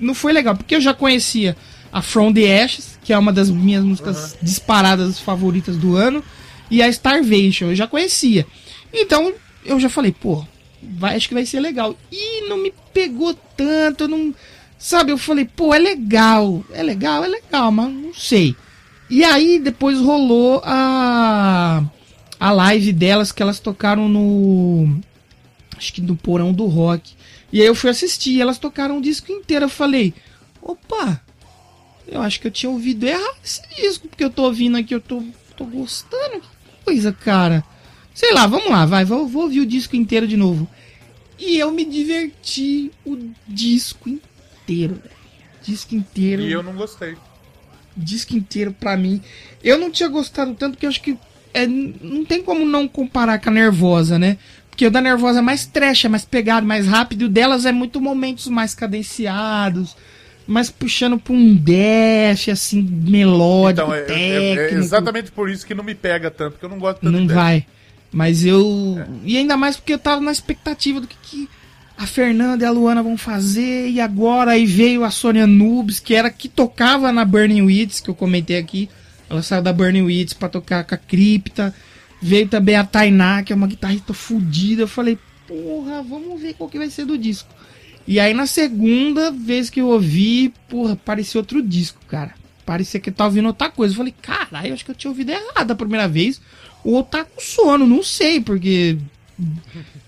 não foi legal, porque eu já conhecia a From the Ashes, que é uma das minhas músicas disparadas favoritas do ano, e a Starvation, eu já conhecia. Então eu já falei, pô, vai, acho que vai ser legal. E não me pegou tanto, não. Sabe, eu falei, pô, é legal, é legal, é legal, mas não sei. E aí depois rolou a. A live delas que elas tocaram no. Acho que no Porão do Rock. E aí eu fui assistir, elas tocaram o disco inteiro. Eu falei, opa, eu acho que eu tinha ouvido errado esse disco, porque eu tô ouvindo aqui, eu tô, tô gostando. Que coisa, cara. Sei lá, vamos lá, vai, vou, vou ouvir o disco inteiro de novo. E eu me diverti o disco inteiro, velho. Disco inteiro. E eu não gostei. disco inteiro pra mim. Eu não tinha gostado tanto que eu acho que é, não tem como não comparar com a Nervosa, né? Porque o da Nervosa é mais trash, é mais pegado, mais rápido. E o delas é muito momentos mais cadenciados. mas puxando pra um dash, assim, melódico, Então, é, é- é exatamente por isso que não me pega tanto, porque eu não gosto tanto Não vai. Mas eu. É. E ainda mais porque eu tava na expectativa do que, que a Fernanda e a Luana vão fazer. E agora aí veio a Sônia Nubes, que era que tocava na Burning Weeds, que eu comentei aqui. Ela saiu da Burning Weeds pra tocar com a Cripta. Veio também a Tainá, que é uma guitarrista fodida. Eu falei, porra, vamos ver qual que vai ser do disco. E aí na segunda vez que eu ouvi, porra, parecia outro disco, cara. Parecia que eu tava ouvindo outra coisa. Eu falei, caralho, acho que eu tinha ouvido errado a primeira vez. Ou tá com sono, não sei, porque.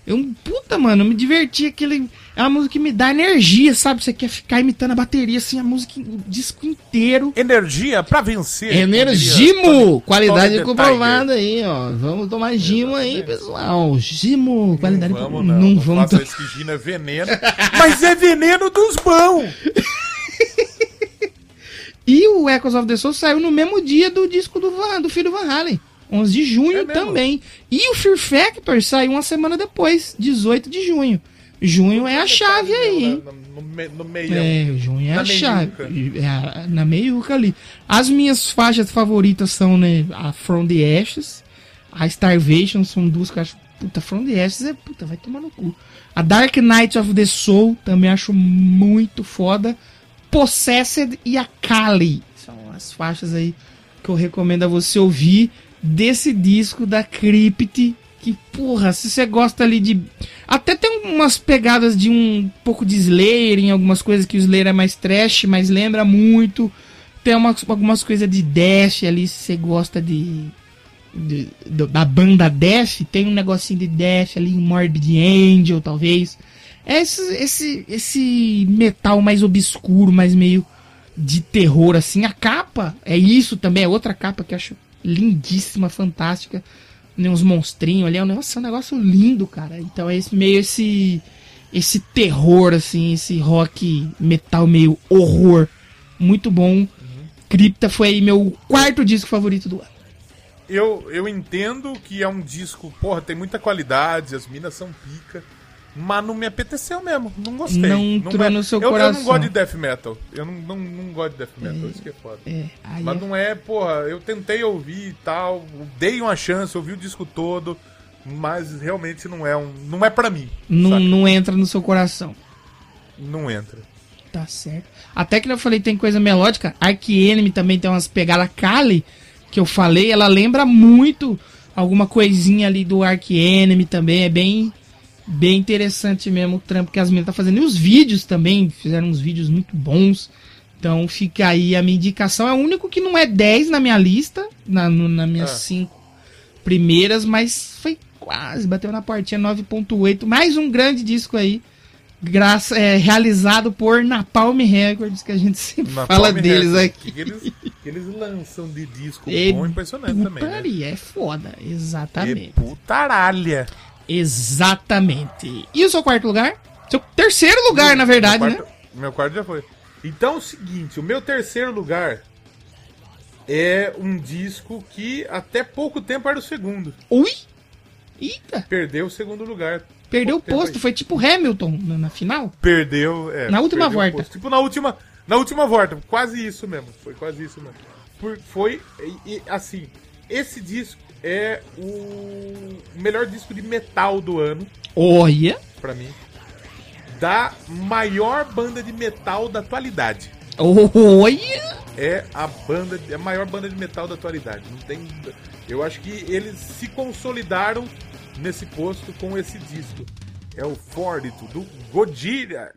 Eu, puta, mano, eu me diverti. Aquele, é uma música que me dá energia, sabe? Você quer ficar imitando a bateria, assim, a música, o disco inteiro. Energia pra vencer. Energimo! Qualidade Tony comprovada aí, ó. Vamos tomar gimo aí, pessoal. Gimo, qualidade Vamos comprovada. não, Não não vamos faça to- isso que Gina é veneno. Mas é veneno dos bons! E o Echoes of the Soul saiu no mesmo dia do disco do, Van, do filho Van Halen. 11 de junho É também. E o Fear Factor saiu uma semana depois, 18 de junho. Junho é a chave aí? No, no, no meião. É, junho é Na a chave. É, na meiuca ali. As minhas faixas favoritas são, né, a From the Ashes, a Starvation, são duas que eu acho. Puta, From the Ashes é. Puta, vai tomar no cu. A Dark Knight of the Soul também acho muito foda. Possessed e a Kali. São as faixas aí que eu recomendo a você ouvir desse disco da Crypt. Que, porra, se você gosta ali de. Até tem umas pegadas de um pouco de Slayer em algumas coisas que o Slayer é mais trash, mas lembra muito. Tem umas, algumas coisas de Dash ali, se você gosta de. de- da banda Death, tem um negocinho de Death ali, um Morbid Angel, talvez. É esse, esse, esse metal mais obscuro, mais meio de terror, assim. A capa é isso também, é outra capa que eu acho lindíssima, fantástica. Tem uns monstrinhos ali, é um negócio, é um negócio lindo, cara. Então é esse, meio esse esse terror, assim, esse rock metal meio horror. Muito bom. Cripta foi meu quarto disco favorito do ano. Eu, eu entendo que é um disco, porra, tem muita qualidade, as minas são pica. Mas não me apeteceu mesmo, não gostei. Não entrou vai- no seu eu, Eu coração. não gosto de death metal. Eu não, não, não gosto de death metal, isso que é foda. É, Mas é- não é, porra, eu tentei ouvir e tal, dei uma chance, ouvi o disco todo, mas realmente não é um. Não é pra mim. não, saca? não entra no seu coração. Não entra. Tá certo. Até que eu falei tem coisa melódica. Ark Enemy também tem umas pegadas Kali que eu falei. Ela lembra muito alguma coisinha ali do Ark Enemy também. É bem, bem interessante mesmo o trampo que as meninas tá fazendo. E os vídeos também. Fizeram uns vídeos muito bons. Então fica aí a minha indicação. É o único que não é 10 na minha lista. Na, na minhas Ah. 5 primeiras. Mas foi quase. Bateu na portinha 9.8. Mais um grande disco aí graça, é, realizado por Napalm Records, que a gente sempre Na fala Palm deles Records, aqui. Que eles, que eles lançam de disco É bom impressionante também. Né? Putaria, é foda, E exatamente. putaralha. Exatamente. E o seu quarto lugar? Seu terceiro lugar, na verdade, meu né? quarto, Meu quarto já foi. Então é o seguinte, o meu terceiro lugar é um disco que até pouco tempo era o segundo. Ui! Eita! Perdeu o segundo lugar. Perdeu o posto, foi tipo Hamilton na, na final. Perdeu, é, Na última volta. Tipo na última, na última volta, quase isso mesmo. Foi quase isso mesmo. Por, foi e, e, assim, esse disco é o melhor disco de metal do ano Olha! pra mim. Da maior banda de metal da atualidade. Olha! é a banda, é a maior banda de metal da atualidade. Não tem, eu acho que eles se consolidaram nesse posto com esse disco. É o Fordito do Godira.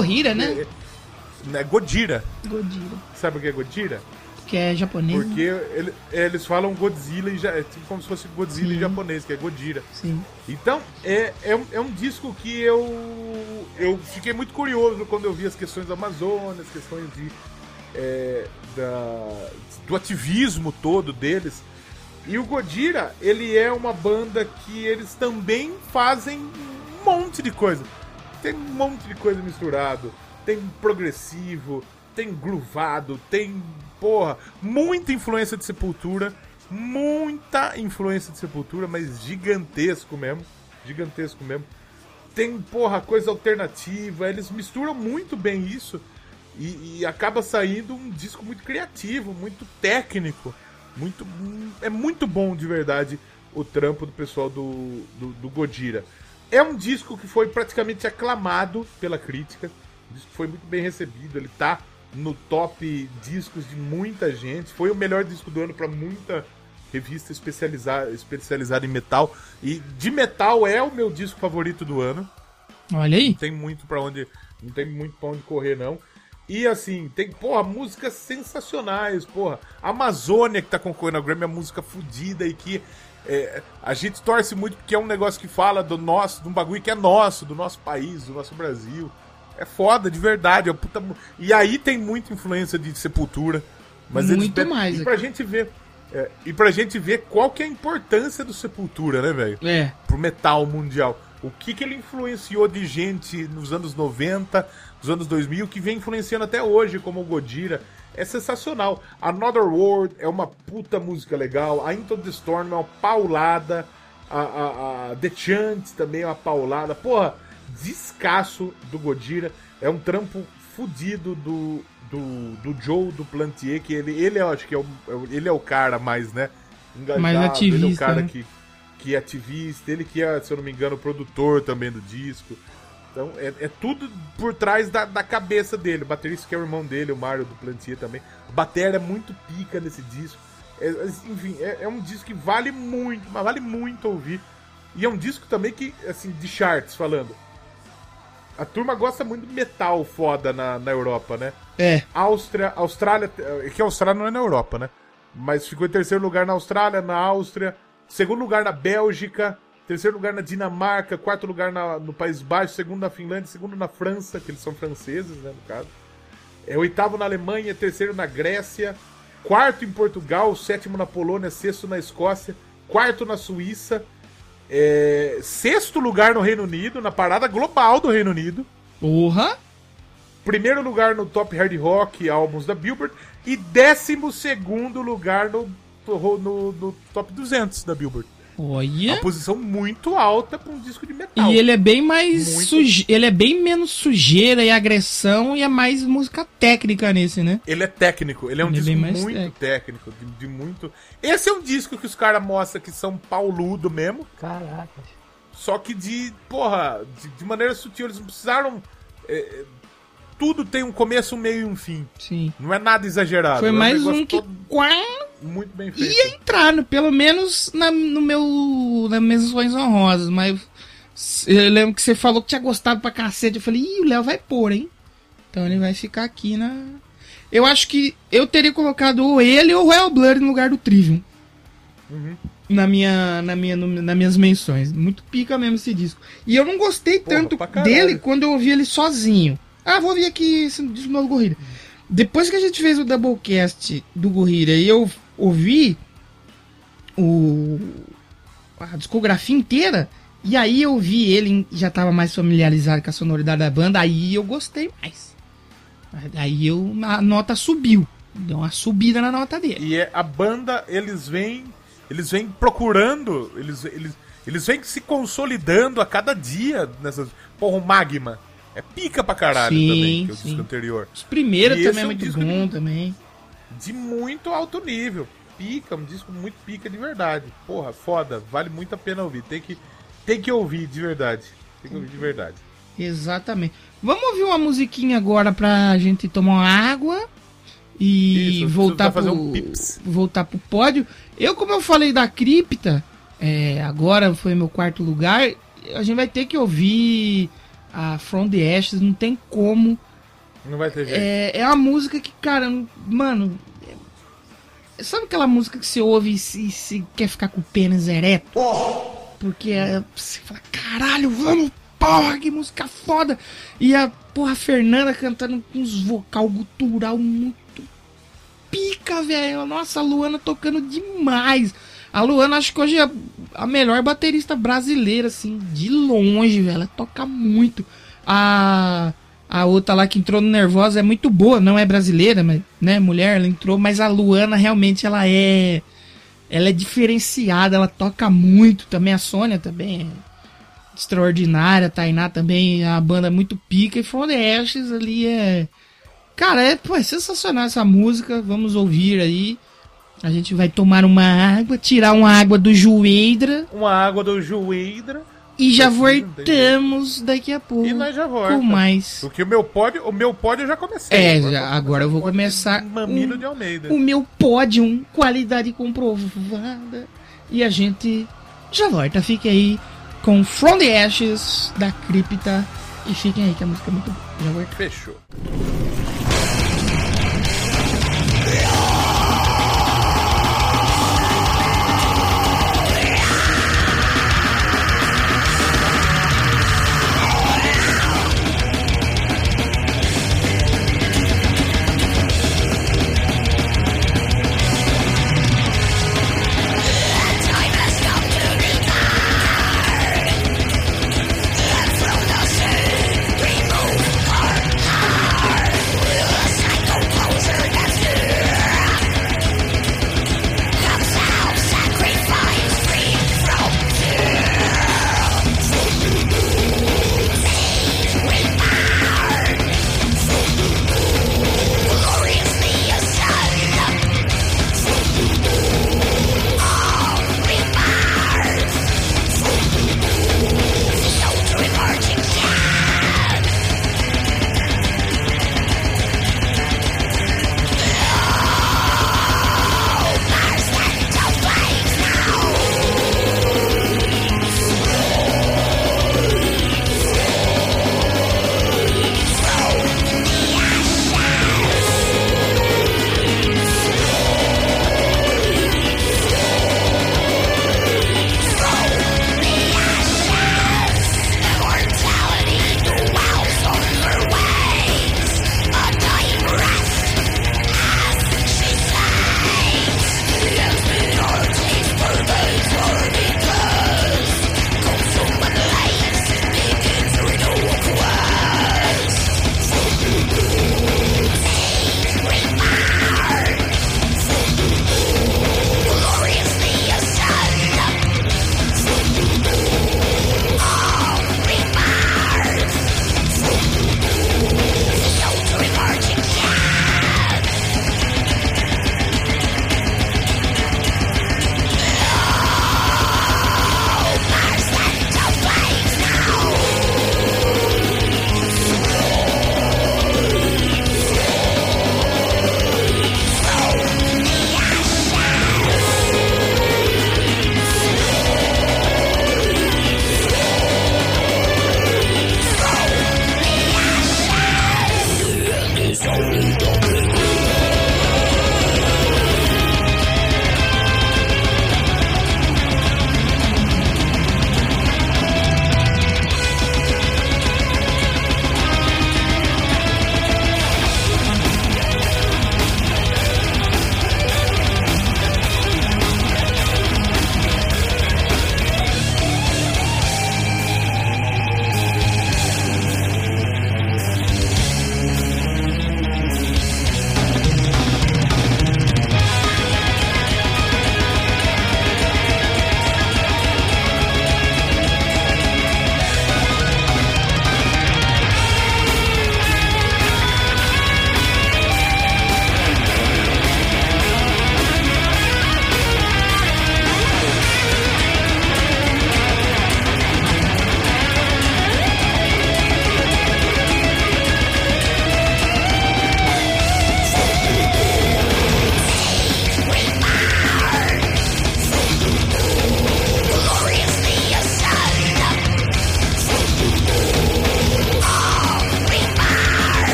Gorira, né? É, é Godira. Godira. Sabe o que é Godira? Que é japonês. Porque ele- eles falam Godzilla em ja- é tipo como se fosse Godzilla em Sim. japonês, que é Godira. Sim. Então, é, é, um, é um disco que eu, eu fiquei muito curioso quando eu vi as questões da Amazônia, as questões de, é, da, do ativismo todo deles. E o Godira, ele é uma banda que eles também fazem um monte de coisa. Tem um monte de coisa misturado. Tem progressivo, tem groovado, tem, porra, muita influência de Sepultura. Muita influência de Sepultura, mas gigantesco mesmo. Gigantesco mesmo. Tem, porra, coisa alternativa. Eles misturam muito bem isso. E, e acaba saindo um disco muito criativo, muito técnico. Muito, é muito bom de verdade o trampo do pessoal do, do, do Godira. É um disco que foi praticamente aclamado pela crítica. O disco foi muito bem recebido. Ele tá no top discos de muita gente. Foi o melhor disco do ano para muita revista especializada, especializada em metal. E de metal é o meu disco favorito do ano Olha aí. não tem muito pra onde não tem muito para onde correr não e assim tem porra músicas sensacionais porra Amazônia que tá concorrendo ao Grammy é música fodida e que é, a gente torce muito porque é um negócio que fala do nosso de um bagulho que é nosso do nosso país do nosso Brasil é foda de verdade é puta e aí tem muita influência de Sepultura mas eles Muito bebem- mais, e pra gente ver é, e pra gente ver qual que é a importância do Sepultura né velho É. pro metal mundial. O que, que ele influenciou de gente nos anos 90, nos anos 2000, que vem influenciando até hoje, como o Godira. É sensacional. Another World é uma puta música legal. A Into the Storm é uma paulada. A, a- a The Chant também é uma paulada. Porra, descasso do Godira. É um trampo fudido do, do, do Joe, do Plantier, que ele, ele eu acho que é o, é ele é o cara mais, né? Engajado, Mais ele é o ativista, cara né? que, que é ativista, ele que é, se eu não me engano, produtor também do disco. Então é, é tudo por trás da, da cabeça dele. O baterista que é o irmão dele, o Mário do Plantier também. O bateria é muito pica nesse disco. É, é, enfim, é, é um disco que vale muito, mas vale muito ouvir. E é um disco também que, assim, de charts falando. A turma gosta muito de metal foda na, na Europa, né? É. Áustria, Austrália, é que a Austrália não é na Europa, né? Mas ficou em terceiro lugar na Austrália, na Áustria, segundo lugar na Bélgica, terceiro lugar na Dinamarca, quarto lugar na- no País Baixo, segundo na Finlândia, segundo na França, que eles são franceses, né, no caso. É oitavo na Alemanha, terceiro na Grécia, quarto em Portugal, sétimo na Polônia, sexto na Escócia, quarto na Suíça, é, sexto lugar no Reino Unido, na parada global do Reino Unido. Porra. Primeiro lugar no Top Hard Rock álbuns da Billboard e décimo segundo lugar no, no, no Top 200 da Billboard. Olha. Uma posição muito alta para um disco de metal. E ele é bem mais Muito. suje... ele é bem menos sujeira e agressão e é mais música técnica nesse, né? Ele é técnico, ele é um Ele é disco mais muito técnico, de, de muito. Esse é um disco que os caras mostram que são pauludo mesmo, Caraca. só que de, porra, de, de maneira sutil. Eles não precisaram. é, é, tudo tem um começo, um meio e um fim. Sim. Não é nada exagerado. Foi é mais negócio um que todo muito bem feito. ia entrar, no- pelo menos na, no meu. nas menções honrosas, mas eu lembro que você falou que tinha gostado pra cacete. Eu falei, ih, o Léo vai pôr, hein? Então ele vai ficar aqui na. Eu acho que eu teria colocado ou ele ou o Royal Blood no lugar do Trivium. Uhum. Na minha, na minha, no- nas minhas menções. Muito pica mesmo esse disco. E eu não gostei Porra, tanto dele quando eu ouvi ele sozinho. Ah, vou ouvir aqui esse disco novo Gorilla. Depois que a gente fez o Doublecast do Gorilla e eu ouvi o a discografia inteira, e aí eu vi ele, já tava mais familiarizado com a sonoridade da banda, aí eu gostei mais. Aí eu, a nota subiu. Deu uma subida na nota dele. E é, a banda, eles vêm. Eles vêm procurando. Eles, eles, eles vêm se consolidando a cada dia nessas. Porra, o Magma. É pica pra caralho Sim, também, que é o sim. disco anterior. Os primeiros E também é é um muito disco bom de- também. De muito alto nível. Pica, um disco muito pica de verdade. Porra, foda. Vale muito a pena ouvir. Tem que, tem que ouvir de verdade. Tem que ouvir de verdade. Exatamente. Vamos ouvir uma musiquinha agora pra gente tomar uma água e Isso, voltar pro, um pips. voltar pro pódio. Eu, como eu falei da cripta, é, agora foi meu quarto lugar, a gente vai ter que ouvir a From the Ashes, não tem como. Não vai ter jeito. É, é uma música que, cara, mano. é- Sabe aquela música que você ouve e se, se quer ficar com o pênis ereto? Porque é, você fala, caralho, vamos, porra, que música foda! E a porra Fernanda cantando com uns vocal gutural muito pica, velho. Nossa, a Luana tocando demais. A Luana acho que hoje é a melhor baterista brasileira, assim, de longe, velho. Ela toca muito. A, a outra lá que entrou no Nervosa é muito boa, não é brasileira, mas, né, mulher, ela entrou, mas a Luana realmente ela é. Ela é diferenciada, ela toca muito também. A Sônia também é extraordinária, a Tainá também, a banda é muito pica. E From Ashes ali é. Cara, é, pô, é sensacional essa música. Vamos ouvir aí. A gente vai tomar uma água, tirar uma água do Jueidra Uma água do Jueidra e já voltamos daqui a pouco e nós já volta. com mais. Porque o meu pódio, o meu pódio eu já comecei. É, Agora já- agora eu vou começar Mamilo um- de Almeida. O meu pódio, qualidade comprovada. E a gente já volta. Fique aí com From the Ashes da Cripta. E fiquem aí que a música é muito boa. Já volto. Fechou.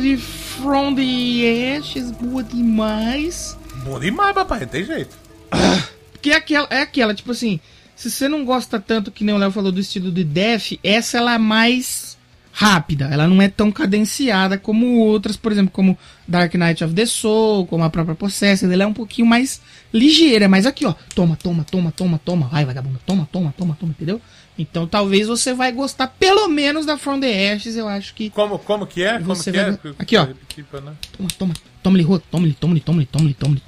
De From the Ashes, boa demais. Bom demais, papai, não tem jeito. Que é aquela, é aquela, tipo assim, se você não gosta tanto, que nem o Léo falou, do estilo de Def, essa ela é mais rápida, ela não é tão cadenciada como outras, por exemplo, como Dark Knight of the Soul, como a própria Possessed, ela é um pouquinho mais ligeira, mas aqui ó, toma, toma, toma, toma, toma, vai vagabundo, toma, toma, toma, toma, entendeu? Então talvez você vai gostar pelo menos da From the Ashes, eu acho que Como, como que é? Como Você que vai é? Aqui, ó. Né? Toma, toma, toma-lhe, Rô, toma-lhe, toma-lhe, toma-lhe, toma-lhe, toma-lhe.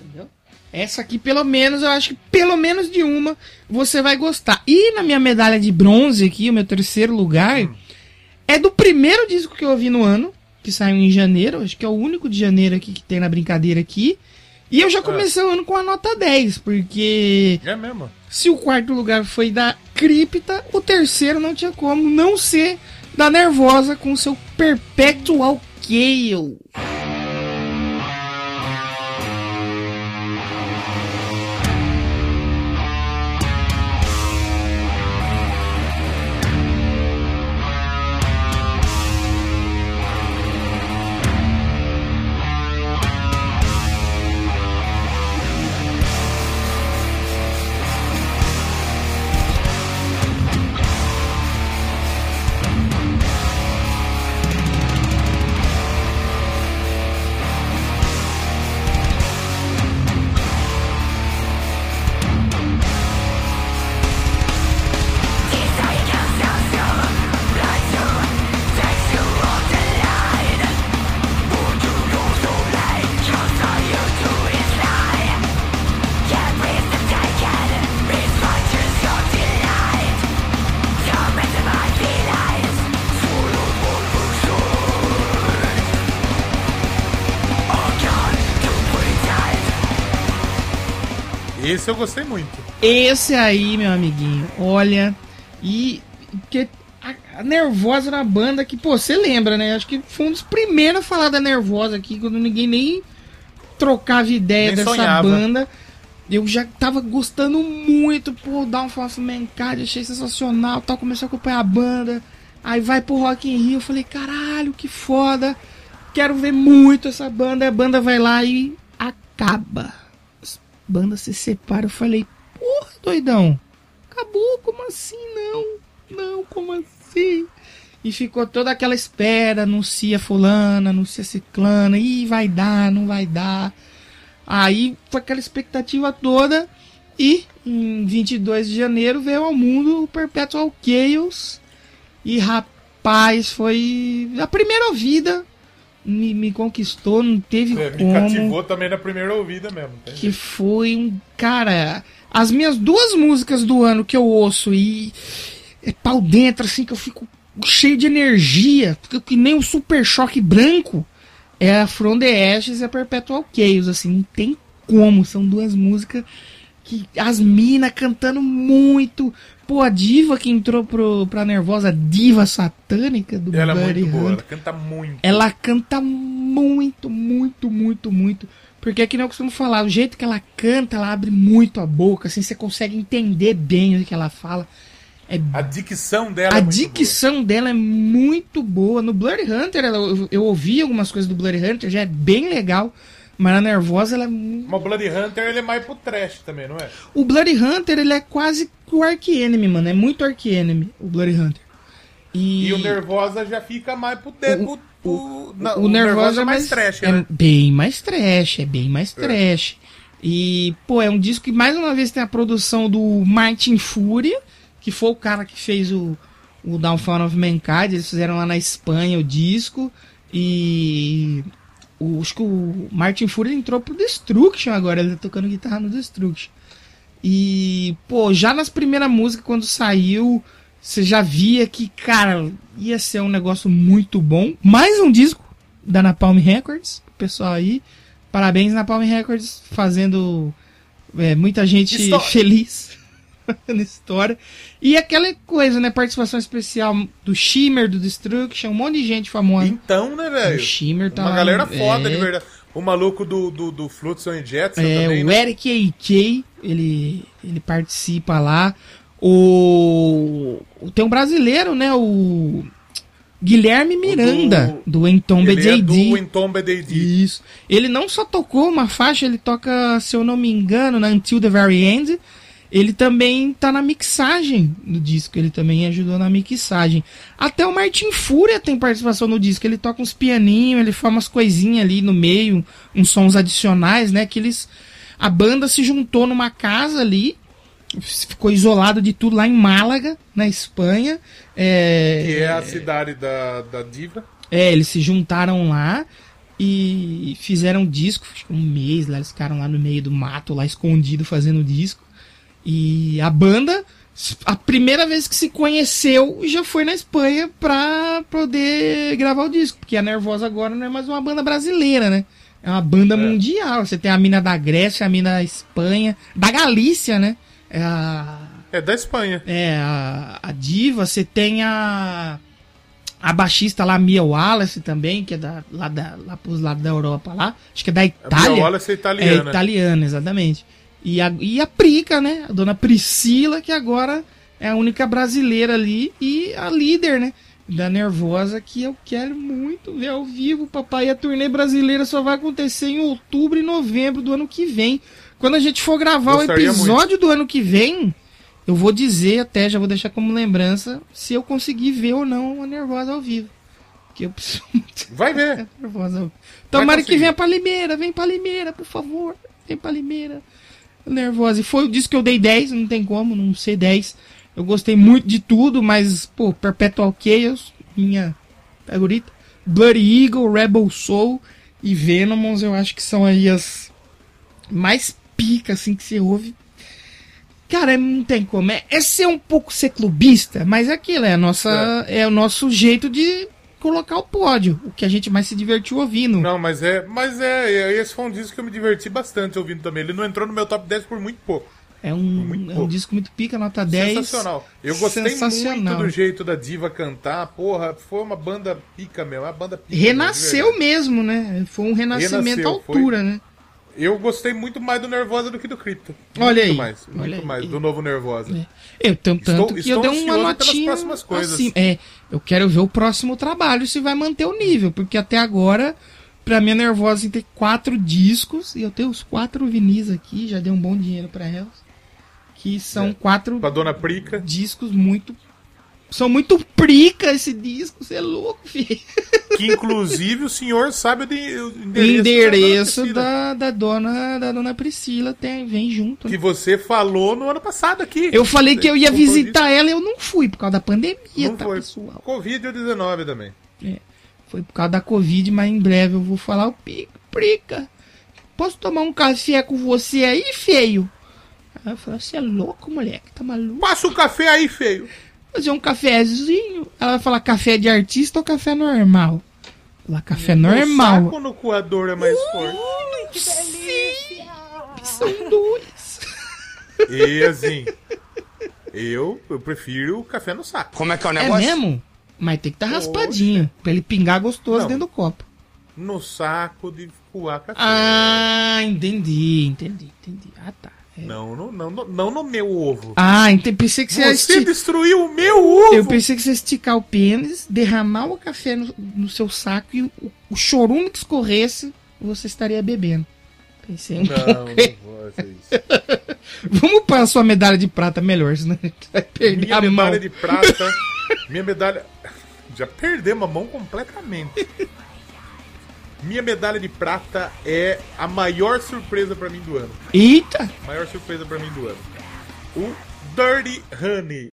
Entendeu? Essa aqui, pelo menos, eu acho que pelo menos de uma você vai gostar. E na minha medalha de bronze aqui, o meu terceiro lugar, Hum. é do primeiro disco que eu ouvi no ano, que saiu em janeiro, acho que é o único de janeiro aqui que tem na brincadeira aqui. E eu já comecei o ano com a nota 10, porque É mesmo? se o quarto lugar foi da Cripta, o terceiro não tinha como não ser da Nervosa com seu Perpetual Chaos. Esse eu gostei muito. Esse aí, meu amiguinho, olha, e que a, a Nervosa na banda que, pô, você lembra, né? Acho que foi um dos primeiros a falar da Nervosa aqui, quando ninguém nem trocava ideia Nem dessa sonhava. banda. Eu já tava gostando muito, pô, Downfall of Mankind, achei sensacional, tal, comecei a acompanhar a banda. Aí vai pro Rock in Rio, eu falei, caralho, que foda. Quero ver muito essa banda. A banda vai lá e acaba. As bandas se separam. Eu falei, porra, doidão. Acabou, como assim? Não, não, como assim? E ficou toda aquela espera, anuncia fulana, anuncia ciclana, ih, vai dar, não vai dar. Aí foi aquela expectativa toda. E em 22 de janeiro veio ao mundo o Perpetual Chaos. E rapaz, foi a primeira ouvida. Me, me conquistou, não teve É, me como cativou também na primeira ouvida mesmo. tem que foi um. Cara, as minhas duas músicas do ano que eu ouço e é pau dentro, assim, que eu fico cheio de energia, que nem um super choque branco, é a From the Ashes e a Perpetual Chaos, assim, não tem como, são duas músicas que as minas cantando muito. Pô, a diva que entrou pro, pra Nervosa, diva satânica do Ela é Buddy muito boa, Hunter. ela canta muito. Ela canta muito, muito, muito, muito. Porque é que nem eu costumo falar, o jeito que ela canta, ela abre muito a boca, assim, você consegue entender bem o que ela fala. É, A dicção dela a é muito dicção dela é muito boa. No Bloody Hunter, ela- eu, eu ouvi algumas coisas do Bloody Hunter, já é bem legal. Mas na Nervosa, ela é. Mas o Bloody Hunter ele é mais pro trash também, não é? o Bloody Hunter, ele é quase que o Ark Enemy, mano. É muito Ark Enemy, o Bloody Hunter. E, E, o Nervosa já fica mais pro... De, pro, pro não, o, Nervosa é mais trash, é né? bem mais trash, é bem mais trash. E, pô, é um disco que mais uma vez tem a produção do Martin Fúria, que foi o cara que fez o, o Downfall of Mankind. Eles fizeram lá na Espanha o disco. E o, acho que o Martin Fúria entrou pro Destruction agora, ele tá tocando guitarra no Destruction. E, pô, já nas primeiras músicas, quando saiu, você já via que, cara, ia ser um negócio muito bom. Mais um disco da Napalm Records, pro pessoal aí. Parabéns, Napalm Records, fazendo é, muita gente feliz na história. E aquela coisa, né? Participação especial do Shimmer, do Destruction, um monte de gente famosa. Então, né, O velho? Shimmer tá Uma galera foda, é. de verdade. O maluco do, do, do Flotsam e Jetson É, também, o né? Eric A.K., ele, ele participa lá. O, o- Tem um brasileiro, né? O. Guilherme Miranda, do, Entombe Ele é do Entombe JD. Isso. Ele não só tocou uma faixa, ele toca, se eu não me engano, na Until the Very End. Ele também tá na mixagem do disco, ele também ajudou na mixagem. Até o Martin Fúria tem participação no disco, ele toca uns pianinhos, ele faz umas coisinhas ali no meio, uns sons adicionais, né, que eles a banda se juntou numa casa ali, ficou isolado de tudo lá em Málaga, na Espanha. É, Que é a cidade da, da diva. é, eles se juntaram lá e fizeram disco, acho que um mês lá, eles ficaram lá no meio do mato, lá escondido fazendo disco. E a banda, a primeira vez que se conheceu, já foi na Espanha pra poder gravar o disco, porque a Nervosa agora não é mais uma banda brasileira, né? É uma banda mundial. Você tem a mina da Grécia, a mina da Espanha, da Galícia, né? É a É da Espanha. é, a, a diva, você tem a a baixista lá, Mia Wallace também, que é da, lá, da, lá pros lados da Europa lá, acho que é da A Itália. Mia Wallace é italiana. É italiana, exatamente. E a, e a Prica, né? A dona Priscila, que agora é a única brasileira ali, e a líder, né? Da Nervosa, que eu quero muito ver ao vivo, papai. E a turnê brasileira só vai acontecer em outubro e novembro do ano que vem. Quando a gente for gravar Gostaria o episódio do ano que vem, eu vou dizer até, já vou deixar como lembrança, se eu conseguir ver ou não a Nervosa ao vivo. Que eu preciso muito Vai ver. nervosa. Tomara Então, que venha pra Limeira, vem pra Limeira, por favor. Vem pra Limeira. Nervosa. E foi o disco que eu dei 10, não tem como, não sei 10. Eu gostei muito de tudo, mas, pô, Perpetual Chaos, minha favorita. Bloody Eagle, Rebel Soul e Venomons, eu acho que são aí as mais pica, assim, que você ouve. Cara, não tem como. É, é ser um pouco ser clubista, mas é aquilo, é, a nossa, é. o nosso jeito de colocar o pódio. O que a gente mais se divertiu ouvindo. Não, mas é. Mas é. é, Esse foi um disco que eu me diverti bastante ouvindo também. Ele não entrou no meu top 10 por muito pouco. É um, Muito é um disco muito pica, nota 10. Sensacional. Eu gostei muito Sensacional. do jeito da diva cantar. Porra, foi uma banda pica mesmo. Uma banda pica. mesmo, Renasceu verdade. mesmo, né? Foi um renascimento à Renasceu, foi. altura, né? Eu gostei muito mais do Nervosa do que do Crypto. Olha muito aí, mais. olha Muito aí. mais. Do novo Nervosa. Eu tanto, Estou- tanto que estou eu dei uma notinha próximas coisas. assim. É, eu quero ver o próximo trabalho se vai manter o nível, porque até agora pra mim a Nervosa tem quatro discos e eu tenho os quatro vinis aqui, já dei um bom dinheiro pra elas. Que são É. quatro Pra Dona Prica. discos muito são muito prica esse disco, você é louco, filho. Que inclusive o senhor sabe o de- o O endereço, endereço da Dona Priscila, da, dona da dona Priscila tem, vem junto. né? Que você falou no ano passado aqui. Eu falei que eu ia visitar ela e eu não fui por causa da pandemia. Não tá, foi. pessoal? Covid-19 também. Foi por causa da Covid, mas em breve eu vou falar o pica, prica. Posso tomar um café com você aí, feio? Aí eu falei, você é louco, moleque, tá maluco? Passa um café aí, feio. Fazer um cafezinho. Ela vai falar café de artista ou café normal? Lá, café normal. O saco no coador é mais forte. Sim, são dois. E assim, eu, eu prefiro o café no saco. Como é que é o É negócio? mesmo? Mas tem que estar raspadinho, pra ele pingar gostoso Não. dentro do copo. No saco de coar café. Ah, entendi, entendi, entendi. Ah, tá. É. Não, não, no- não no meu ovo. Ah, então pensei que você ia Você esti... destruiu o meu ovo! Eu pensei que você ia esticar o pênis, derramar o café no, no seu saco e o, o chorume que escorresse, você estaria bebendo. Pensei um Não, pouco. não vou fazer isso. Vamos para a sua medalha de prata melhor, senão a gente vai perder Minha a mão. medalha de prata. minha medalha. Já perdemos a mão completamente. Minha medalha de prata é a maior surpresa pra mim do ano. Eita! Maior surpresa pra mim do ano. O Dirty Honey.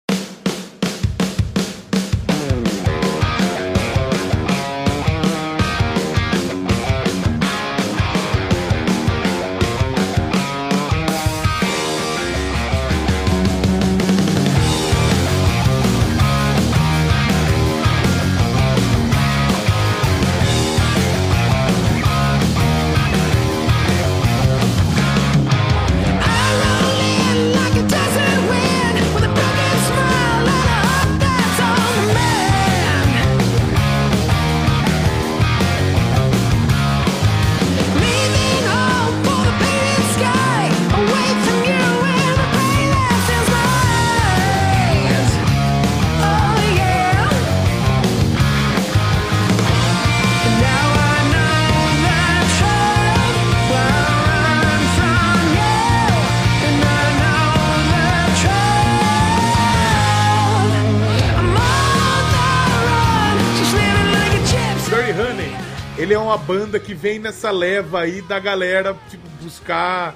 Uma banda que vem nessa leva aí da galera tipo, buscar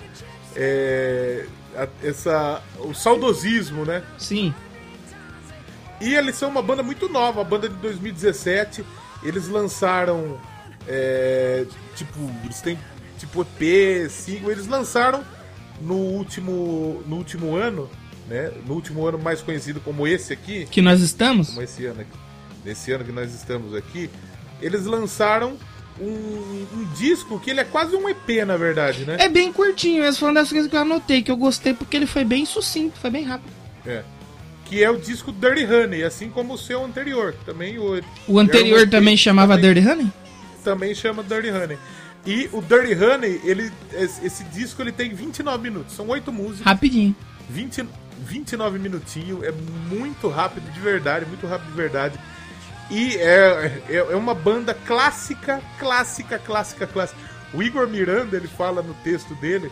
é, a- essa, o saudosismo, né? Sim. E eles são uma banda muito nova, uma banda de 2017. Eles lançaram. é, tipo, eles têm tipo EP, single. Eles lançaram no último, no último ano, né? No último ano mais conhecido como esse aqui, Que nós estamos? como esse ano aqui, nesse ano que nós estamos aqui, eles lançaram um, um disco que ele é quase um EP, na verdade, né? É bem curtinho, essa foi uma das coisas que eu anotei, que eu gostei porque ele foi bem sucinto, foi bem rápido. É. Que é o disco Dirty Honey, assim como o seu anterior. Também o, O anterior um também chamava também- Dirty Honey? também chama Dirty Honey. E o Dirty Honey, ele, esse esse disco ele tem 29 minutos, são oito músicas, Rapidinho. 20, 29 minutinhos, é muito rápido de verdade, muito rápido de verdade. E é, é, é uma banda clássica, clássica, clássica, clássica. O Igor Miranda, ele fala no texto dele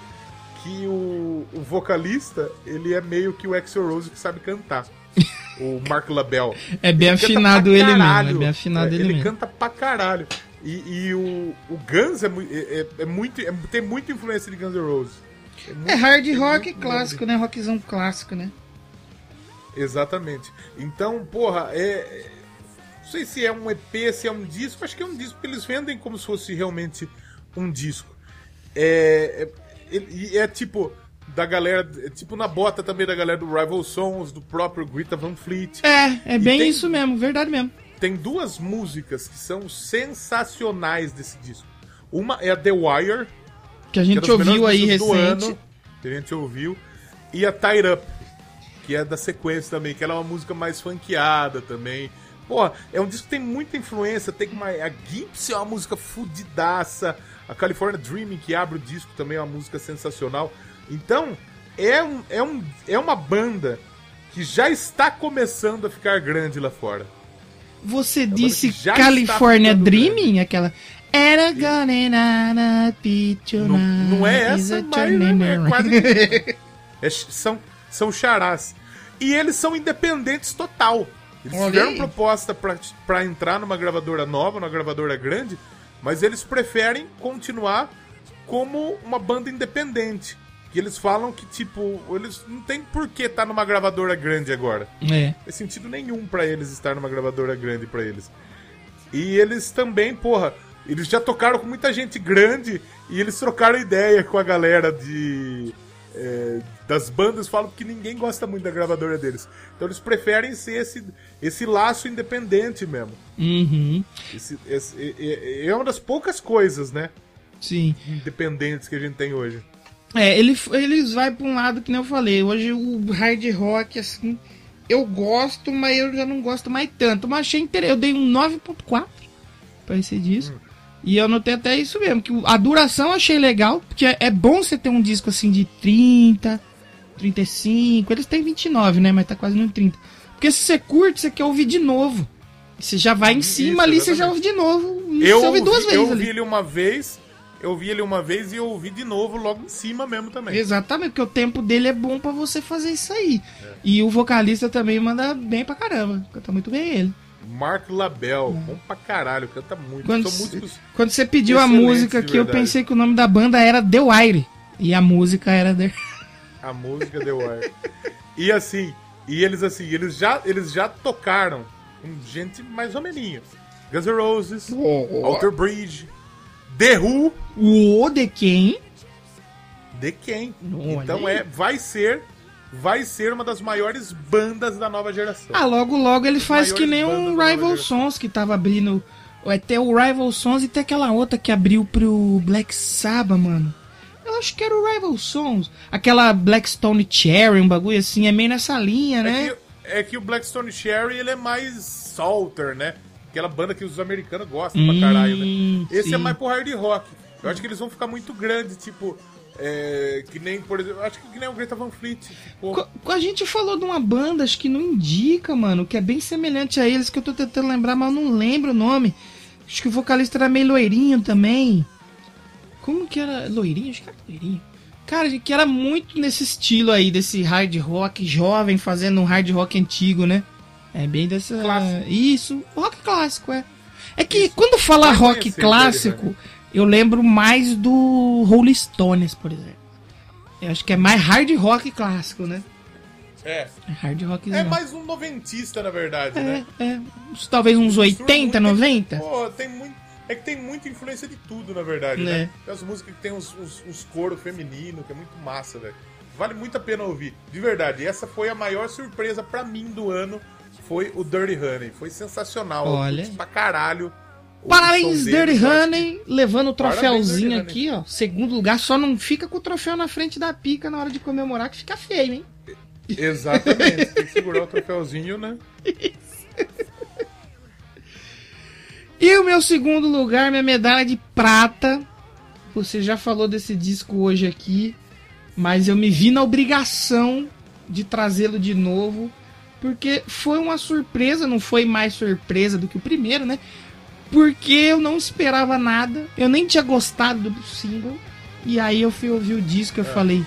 que o, o vocalista, ele é meio que o Axel Rose que sabe cantar. o Marco Labelle. É bem Ele afinado ele mesmo. É bem afinado É, ele, ele mesmo. canta pra caralho. E, e o, o Guns é, é, é- é muito. é- tem muita influência de Guns N' Roses. muito- É hard tem rock muito clássico, né? Rockzão clássico, né? Exatamente. Então, porra, é. Não sei se é um EP, se é um disco. Acho que é um disco, porque eles vendem como se fosse realmente um disco. É. é- é, tipo. Da galera. É tipo na bota também da galera do Rival Sons, do próprio Greta Van Fleet. É, é bem tem- isso mesmo, verdade mesmo. Tem duas músicas que são sensacionais desse disco. Uma é a The Wire, Que a que é gente ouviu aí recente. ano, que a gente ouviu, e a Tied Up, que é da sequência também, que ela é uma música mais funkeada também. Pô, é um disco que tem muita influência, tem uma, a Gibson é uma música fudidaça, a California Dreaming, que abre o disco, também é uma música sensacional. Então, é, um, é, um, é uma banda que já está começando a ficar grande lá fora. Você banda disse California Dreaming? Aquela. Era gonna Não, não é essa, a mas é quase. É, são, são charás. E eles são independentes total. Eles Olha tiveram proposta pra, pra entrar numa gravadora nova, numa gravadora grande, mas eles preferem continuar como uma banda independente. Que eles falam que, tipo, eles não tem por que estar numa gravadora grande agora. É. Não faz sentido nenhum pra eles estar numa gravadora grande pra eles. E eles também, porra, eles já tocaram com muita gente grande e eles trocaram ideia com a galera de é, das bandas, falam que ninguém gosta muito da gravadora deles. Então eles preferem ser esse, esse laço independente mesmo. Uhum. Esse- esse- é, é- uma das poucas coisas, né, Sim. independentes que a gente tem hoje. É, ele, eles vai pra um lado que nem eu falei. Hoje o hard rock, assim, eu gosto, mas eu já não gosto mais tanto. Mas achei interessante. Eu dei um 9.4 pra esse disco. E eu notei até isso mesmo, que a duração eu achei legal, porque é, é bom você ter um disco assim de 30, 35. Eles têm 29, né? Mas tá quase no 30. Porque se você curte, você quer ouvir de novo. Você já vai em cima Isso, ali, você já exatamente. ouve de novo. Eu você ouve ouvi, duas vezes eu ali. ouvi ele uma vez, eu ouvi ele uma vez e eu ouvi de novo logo em cima mesmo também. Exatamente, porque o tempo dele é bom pra você fazer isso aí. E o vocalista também manda bem pra caramba. Canta muito bem ele. Mark Labelle, bom pra caralho, canta muito. Quando, músicos. quando você pediu a música de aqui, eu pensei que o nome da banda era The Wire. E a música era The... A música The Wire. e assim, e eles assim, eles já, eles já tocaram com gente mais ou menos. Guns N' Roses, Alter Bridge, The Who, O de quem? The Quem. Então é, vai ser, vai ser uma das maiores bandas da nova geração. Ah, logo logo ele faz que nem um Rival. Sons que tava abrindo. Ter o Rival Sons e tem aquela outra que abriu pro Black Sabbath, mano. Eu acho que era o Rival Sons. Aquela Blackstone Cherry, um bagulho assim, é meio nessa linha, né? É que, é que o Blackstone Cherry ele é mais salter, né? Aquela banda que os americanos gostam pra caralho, né? Hum, Esse sim. é mais pro hard rock. Eu acho que eles vão ficar muito grandes, tipo. É, que nem, por exemplo, acho que que nem o Greta Van Fleet. Tipo, A gente falou de uma banda, acho que não indica, mano, que é bem semelhante a eles, que eu tô tentando lembrar, mas eu não lembro o nome. Acho que o vocalista era meio loirinho também. Como que era? Loirinho? Acho que era loirinho. Cara, que era muito nesse estilo aí, desse hard rock jovem fazendo um hard rock antigo, né? É bem dessa. Clássico. Isso, rock clássico, é. É que quando fala rock clássico, Daddy eu lembro mais do Rolling Stones, por exemplo. Eu acho que é mais hard rock clássico, né? É. É hard rock. É mais um noventista, na verdade, É, né? é. Talvez uns 80, 90. Pô, tem muito. É que tem muita influência de tudo, na verdade, É. né? Tem as músicas que tem uns, uns, uns coros femininos, que é muito massa, velho. Vale muito a pena ouvir. De verdade, essa foi a maior surpresa pra mim do ano. Foi o Dirty Honey. Foi sensacional. Olha. Pra caralho. Parabéns, Dirty Honey, levando o troféuzinho aqui, ó. Segundo lugar, só não fica com o troféu na frente da pica na hora de comemorar, que fica feio, hein? Exatamente. tem que segurar o troféuzinho, né? E o meu segundo lugar, minha medalha de prata. Você já falou desse disco hoje aqui, mas eu me vi na obrigação de trazê-lo de novo, porque foi uma surpresa, não foi mais surpresa do que o primeiro, né? Porque eu não esperava nada, eu nem tinha gostado do single, e aí eu fui ouvir o disco e eu falei: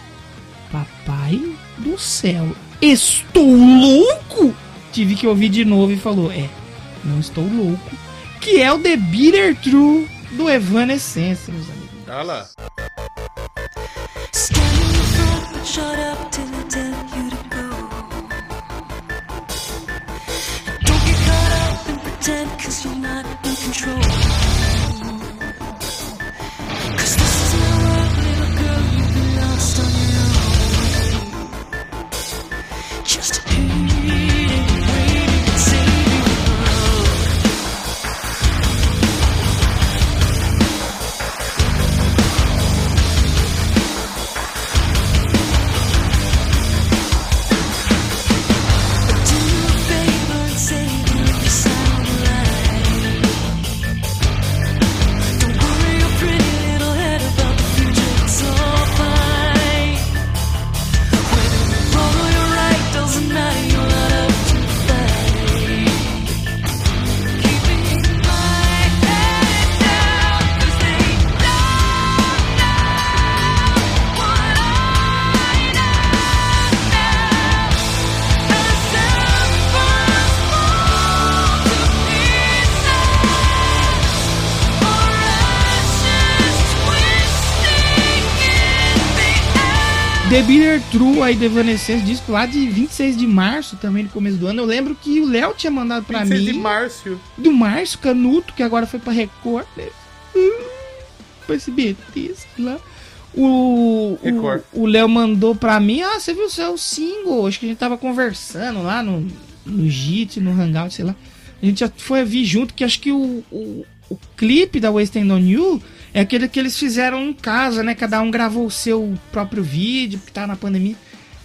Papai do céu, estou louco! Tive que ouvir de novo e falou: É, não estou louco que é o The Bitter True do Evanescence, meus amigos. Olha lá. Stand in the front, but shut up till I tell you to go. Don't get caught up and pretend cause you're not 深处。The Bitter True aí do Evanescence, disco lá de 26 de março, também no começo do ano. Eu lembro que o Léo tinha mandado pra 26 mim de Márcio. do Márcio Canuto, que agora foi pra Record, né? Hum, Pra SBT, sei lá. O Record. o- o Léo mandou pra mim, ah, você viu o seu single? Acho que a gente tava conversando lá no, no JIT, no Hangout, sei lá. A gente já foi vir junto, que acho que o, o, o clipe da Wasting on You é aquele que eles fizeram em casa, né? Cada um gravou o seu próprio vídeo, porque tava na pandemia.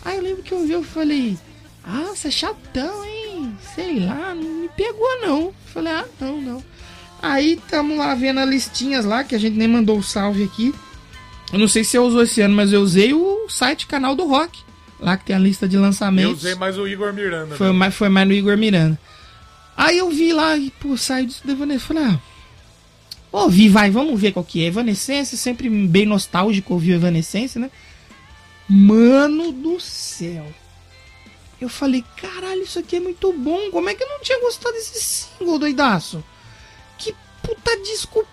Aí eu lembro que eu vi, eu falei, ah, você é chatão, hein? Sei lá, não me pegou não. Falei, ah, não, não. Aí tamo lá vendo as listinhas lá, que a gente nem mandou o salve aqui. Eu não sei se você usou esse ano, mas eu usei o site canal do rock. Lá que tem a lista de Eu lançamentos. usei mais o Igor Miranda. Foi né? mais, foi mais no Igor Miranda. Aí eu vi lá e, pô, saiu disso Evanescence. Falei, ah, ouvi, vai, vamos ver qual que é. Evanescence, sempre bem nostálgico ouvir Evanescence, né? Mano do céu. Eu falei, caralho, isso aqui é muito bom. Como é que eu não tinha gostado desse single, doidaço? Que puta disco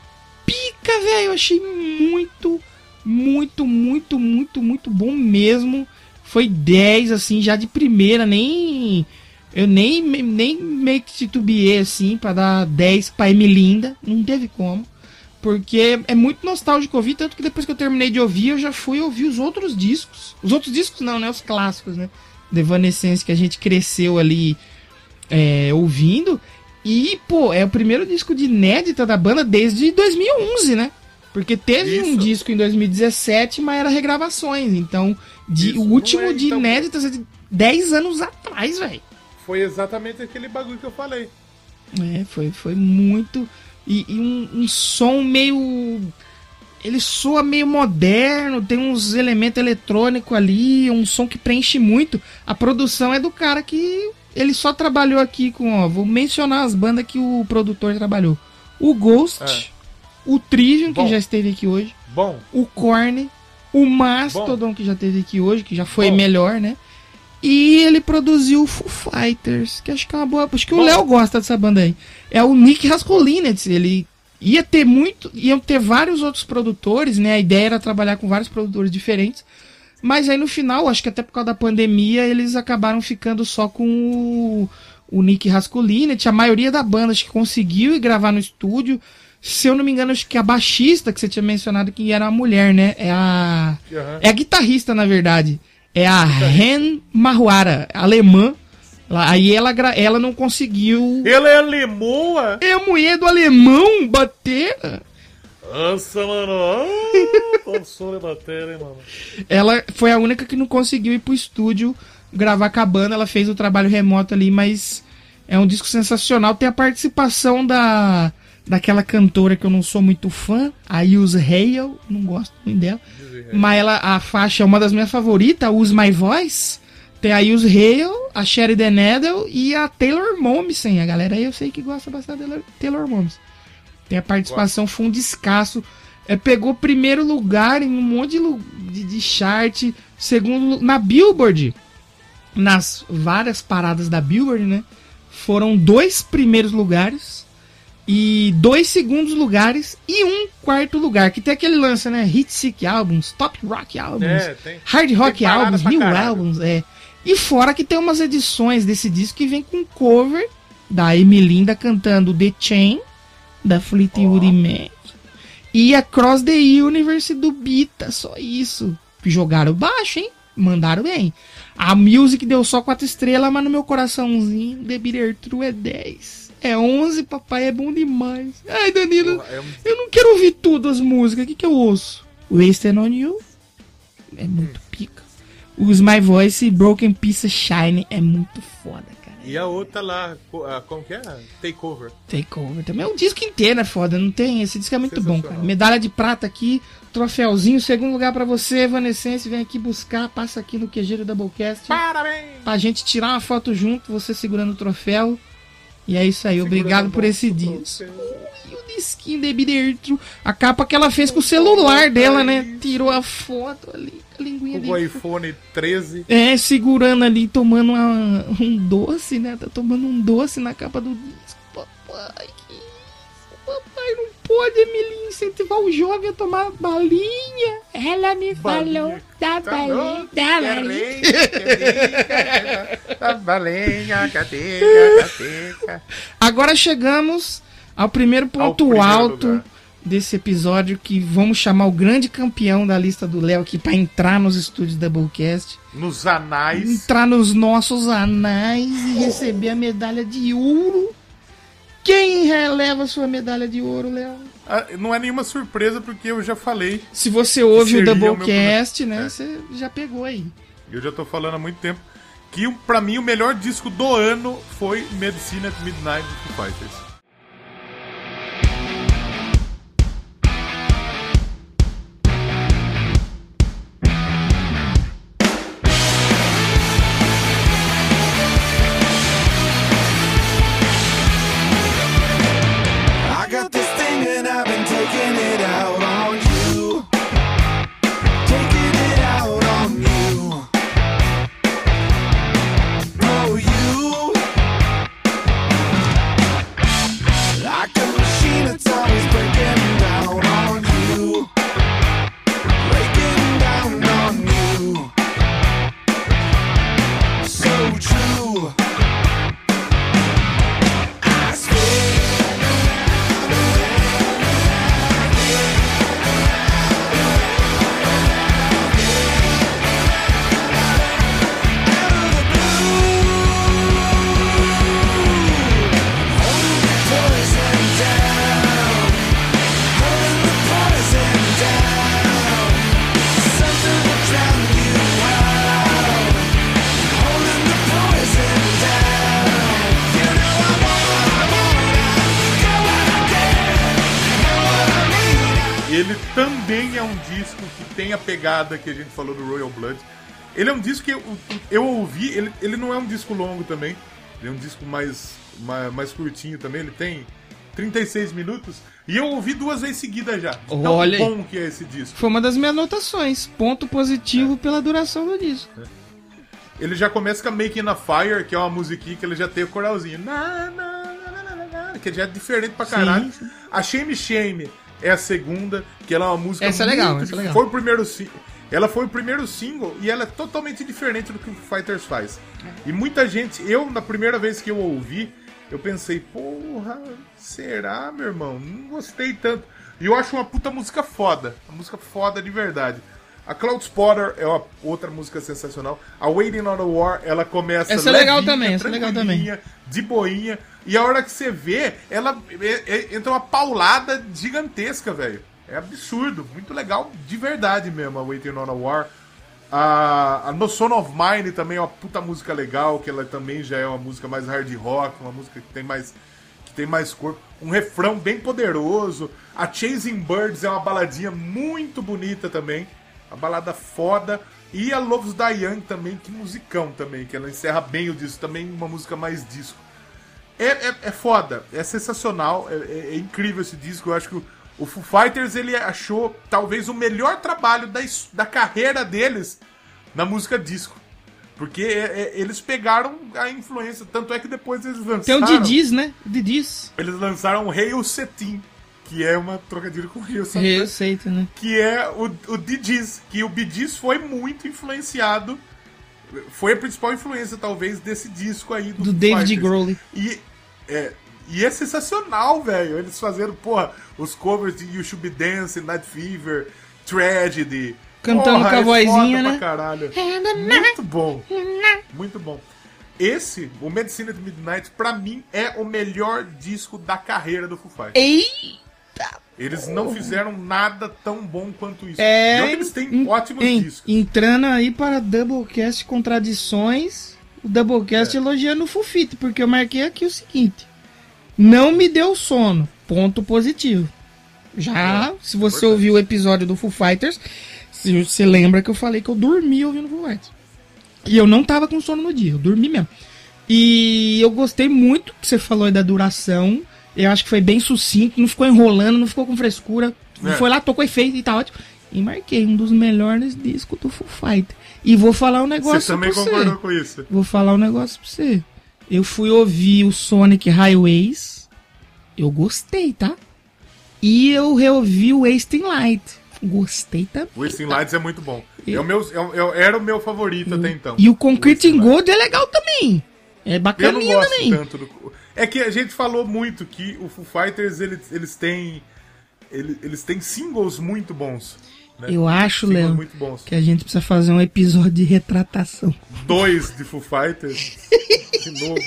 pica, velho. Eu achei muito, muito, muito, muito, muito bom mesmo. Foi 10, assim, já de primeira, nem. Eu nem, nem it to be assim, pra dar 10 pra Emilinda. Não teve como. Porque é muito nostálgico ouvir, tanto que depois que eu terminei de ouvir, eu já fui ouvir os outros discos. Os outros discos não, né? Os clássicos, né? The Evanescence que a gente cresceu ali é, ouvindo. E, pô, é o primeiro disco de inédita da banda desde 2011, né? Porque teve um Isso. disco em 2017, mas era regravações. Então, de, Isso, o último é, de então- inéditas é de 10 anos atrás, velho. Foi exatamente aquele bagulho que eu falei. É, foi, foi muito. E, e um, um som meio. Ele soa meio moderno, tem uns elementos eletrônicos ali, um som que preenche muito. A produção é do cara que ele só trabalhou aqui com, ó, vou mencionar as bandas que o produtor trabalhou. O Ghost, É. o Trivium, que Bom. já esteve aqui hoje, Bom, o Korn, o Mastodon, que já esteve aqui hoje, que já foi Bom. melhor, né? E ele produziu o Foo Fighters, que acho que é uma boa. Acho que o Léo gosta dessa banda aí. É o Nick Raskulinecz, ele ia ter muito. Iam ter vários outros produtores, né? A ideia era trabalhar com vários produtores diferentes. Mas aí no final, acho que até por causa da pandemia, eles acabaram ficando só com o, o Nick Raskulinecz. A maioria da banda acho que conseguiu ir gravar no estúdio. Se eu não me engano, acho que a baixista que você tinha mencionado que era a mulher, né? É a. Aham. É a guitarrista, na verdade. É a Ren Mahuara, alemã. Aí ela, ela não conseguiu. Ela é alemoa? É a mulher do alemão bater. Nossa, mano. Ah, de bateria, hein, mano. Ela foi a única que não conseguiu ir pro estúdio gravar com a banda. Ela fez o trabalho remoto ali, mas é um disco sensacional. Tem a participação da daquela cantora que eu não sou muito fã, a Use Hale, não gosto muito dela. Mas ela, a faixa é uma das minhas favoritas, Use My Voice. Tem a Use Hale, a Sherry Denedel e a Taylor Momsen. A galera aí eu sei que gosta bastante da Taylor- Momsen. Tem a participação, foi um descasso. É, pegou primeiro lugar em um monte de, de, de chart. Segundo, na Billboard, nas várias paradas da Billboard, né? Foram dois primeiros lugares e dois segundos lugares e um quarto lugar. Que tem aquele lance, né? Hit Sick Albums, Top Rock Albums, É, tem. Hard Rock Albums, New. Albums, é. E fora que tem umas edições desse disco que vem com cover da Emilinda cantando The Chain, da Fleetwood Mac. E Across the Universe do Bita, só isso. Jogaram baixo, hein? Mandaram bem. A Music deu só 4 estrelas, mas no meu coraçãozinho, The Bitter True é 10. É 11, papai, é bom demais. Ai, Danilo, um- eu não quero ouvir tudo as músicas. O que, que eu ouço? Wasted on You é muito pica. Use My Voice e Broken of Shine é muito foda, cara. E a outra lá, como que é? Takeover. Takeover também. É um disco inteiro, é foda, não tem? Esse disco é muito bom, cara. Medalha de prata aqui, troféuzinho, segundo lugar pra você, Evanescence, vem aqui buscar, passa aqui no QG do Doublecast. Parabéns! Pra gente tirar uma foto junto, você segurando o troféu. E é isso aí, obrigado por esse disco. E o disquinho de Bidertro, a capa que ela fez com o celular dela, né? Tirou a foto ali, com a linguinha O dele. iPhone 13. É, segurando ali, tomando uma- um doce, né? Tá tomando um doce na capa do disco. Papai, que pode, Emilinho, incentivar o jovem a tomar balinha. Ela me falou da Tá balinha, da balinha. Balenha, cadeia, cadeia. Agora chegamos ao primeiro ponto primeiro alto lugar. desse episódio que vamos chamar o grande campeão da lista do Léo aqui pra entrar nos estúdios da Doublecast. Nos anais. entrar nos nossos anais e receber a medalha de ouro. Quem releva sua medalha de ouro, Léo? Ah, Não é nenhuma surpresa porque eu já falei. Se você ouve o Doublecast, né? É. Você já pegou aí. Eu já tô falando há muito tempo. Que pra mim o melhor disco do ano foi Medicine at Midnight do Foo Fighters. Pegada que a gente falou do Royal Blood. Ele é um disco que eu, eu ouvi, ele, ele não é um disco longo também. Ele é um disco mais, mais, mais curtinho também. Ele tem 36 minutos. E eu ouvi duas vezes seguidas já. Tão Olha aí. bom que é esse disco. Foi uma das minhas anotações. Ponto positivo pela duração do disco. ele já começa com a Making a Fire, que é uma musiquinha que ele já tem o coralzinho. Na, na, na, na, na, na, que já é diferente pra caralho. Sim, sim. A Shame Shame é a segunda, que ela é uma música Essa é legal, essa é legal. Foi o primeiro ela foi o primeiro single e ela é totalmente diferente do que o Fighters faz. E muita gente, eu na primeira vez que eu ouvi, eu pensei, porra, será, meu irmão? Não gostei tanto. E eu acho uma puta música foda. Uma música foda de verdade. A Cloud Spotter é uma outra música sensacional. A Waiting on the War, ela começa Essa é legal também, essa é legal tranquilinha, de boinha. E a hora que você vê, ela é- é- entra uma paulada gigantesca, velho. É absurdo, muito legal de verdade mesmo, a Waiting on a War. A, a No Son of Mine também é uma puta música legal, que ela também já é uma música mais hard rock, uma música que tem mais que tem mais corpo, um refrão bem poderoso. A Chasing Birds é uma baladinha muito bonita também, uma balada foda. E a Loves Young também, que musicão também, que ela encerra bem o disco, também uma música mais disco. É, é, é foda, é sensacional, é, é- é incrível esse disco. Eu acho que o, o Foo Fighters ele achou talvez o melhor trabalho da, da carreira deles na música disco. Porque é- é- eles pegaram a influência, tanto é que depois eles Tem lançaram. o Didis, né? O Didis. Eles lançaram o Hail Cetim, que é uma trocadilho com o Hail Satan, Receita, né? que é o, o Didiz, que o Bidiz foi muito influenciado, foi a principal influência talvez desse disco aí do, Do David. Grohl. E é, e é sensacional, velho. Eles fazendo, porra, os covers de You Should Be Dancing, Night Fever, Tragedy. Cantando Porra, com a é vozinha, né? Caralho. Muito bom. Muito bom. Esse, o Medicine at Midnight, pra mim, é o melhor disco da carreira do Foo Fighters. Eita! Eles não fizeram nada tão bom quanto isso. É. E eles têm en- ótimos en- discos. Entrando aí para Doublecast Contradições. O Doublecast É. elogiando o Fufito, porque eu marquei aqui o seguinte: Não me deu sono. Ponto positivo. Já, É, se você importante. ouviu o episódio do Foo Fighters, se você lembra que eu falei que eu dormi ouvindo Foo Fighters. E eu não tava com sono no dia, eu dormi mesmo. E eu gostei muito que você falou aí da duração. Eu acho que foi bem sucinto, não ficou enrolando, não ficou com frescura. É. Foi lá, tocou efeito e tá ótimo. E marquei um dos melhores discos do Foo Fighter. E vou falar um negócio Você também pra concordou você. com isso. Vou falar um negócio pra você. Eu fui ouvir o Sonic Highways. Eu gostei, tá? E eu reouvi o Wasting Light. Gostei também. Wasting Lights é muito bom. É o meu, é o- é o- era o meu favorito até então. E o Concrete. Gold é legal também. É Eu não bacaninha gosto também. tanto do. É que a gente falou muito que o Foo Fighters eles, eles têm. Eles, eles têm singles muito bons. Né? Eu acho, Léo, que a gente precisa fazer um episódio de retratação. Dois de Foo Fighters. de novo.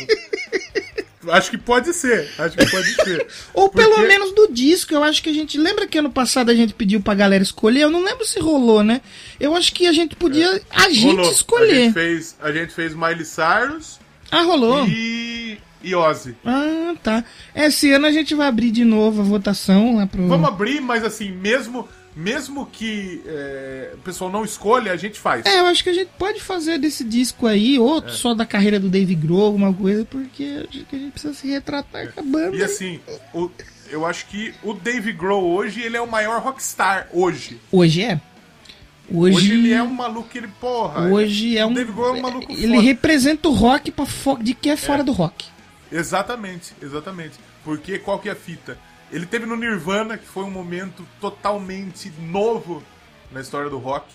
Acho que pode ser. Acho que pode ser. Ou Porque- pelo menos do disco, eu acho que a gente. Lembra que ano passado a gente pediu pra galera escolher? Eu não lembro se rolou, né? Eu acho que a gente podia. A gente Rolou. A escolher. gente, fez, a gente fez Miley Cyrus Ah, rolou. e, e Ozzy. Ah, tá. Esse ano a gente vai abrir de novo a votação lá pro. Vamos abrir, mas assim, mesmo, mesmo que é, o pessoal não escolha, a gente faz. É, eu acho que a gente pode fazer desse disco aí, outro É. só da carreira do Dave Grohl, alguma coisa, porque acho que a gente precisa se retratar com a banda. E assim, o- eu acho que o Dave Grohl hoje, ele é o maior rockstar hoje. Hoje é. Hoje, Hoje ele é um maluco ele, porra. Hoje é o um. Dave Grohl é um maluco Ele foda. representa o rock pra fo... de que é fora do rock. Exatamente, exatamente. Porque qual que é a fita? Ele teve no Nirvana, que foi um momento totalmente novo na história do rock.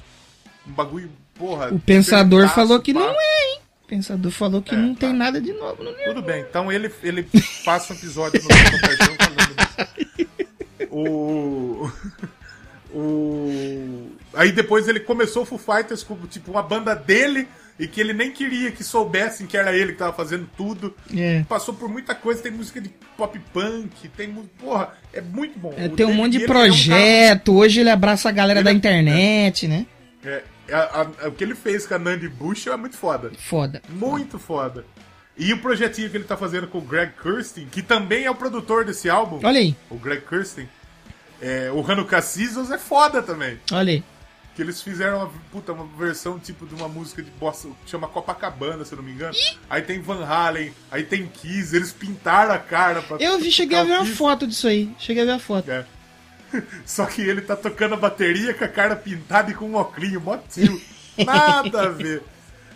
Um bagulho, porra. O pensador falou que pá. não é, hein? O pensador falou que É, não tá. tem nada de novo no Tudo bem, então ele, ele passa um episódio no Paixão falando. O. O. Aí depois ele começou o Foo Fighters como tipo uma banda dele e que ele nem queria que soubessem que era ele que tava fazendo tudo. É. Passou por muita coisa, tem música de pop punk, tem. Porra, é muito bom. É, tem um monte de ele é um cara- projeto. Hoje ele abraça a galera Ele da é- internet, né? É, a- a- o que ele fez com a Nandi Bush é muito foda. Foda. Muito foda. E o projetinho que ele tá fazendo com o Greg Kurstin, que também é o produtor desse álbum, Olha aí, o Greg Kurstin, é, o Hanukkah Seasons é foda também. olha aí. Que eles fizeram uma, puta, uma versão tipo de uma música de bossa, que chama Copacabana, se eu não me engano. Aí tem Van Halen, aí tem Kiss, eles pintaram a cara pra Eu vi, cheguei a ver uma foto disso aí. Cheguei a ver a foto. É. Só que ele tá tocando a bateria com a cara pintada e com um óculos, mó tio. Nada a ver.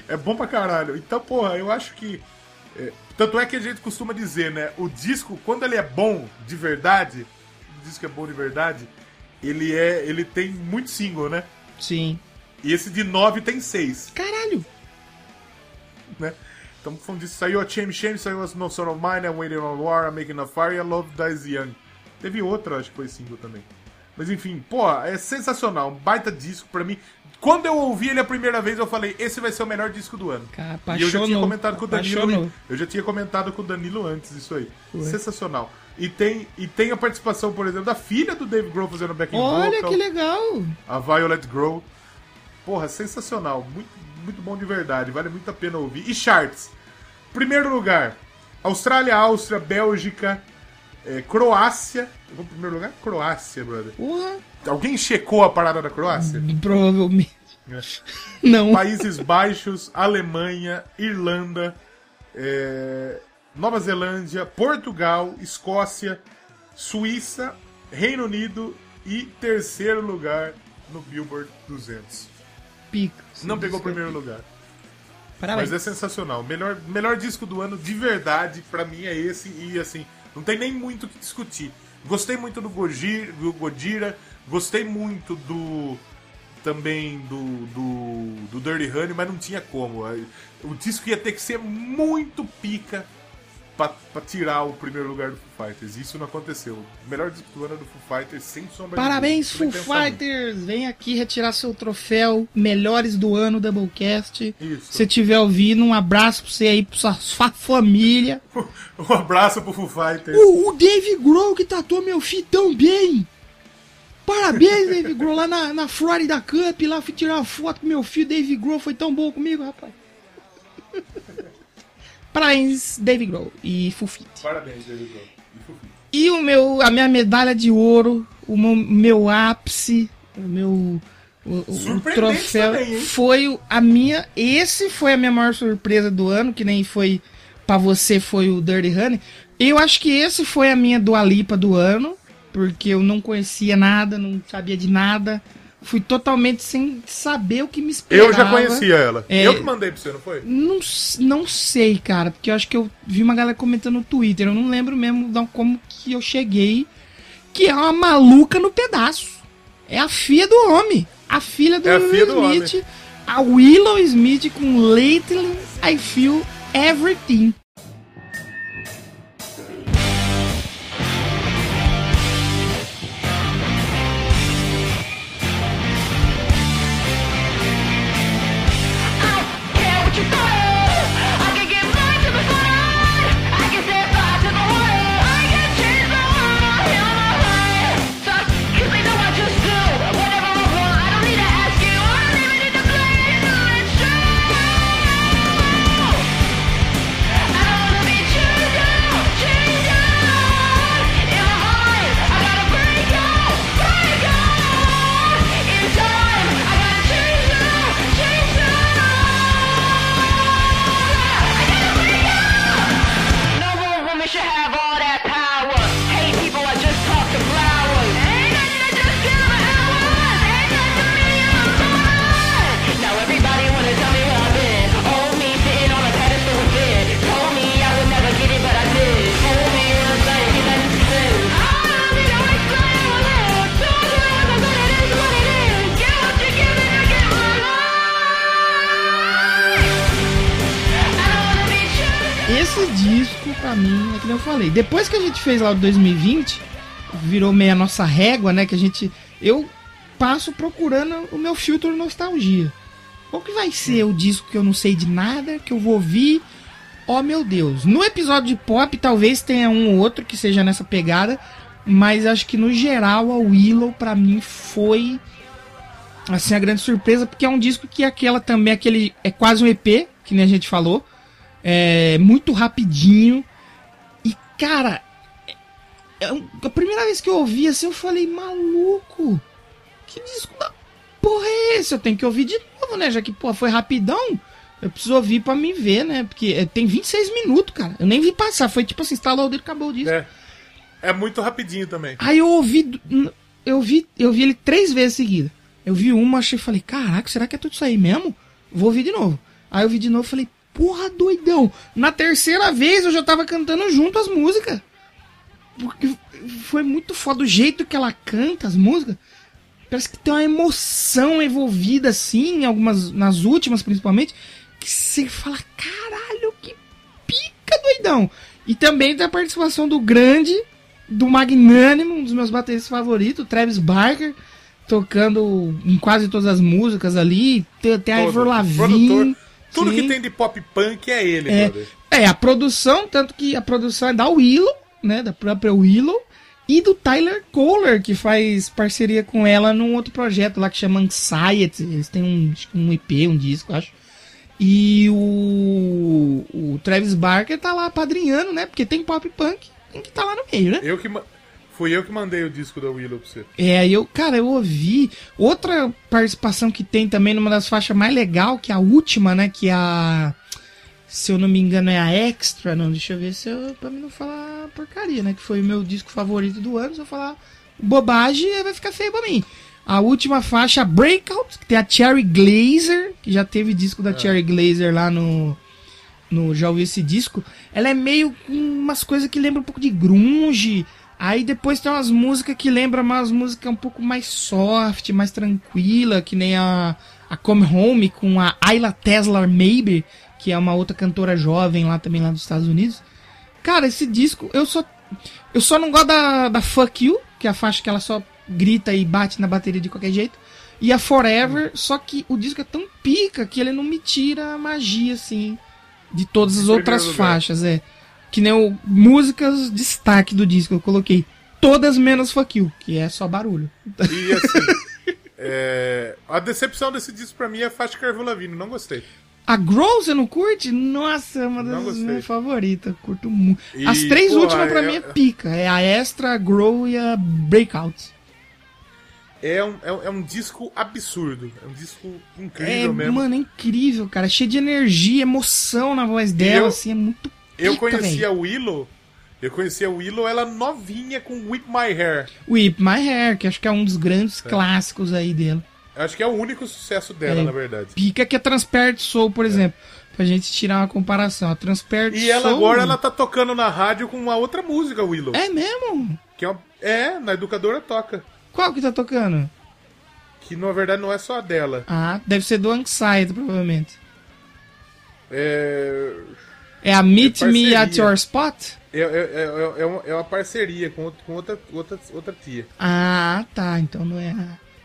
É bom pra caralho. Então, porra, eu acho que. é, tanto é que a gente costuma dizer, né? O disco, quando ele é bom de verdade, o disco é bom de verdade, ele é. ele tem muito single, né? Sim. E esse de 9 tem 6, Caralho. né? Então, falando disso, saiu a Shame Shame, saiu a No Son of Mine, I'm Waiting on War, I'm Making a Fire e a Love Dies Young. Teve outra, acho que foi single também. Mas enfim, pô, é sensacional, um baita disco pra mim. Quando eu ouvi ele a primeira vez, eu falei, esse vai ser o melhor disco do ano. Cara, E eu já tinha apaixonou. comentado com o Danilo. Apaixonou. Eu já tinha comentado com o Danilo antes isso aí. Ué. Sensacional. E tem, e tem a participação, por exemplo, da filha do Dave Grohl fazendo backing Olha vocal. que legal. A Violet Grohl. Porra, sensacional. Muito, muito bom de verdade. Vale muito a pena ouvir. E charts. Primeiro lugar. Austrália, Áustria, Bélgica, eh, Croácia. Eu vou primeiro lugar? Croácia, brother. Alguém checou a parada da Croácia? Provavelmente. Não. Países Baixos, Alemanha, Irlanda, eh, Nova Zelândia, Portugal, Escócia, Suíça, Reino Unido e terceiro lugar no Billboard 200. Pica. Não pegou o primeiro lugar. Parabéns. Mas é sensacional. Melhor, melhor disco do ano, de verdade, pra mim é esse. E assim, não tem nem muito o que discutir. Gostei muito do Gojira, do Godira, gostei muito do. Também do, do, do Dirty Honey, mas não tinha como. O disco ia ter que ser muito pica pra, pra tirar o primeiro lugar do Foo Fighters. Isso não aconteceu. Melhor disco do ano é do Foo Fighters, sem sombra Parabéns, de Foo dúvida. Sem pensar Fighters! Vem aqui retirar seu troféu Melhores do Ano Doublecast. Isso. Se você estiver ouvindo, um abraço pra você aí, pra sua, sua família. Um abraço pro Foo Fighters. O, o Dave Grohl que tatuou meu filho tão bem! Parabéns, Dave Grohl, lá na, na Florida Cup, lá fui tirar uma foto com meu filho, Dave Grohl foi tão bom comigo, rapaz. Parabéns, Dave Grohl e Fighters. Parabéns, David Grohl. E Fighters. E o meu, a minha medalha de ouro, o meu, meu ápice, o meu o, o- troféu também, foi a minha. Esse foi a minha maior surpresa do ano, que nem foi pra você foi o Dirty Honey. Eu acho que esse foi a minha Dua Lipa do ano, porque eu não conhecia nada, não sabia de nada. Fui totalmente sem saber o que me esperava. Eu já conhecia ela. É. Eu que mandei pra você, não foi? Não, não sei, cara, porque eu acho que eu vi uma galera comentando no Twitter, eu não lembro mesmo da- como que eu cheguei, que é uma maluca no pedaço. É a filha do homem, a filha do, É a filha do Smith, a Willow Smith com Lately I Feel Everything. Pra mim, é que nem eu falei. Depois que a gente fez lá o 2020, virou meio a nossa régua, né? Que a gente. Eu passo procurando o meu filtro nostalgia. Qual que vai ser o disco que eu não sei de nada, que eu vou ouvir? Oh meu Deus. No episódio de pop, talvez tenha um ou outro que seja nessa pegada. Mas acho que no geral a Willow, pra mim, foi assim a grande surpresa, porque é um disco que aquela também, aquele. É quase um EP, que nem a gente falou é, muito rapidinho. Cara, é- é a primeira vez que eu ouvi assim, eu falei, maluco, que disco da porra é esse? Eu tenho que ouvir de novo, né? Já que, pô, foi rapidão. Eu preciso ouvir pra me ver, né? Porque é, tem 26 minutos, cara. Eu nem vi passar. Foi tipo assim, instalou o dedo e acabou o disco. É. É muito rapidinho também. Aí eu ouvi. Eu vi, eu vi ele três vezes seguida. Eu vi uma, achei falei, caraca, será que é tudo isso aí mesmo? Vou ouvir de novo. Aí eu vi de novo e falei, porra, doidão. Na terceira vez eu já tava cantando junto as músicas. Porque foi muito foda o jeito que ela canta as músicas. Parece que tem uma emoção envolvida assim, algumas, nas últimas principalmente, que você fala, caralho, que pica, doidão. E também tem a participação do grande, do magnânimo, um dos meus bateristas favoritos, Travis Barker, tocando em quase todas as músicas ali. Tem, tem a. Ivor Lavigne. Tudo sim. que tem de pop punk é ele, É, brother. é, a produção, tanto que a produção é da Willow, né? Da própria Willow. E do Tyler Kohler, que faz parceria com ela num outro projeto lá que chama Anxiety. Eles têm um, um EP, um disco, acho. E o, o Travis Barker tá lá padrinhando, né? Porque tem pop punk, que tá lá no meio, né? Eu que Fui eu que mandei o disco da Willow pra você. É, eu, cara, eu ouvi. Outra participação que tem também numa das faixas mais legal, que é a última, né? Que é a. Se eu não me engano, é a Extra. Não, deixa eu ver se eu. Pra mim não falar porcaria, né? Que foi o meu disco favorito do ano. Se eu falar bobagem, vai ficar feio pra mim. A última faixa, Breakout, que tem a Cherry Glazer, que já teve disco da Cherry Glazer lá no. No, já ouvi esse disco. Ela é meio com umas coisas que lembram um pouco de grunge. Aí depois tem umas músicas que lembram umas músicas um pouco mais soft, mais tranquila, que nem a, a Come Home com a Ayla Tesla Maybe, que é uma outra cantora jovem lá também lá dos Estados Unidos. Cara, esse disco, eu só eu só não gosto da, da Fuck You, que é a faixa que ela só grita e bate na bateria de qualquer jeito. E a Forever, só que o disco é tão pica que ele não me tira a magia, assim, de todas as outras lugar. faixas, é. Que nem o músicas destaque do disco, eu coloquei todas menos Fuck You, que é só barulho. E assim. é, A decepção desse disco pra mim é a faixa Carvão Lavigne, não gostei. A Grow, você não curte? Nossa, é uma das minhas favoritas, curto muito. E, As três porra, últimas pra é- mim é pica, é a Extra, a Grow e a Breakout. É um, é, um- é um disco absurdo. É um disco É, incrível mesmo. mano, é incrível, cara. Cheio de energia, emoção na voz dela, eu- assim, é muito eu pica, conheci velho. a Willow. Eu conheci a Willow, ela novinha com Whip My Hair. Whip My Hair, que acho que é um dos grandes É. clássicos aí dela. Acho que é o único sucesso dela, É. na verdade. Pica que é Transparent Soul, por exemplo. Pra gente tirar uma comparação. A Transparent É. E ela Soul... agora ela tá tocando na rádio com uma outra música, Willow. É mesmo? Que é, uma- é, na educadora toca. Qual que tá tocando? Que na verdade não é só a dela. Ah, deve ser do Anxiety, provavelmente. É. É a Meet É Me at Your Spot? É, é, é, é uma, é uma parceria com, outro- com outra, outra, outra tia. Ah, tá. Então não é,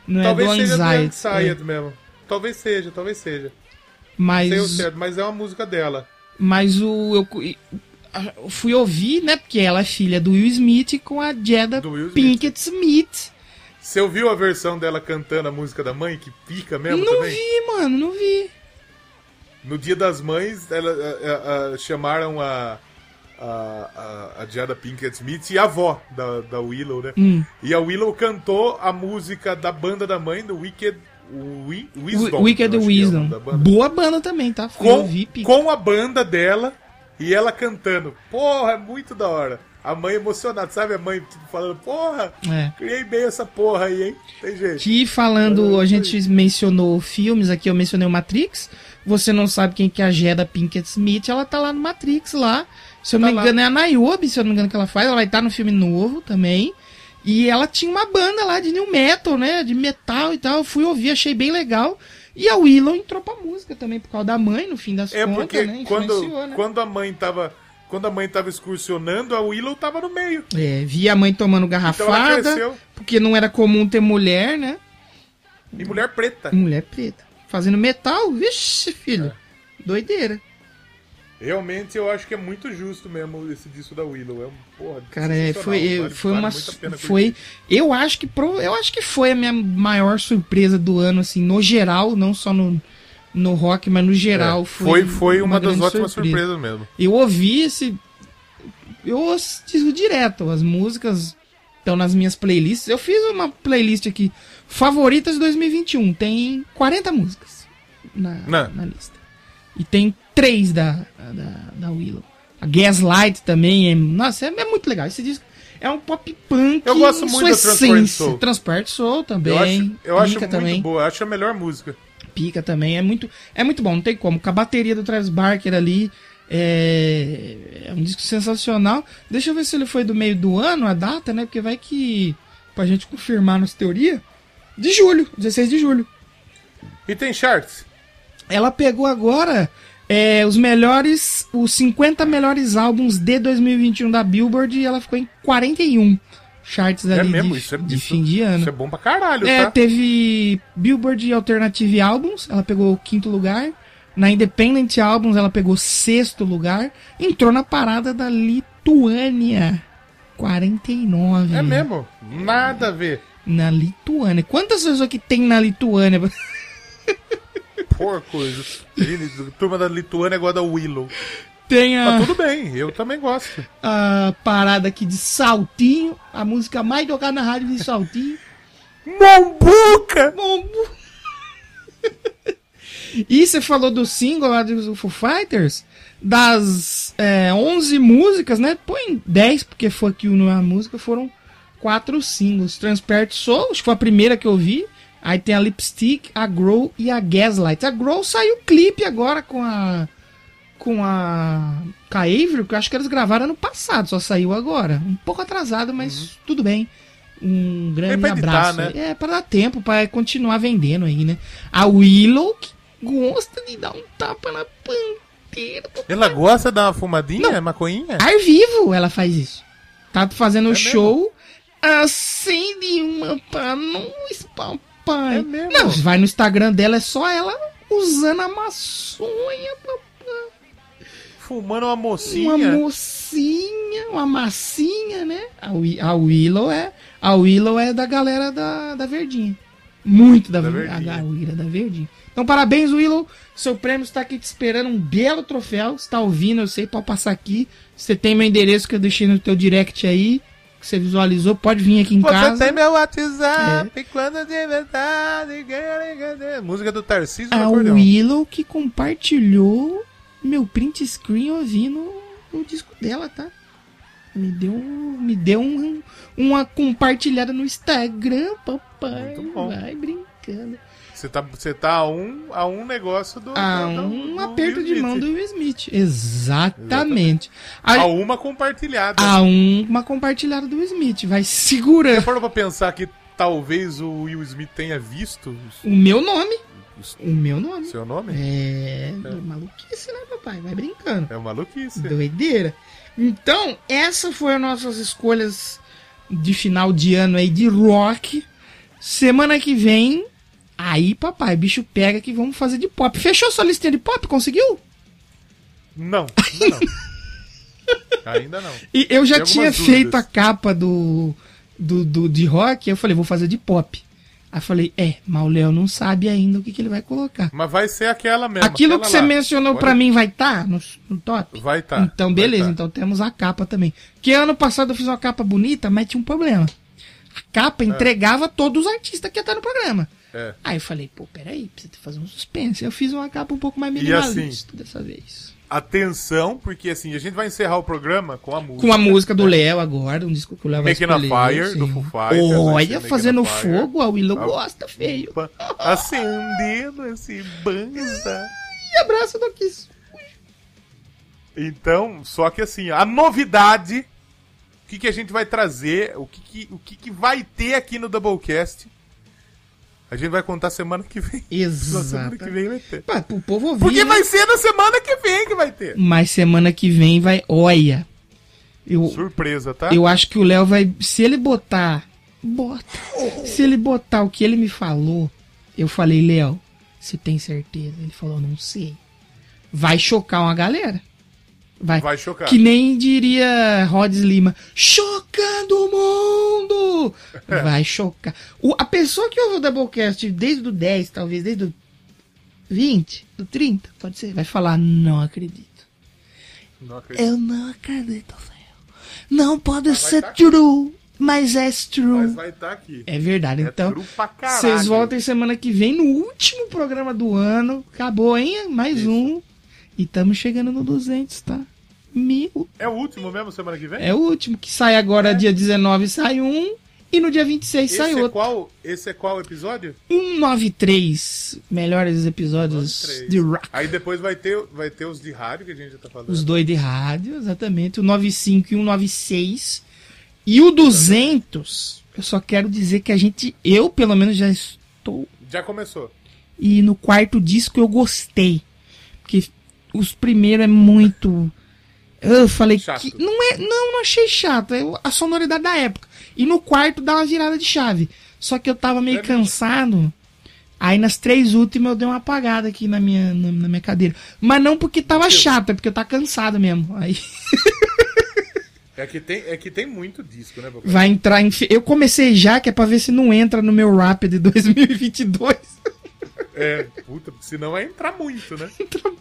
não talvez é do seja do Anxiety. Anxiety é. mesmo. Talvez seja, talvez seja. Mas, Sei o certo, mas é uma música dela. mas o eu, eu fui ouvir, né? Porque ela é filha do Will Smith com a Jada Do. Pinkett Smith. Você ouviu a versão dela cantando a música da mãe, que pica mesmo não também? vi, mano, não vi. No dia das mães, ela, a- a- a- chamaram a, a, a, Jada Pinkett Smith e a avó da, da Willow, né? Hum. E a Willow cantou a música da banda da mãe, do Wicked Wi- Wisdom. Wicked é Wisdom. da banda. Boa banda também, tá? Fui com, pica. com a banda dela e ela cantando. Porra, é muito da hora. A mãe emocionada, sabe? A mãe tipo, falando, porra, É. criei bem essa porra aí, hein? Tem jeito. Que falando, a gente mencionou filmes aqui, eu mencionei o Matrix. Você não sabe quem que é a Jada Pinkett Smith, ela tá lá no Matrix lá. Se eu não Tá me lá. engano, é a Niobe, se eu não me engano, que ela faz. Ela vai estar no filme novo também. E ela tinha uma banda lá de new metal, né? De metal e tal. Eu fui ouvir, achei bem legal. E a Willow entrou pra música também, por causa da mãe, no fim das É contas, porque né? quando, né? quando a mãe tava. Quando a mãe tava excursionando, a Willow tava no meio. É, vi a mãe tomando Então ela garrafada, cresceu. porque não era comum ter mulher, né? E mulher preta. Mulher preta. Fazendo metal, vixe, filho. É. Doideira. Realmente eu acho que é muito justo mesmo esse disco da Willow. É um porra. Cara, é, foi, Vale- foi vale uma. Foi. Eu acho que pro, eu acho que foi a minha maior surpresa do ano, assim, no geral, não só no, no rock, mas no geral. É, foi, foi, foi uma, das grande ótimas surpresa. surpresas mesmo. Eu ouvi esse. Eu ouço direto. As músicas estão nas minhas playlists. Eu fiz uma playlist aqui, favoritas de 2021. Tem 40 músicas na, na lista. E tem três da, da, da Willow. A Gaslight também é. Nossa, é, é muito legal. Esse disco é um pop punk. Eu gosto muito sua da essência. Soul. Soul também. Eu acho, eu acho Pica muito também. boa, eu acho a melhor música. pica também. É muito, é muito bom, não tem como. Com a bateria do Travis Barker ali. É, é um disco sensacional. Deixa eu ver se ele foi do meio do ano, a data, né? Porque vai que. Pra gente confirmar nossa teoria. De julho, 16 de julho. E tem charts? Ela pegou agora é, os melhores. Os 50 melhores álbuns de 2021 da Billboard e ela ficou em 41 charts É ali mesmo, de, isso é, de isso- fim de ano. Isso é bom pra caralho, É, tá? teve Billboard Alternative Albums, ela pegou o quinto lugar. Na Independent Albums, ela pegou sexto lugar. Entrou na parada da Lituânia. 49. É mesmo? Nada a ver. Na Lituânia. Quantas pessoas que tem na Lituânia? Por coisa. Turma da Lituânia gosta da Willow. Tem a, Mas tudo bem, eu também gosto. a parada aqui de Saltinho. A música mais tocada na rádio de Saltinho. Mombuca! Mombu. e você falou do single lá do Foo Fighters? Das é, 11 músicas, né? Põe 10, porque Fuck You não é a música, foram quatro singles. Transparent Soul, acho que foi a primeira que eu vi. Aí tem a Lipstick, a Grow e a Gaslight. A Grow saiu clipe agora com a. Com a. Com a Avery, que eu acho que eles gravaram ano passado, só saiu agora. Um pouco atrasado, mas tudo bem. Um grande É editar, abraço. né? É, pra dar tempo, pra continuar vendendo aí, né? A Willow, que gosta de dar um tapa na panteira. Ela gosta de dar uma fumadinha, Não. maconhinha? Ar vivo ela faz isso. Tá fazendo É show, acende uma pra nós, papai. É mesmo? Não, vai no Instagram dela, é só ela usando a maçonha, papai. Fumando uma mocinha. Uma mocinha, uma massinha, né? A, a Willow é. A Willow é da galera da, da Verdinha. Muito da, Da Ver- Verdinha. A, a Willow da Verdinha. Então, parabéns, Willow. Seu prêmio está aqui te esperando. Um belo troféu. Está ouvindo, eu sei, pode passar aqui. Você tem meu endereço que eu deixei no teu direct aí. Que você visualizou. Pode vir aqui em Você casa. tem meu WhatsApp quando de verdade. Música do Tarcísio A no acordeão. Willow que compartilhou meu print screen ouvindo o disco dela, tá? Me deu, me deu um, uma compartilhada no Instagram, papai. Vai brincando. Você tá, você tá a, um, a um negócio do. A do- um do aperto de mão do Will Smith. Exatamente. A A, uma compartilhada. a um, uma compartilhada do Will Smith. Vai segurando Você parou pra pensar que talvez o Will Smith tenha visto o meu nome. O meu nome. seu nome? É, maluquice, né, papai? Vai brincando. É, maluquice. Doideira. Então, essa foi as nossas escolhas de final de ano aí de rock. Semana que vem, aí, papai, bicho pega que vamos fazer de pop. Fechou sua listinha de pop? Conseguiu? Não, ainda não. ainda não. E eu já Tem tinha dúvidas. feito a capa do, do, do- de rock, eu falei, vou fazer de pop. Aí falei, é, mas o Léo não sabe ainda o que, que ele vai colocar. Mas vai ser aquela mesmo. Aquilo aquela que você lá. mencionou Pode- pra mim vai estar no, no top? Vai tá. Então, beleza. tá. Então temos a capa também. Que ano passado eu fiz uma capa bonita, mas tinha um problema. A capa entregava todos os artistas que iam estar no programa. É. Aí eu falei, pô, peraí, precisa fazer um suspense. Eu fiz uma capa um pouco mais minimalista dessa vez. Atenção, porque assim, a gente vai encerrar o programa com a música. Com a música do Léo agora, um disco que o Léo vai Making a escolher. Fire, do sim. Foo Fighters, ser Olha, fazendo fogo, a Willow gosta, feio. Acendendo esse banza. E abraço do Kiss. Então, só que assim, a novidade, o que, que a gente vai trazer, o que, que, o que, que vai ter aqui no Doublecast, a gente vai contar semana que vem. Na semana Exato. que vem vai ter. Pá, pro povo ouvir. Porque né? vai ser na semana que vem que vai ter. Mas semana que vem vai. Olha. Eu, Surpresa, tá? eu acho que o Léo vai. Se ele botar. Bota. Se ele botar o que ele me falou, eu falei, Léo, você tem certeza? Ele falou, não sei. Vai chocar uma galera. Vai. Vai chocar. Que nem diria Rods Lima. Chocando o mundo! Vai chocar. O, a pessoa que ouve o Doublecast desde o 10, talvez desde o 20, do 30, pode ser, vai falar, não acredito. Não acredito. Eu não acredito. Não pode ser tá true, mas é true. Mas vai estar aqui. É verdade, É então. Vocês voltem semana que vem no último programa do ano. Acabou, hein? Mais um. E estamos chegando no 200, tá? Mil. É o último mesmo semana que vem? É o último, que sai agora dia 19, sai um. E no dia 26 Esse sai é, outro. qual, esse é qual episódio? 193 melhores episódios de rock. Aí depois vai ter, vai ter os de rádio que a gente já tá falando. Os dois de rádio, exatamente. O 95 e o 96. E o 200, eu só quero dizer que a gente, eu pelo menos já estou. Já começou. E no quarto disco eu gostei. Porque os primeiros é muito. Eu falei Chato. que. Não, é, não, não achei chato. É a sonoridade da época. E no quarto dá uma virada de chave. Só que eu tava meio É cansado. Aí nas três últimas eu dei uma apagada aqui na minha, na, na minha cadeira. Mas não porque tava chato, é porque eu tava cansado mesmo. Aí É que tem, é que tem muito disco, né, papai? vai entrar em. Eu comecei já, que é pra ver se não entra no meu rap de 2022. É, puta, senão vai entrar muito, né? Entra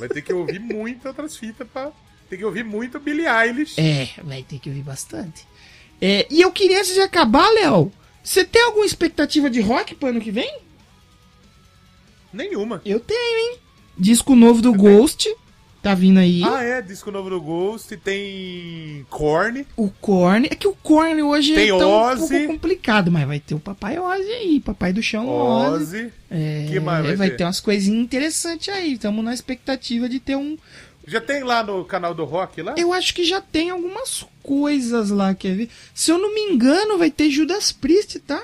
Vai ter que ouvir muito outras fitas pra. Tem que ouvir muito Billie Eilish. É, vai ter que ouvir bastante. É, e eu queria, antes de acabar, Léo, você tem alguma expectativa de rock pro ano que vem? Nenhuma. Eu tenho, hein? Disco novo do Ghost, tá vindo aí. Ah, é, disco novo do Ghost, tem Korn. O Korn, é que o Korn hoje Tem é tão um Ozzy. pouco complicado, mas vai ter o Papai Ozzy aí, Papai do Chão Ozzy. Ozzy. É, Que mais vai vai ter? ter umas coisinhas interessantes aí. Estamos na expectativa de ter um. Já tem lá no canal do Rock lá? Eu acho que já tem algumas coisas lá, quer ver? Se eu não me engano, vai ter Judas Priest, tá?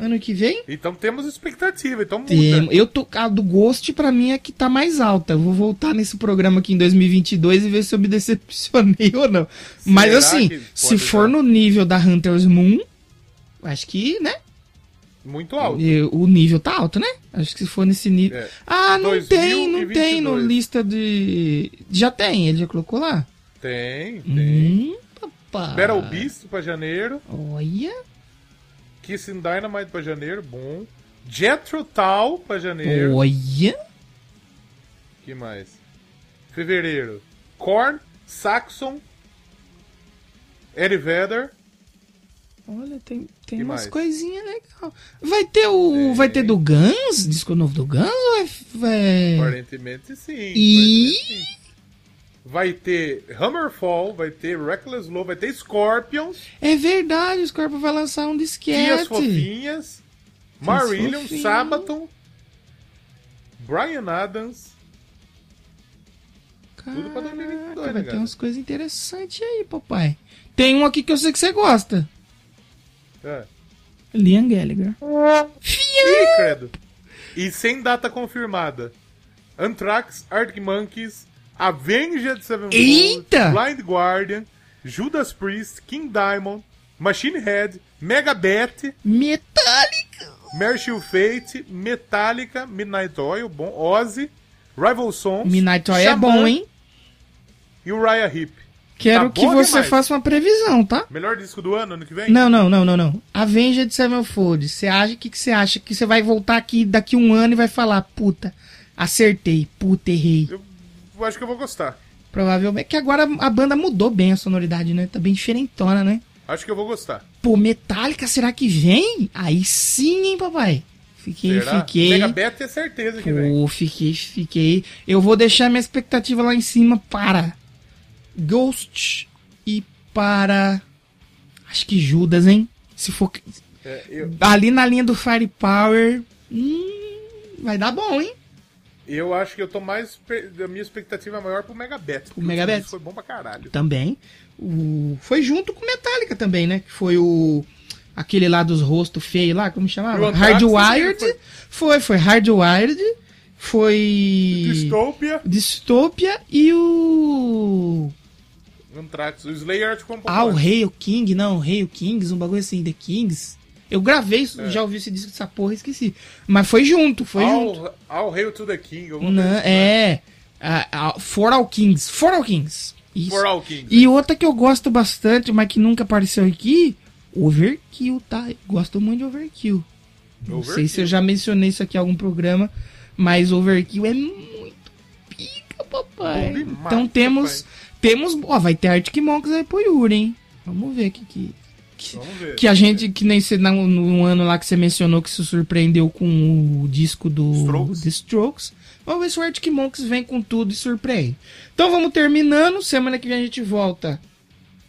Ano que vem. Então temos expectativa, então muda. Tem, eu tô, a do Ghost pra mim é que tá mais alta. Eu vou voltar nesse programa aqui em 2022 e ver se eu me decepcionei ou não. Mas assim, se for no nível da Hunter's Moon, acho que, né? Muito alto. e- O nível tá alto, né? Acho que se for nesse nível. É. Ah, não tem, não tem no 2022. lista de. Já tem, ele já colocou lá? Tem, tem. Hum, papai. Battle Beast pra janeiro. Olha. Kissing Dynamite pra janeiro, bom. Jethro Tull pra janeiro. Olha. que mais? Fevereiro. Korn, Saxon, Eddie Vedder. Olha, tem, tem Que umas mais? coisinhas legais. Vai ter o. Vai ter do Guns? Disco novo do Guns ou é. vai- Aparentemente sim. E- aparentemente sim. Vai ter Hammerfall, vai ter Reckless Love, vai ter Scorpions, É verdade, o Scorpio vai lançar um Tias disquete. Fofinhas, Marillion, Fofinhas. Sabaton, Brian Adams. Tudo pra 2022, Caraca, né, Tem cara? umas coisas interessantes aí, papai. Tem um aqui que eu sei que você gosta. É. Liam Gallagher. Ih, credo. E sem data confirmada. Anthrax, Arctic Monkeys, Avenged Sevenfold, Eita! Blind Guardian, Judas Priest, King Diamond, Machine Head, Megadeth, Metallica. Merciful Fate, Metallica, Midnight Oil, bom, Ozzy, Rival Sons, Midnight Oil é Xamã bom, hein? E o Raya Hip. Quero Tá que você demais. faça uma previsão, tá? Melhor disco do ano, ano que vem? Não, não, não, não, não. Avenged Sevenfold. Você acha que que você acha que você vai voltar aqui daqui um ano e vai falar, puta, acertei, puta, errei. Eu acho que eu vou gostar. Provavelmente que agora a banda mudou bem a sonoridade, né? Tá bem diferentona, né? Acho que eu vou gostar. Pô, Metallica, será que vem? Aí sim, hein, papai? Fiquei, Será? fiquei. Megadeth é certeza que vem. Pô, fiquei, fiquei. Eu vou deixar minha expectativa lá em cima para Ghost e para. Acho que Judas, hein? Se for. É, eu, Ali na linha do Firepower. Hum, vai dar bom, hein? Eu acho que eu tô mais. A minha expectativa é maior pro Megadeth. porque Megadeth? Isso foi bom pra caralho. Também. O... Foi junto com Metallica também, né? Que foi o. Aquele lá dos rostos feios lá, como o chamava? Hardwired. também Foi, foi Hardwired. Foi. Dystopia, Dystopia e o. Anthrax. O Slayer pouco Ah, o antes. Hail King, não, Hail Kings, um bagulho assim, The Kings. Eu gravei, É. já ouvi esse disco dessa porra, esqueci. Mas foi junto, foi junto. All, All Hail to the King. Não, é. ah, ah, For All Kings. For All Kings. Isso. For All Kings. E outra que eu gosto bastante, mas que nunca apareceu aqui, Overkill, tá? Eu gosto muito de Overkill. Não sei se eu já mencionei isso aqui em algum programa, mas Overkill é muito pica, papai. Bom então temos, temos, ó, vai ter Arctic Monkeys aí pro Yuri, hein? Vamos ver o que que... que-. Que a gente, que nem você, no, no ano lá que você mencionou que se surpreendeu com o disco do Strokes. The Strokes. Vamos ver se o Arctic Monkeys vem com tudo e surpreende. Então vamos terminando. Semana que vem a gente volta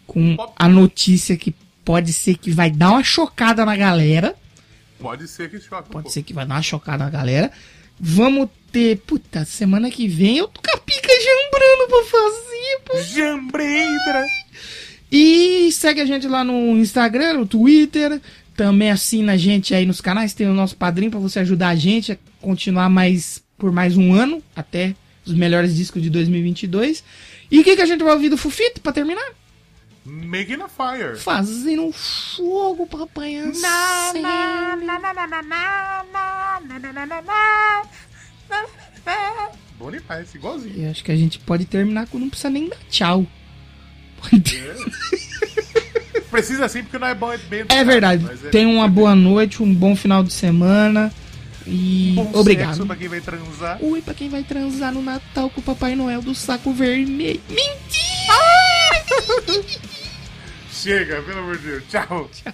com a notícia que pode ser que vai dar uma chocada na galera. Pode ser que choque. Pode ser que vai dar uma chocada na galera. Vamos ter. Puta, semana que vem eu tô com a pica jambrando pra fazer, pô. Jambreira! E segue a gente lá no Instagram, no Twitter. Também assina a gente aí nos canais. Tem o nosso padrinho pra você ajudar a gente a continuar mais por mais um ano até os melhores discos de 2022. E o que, que a gente vai ouvir do Fufito pra terminar? Making a Fire. Fazendo um fogo pra apanhar. sempre. Bom demais, igualzinho. Eu acho que a gente pode terminar com não precisa nem dar tchau. Precisa sim, porque não é bom é bem É verdade. é- Tenha uma boa noite, um bom final de semana. E Bom obrigado. sexo pra quem vai transar. Ui, pra quem vai transar no Natal com o Papai Noel do saco vermelho. Mentira! Chega, pelo amor de Deus. Tchau. I've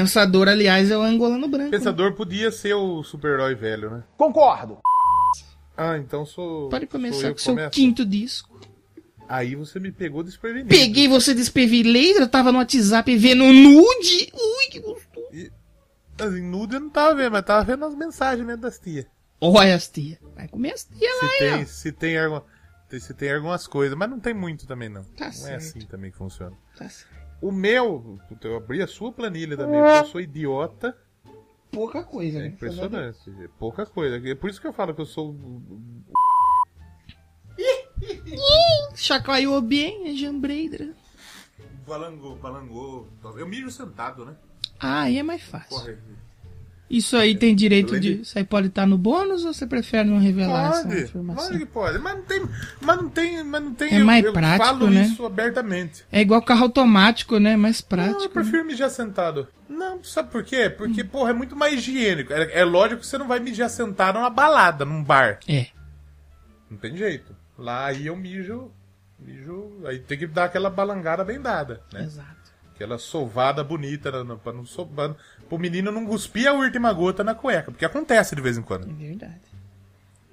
pensador, aliás, é o angolano branco. O pensador podia ser o super-herói velho, né? Concordo. Ah, então sou. Pode começar com seu começo? quinto disco. Aí você me pegou desprevenido. Peguei você desprevenida, eu tava no WhatsApp vendo nude. Ui, que gostoso. Assim, nude eu não tava vendo, mas tava vendo as mensagens mesmo das tias. Olha as tia. Vai comer as tia lá, Se aí, tem, ó. se tem alguma. Se tem algumas coisas, mas não tem muito também, não. Tá não certo. é assim também que funciona. Tá certo. O meu, eu abri a sua planilha também, porque eu sou idiota. Pouca coisa, É né? impressionante. É pouca coisa. É por isso que eu falo que eu sou. Chacaiou bem, é jambreidra. Balangô, balangô. Eu mijo sentado, né? Ah, aí é mais fácil. Corre. Isso aí tem direito de. Isso aí pode estar no bônus ou você prefere não revelar essa Pode, informação? pode que pode. Mas não tem. Mas não tem. Mas não tem É mais prático, falo né? isso abertamente. É igual carro automático, né? Mais Não, eu prático. né? prefiro mijar sentado. Não, sabe por quê? Porque, porra, é muito mais higiênico. É, é lógico que você não vai mijar sentado numa balada, num bar. É. Não tem jeito. Lá aí eu mijo. Mijo. Aí tem que dar aquela balangada bem dada, né? Exato. Aquela sovada bonita, né, pra não sovar. Pro menino não cuspir a última gota na cueca. Porque acontece de vez em É quando. verdade.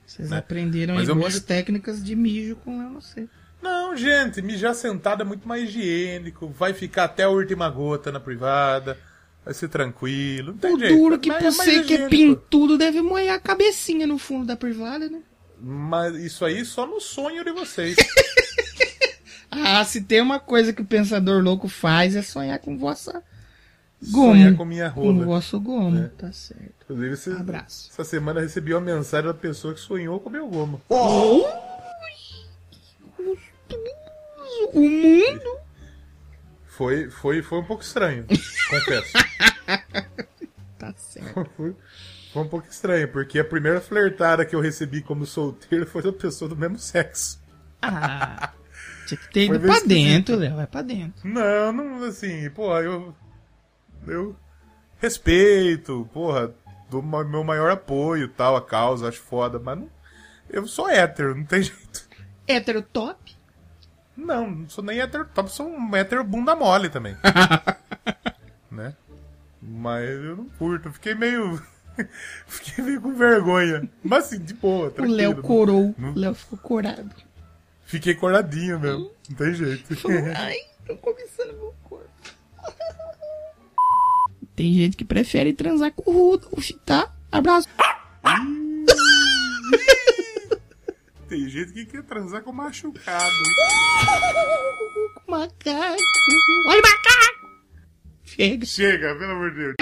Vocês Né? aprenderam Mas boas mijo- técnicas de mijo com eu não sei. Não, gente, mijar sentado é muito mais higiênico. Vai ficar até a última gota na privada. Vai ser tranquilo. Não tem O jeito. duro que Mas por é você que é pintudo deve moer a cabecinha no fundo da privada, né? Mas isso aí só no sonho de vocês. Ah, se tem uma coisa que o pensador louco faz é sonhar com vossa gomo. Sonhar com minha Com rola. o vosso gomo, É. tá certo. Inclusive, esse- Abraço. essa semana eu recebi uma mensagem da pessoa que sonhou com meu gomo. O mundo Foi, foi, foi um pouco estranho, confesso. tá certo. Foi, foi um pouco estranho, porque a primeira flertada que eu recebi como solteiro foi da pessoa do mesmo sexo. Ah, tinha que ter ido pra esquisito. dentro, Léo. Vai pra dentro. Não, não, assim, pô, eu. Eu respeito, porra, dou meu maior apoio tal, a causa, acho foda, mas não, eu sou hétero, não tem jeito. Hétero top? Não, não sou nem hétero top, sou um hétero bunda mole também. né? Mas eu não curto, fiquei meio. fiquei meio com vergonha. Mas assim, de boa, O tranquilo. Léo corou. não- O Léo ficou corado. Fiquei coradinho mesmo, não tem jeito. Ai, tô começando meu corpo. Tem gente que prefere transar com o Rudolf, tá? Abraço. tem gente que quer transar com machucado. Macaco. Olha o macaco. Chega. Chega, pelo amor de Deus.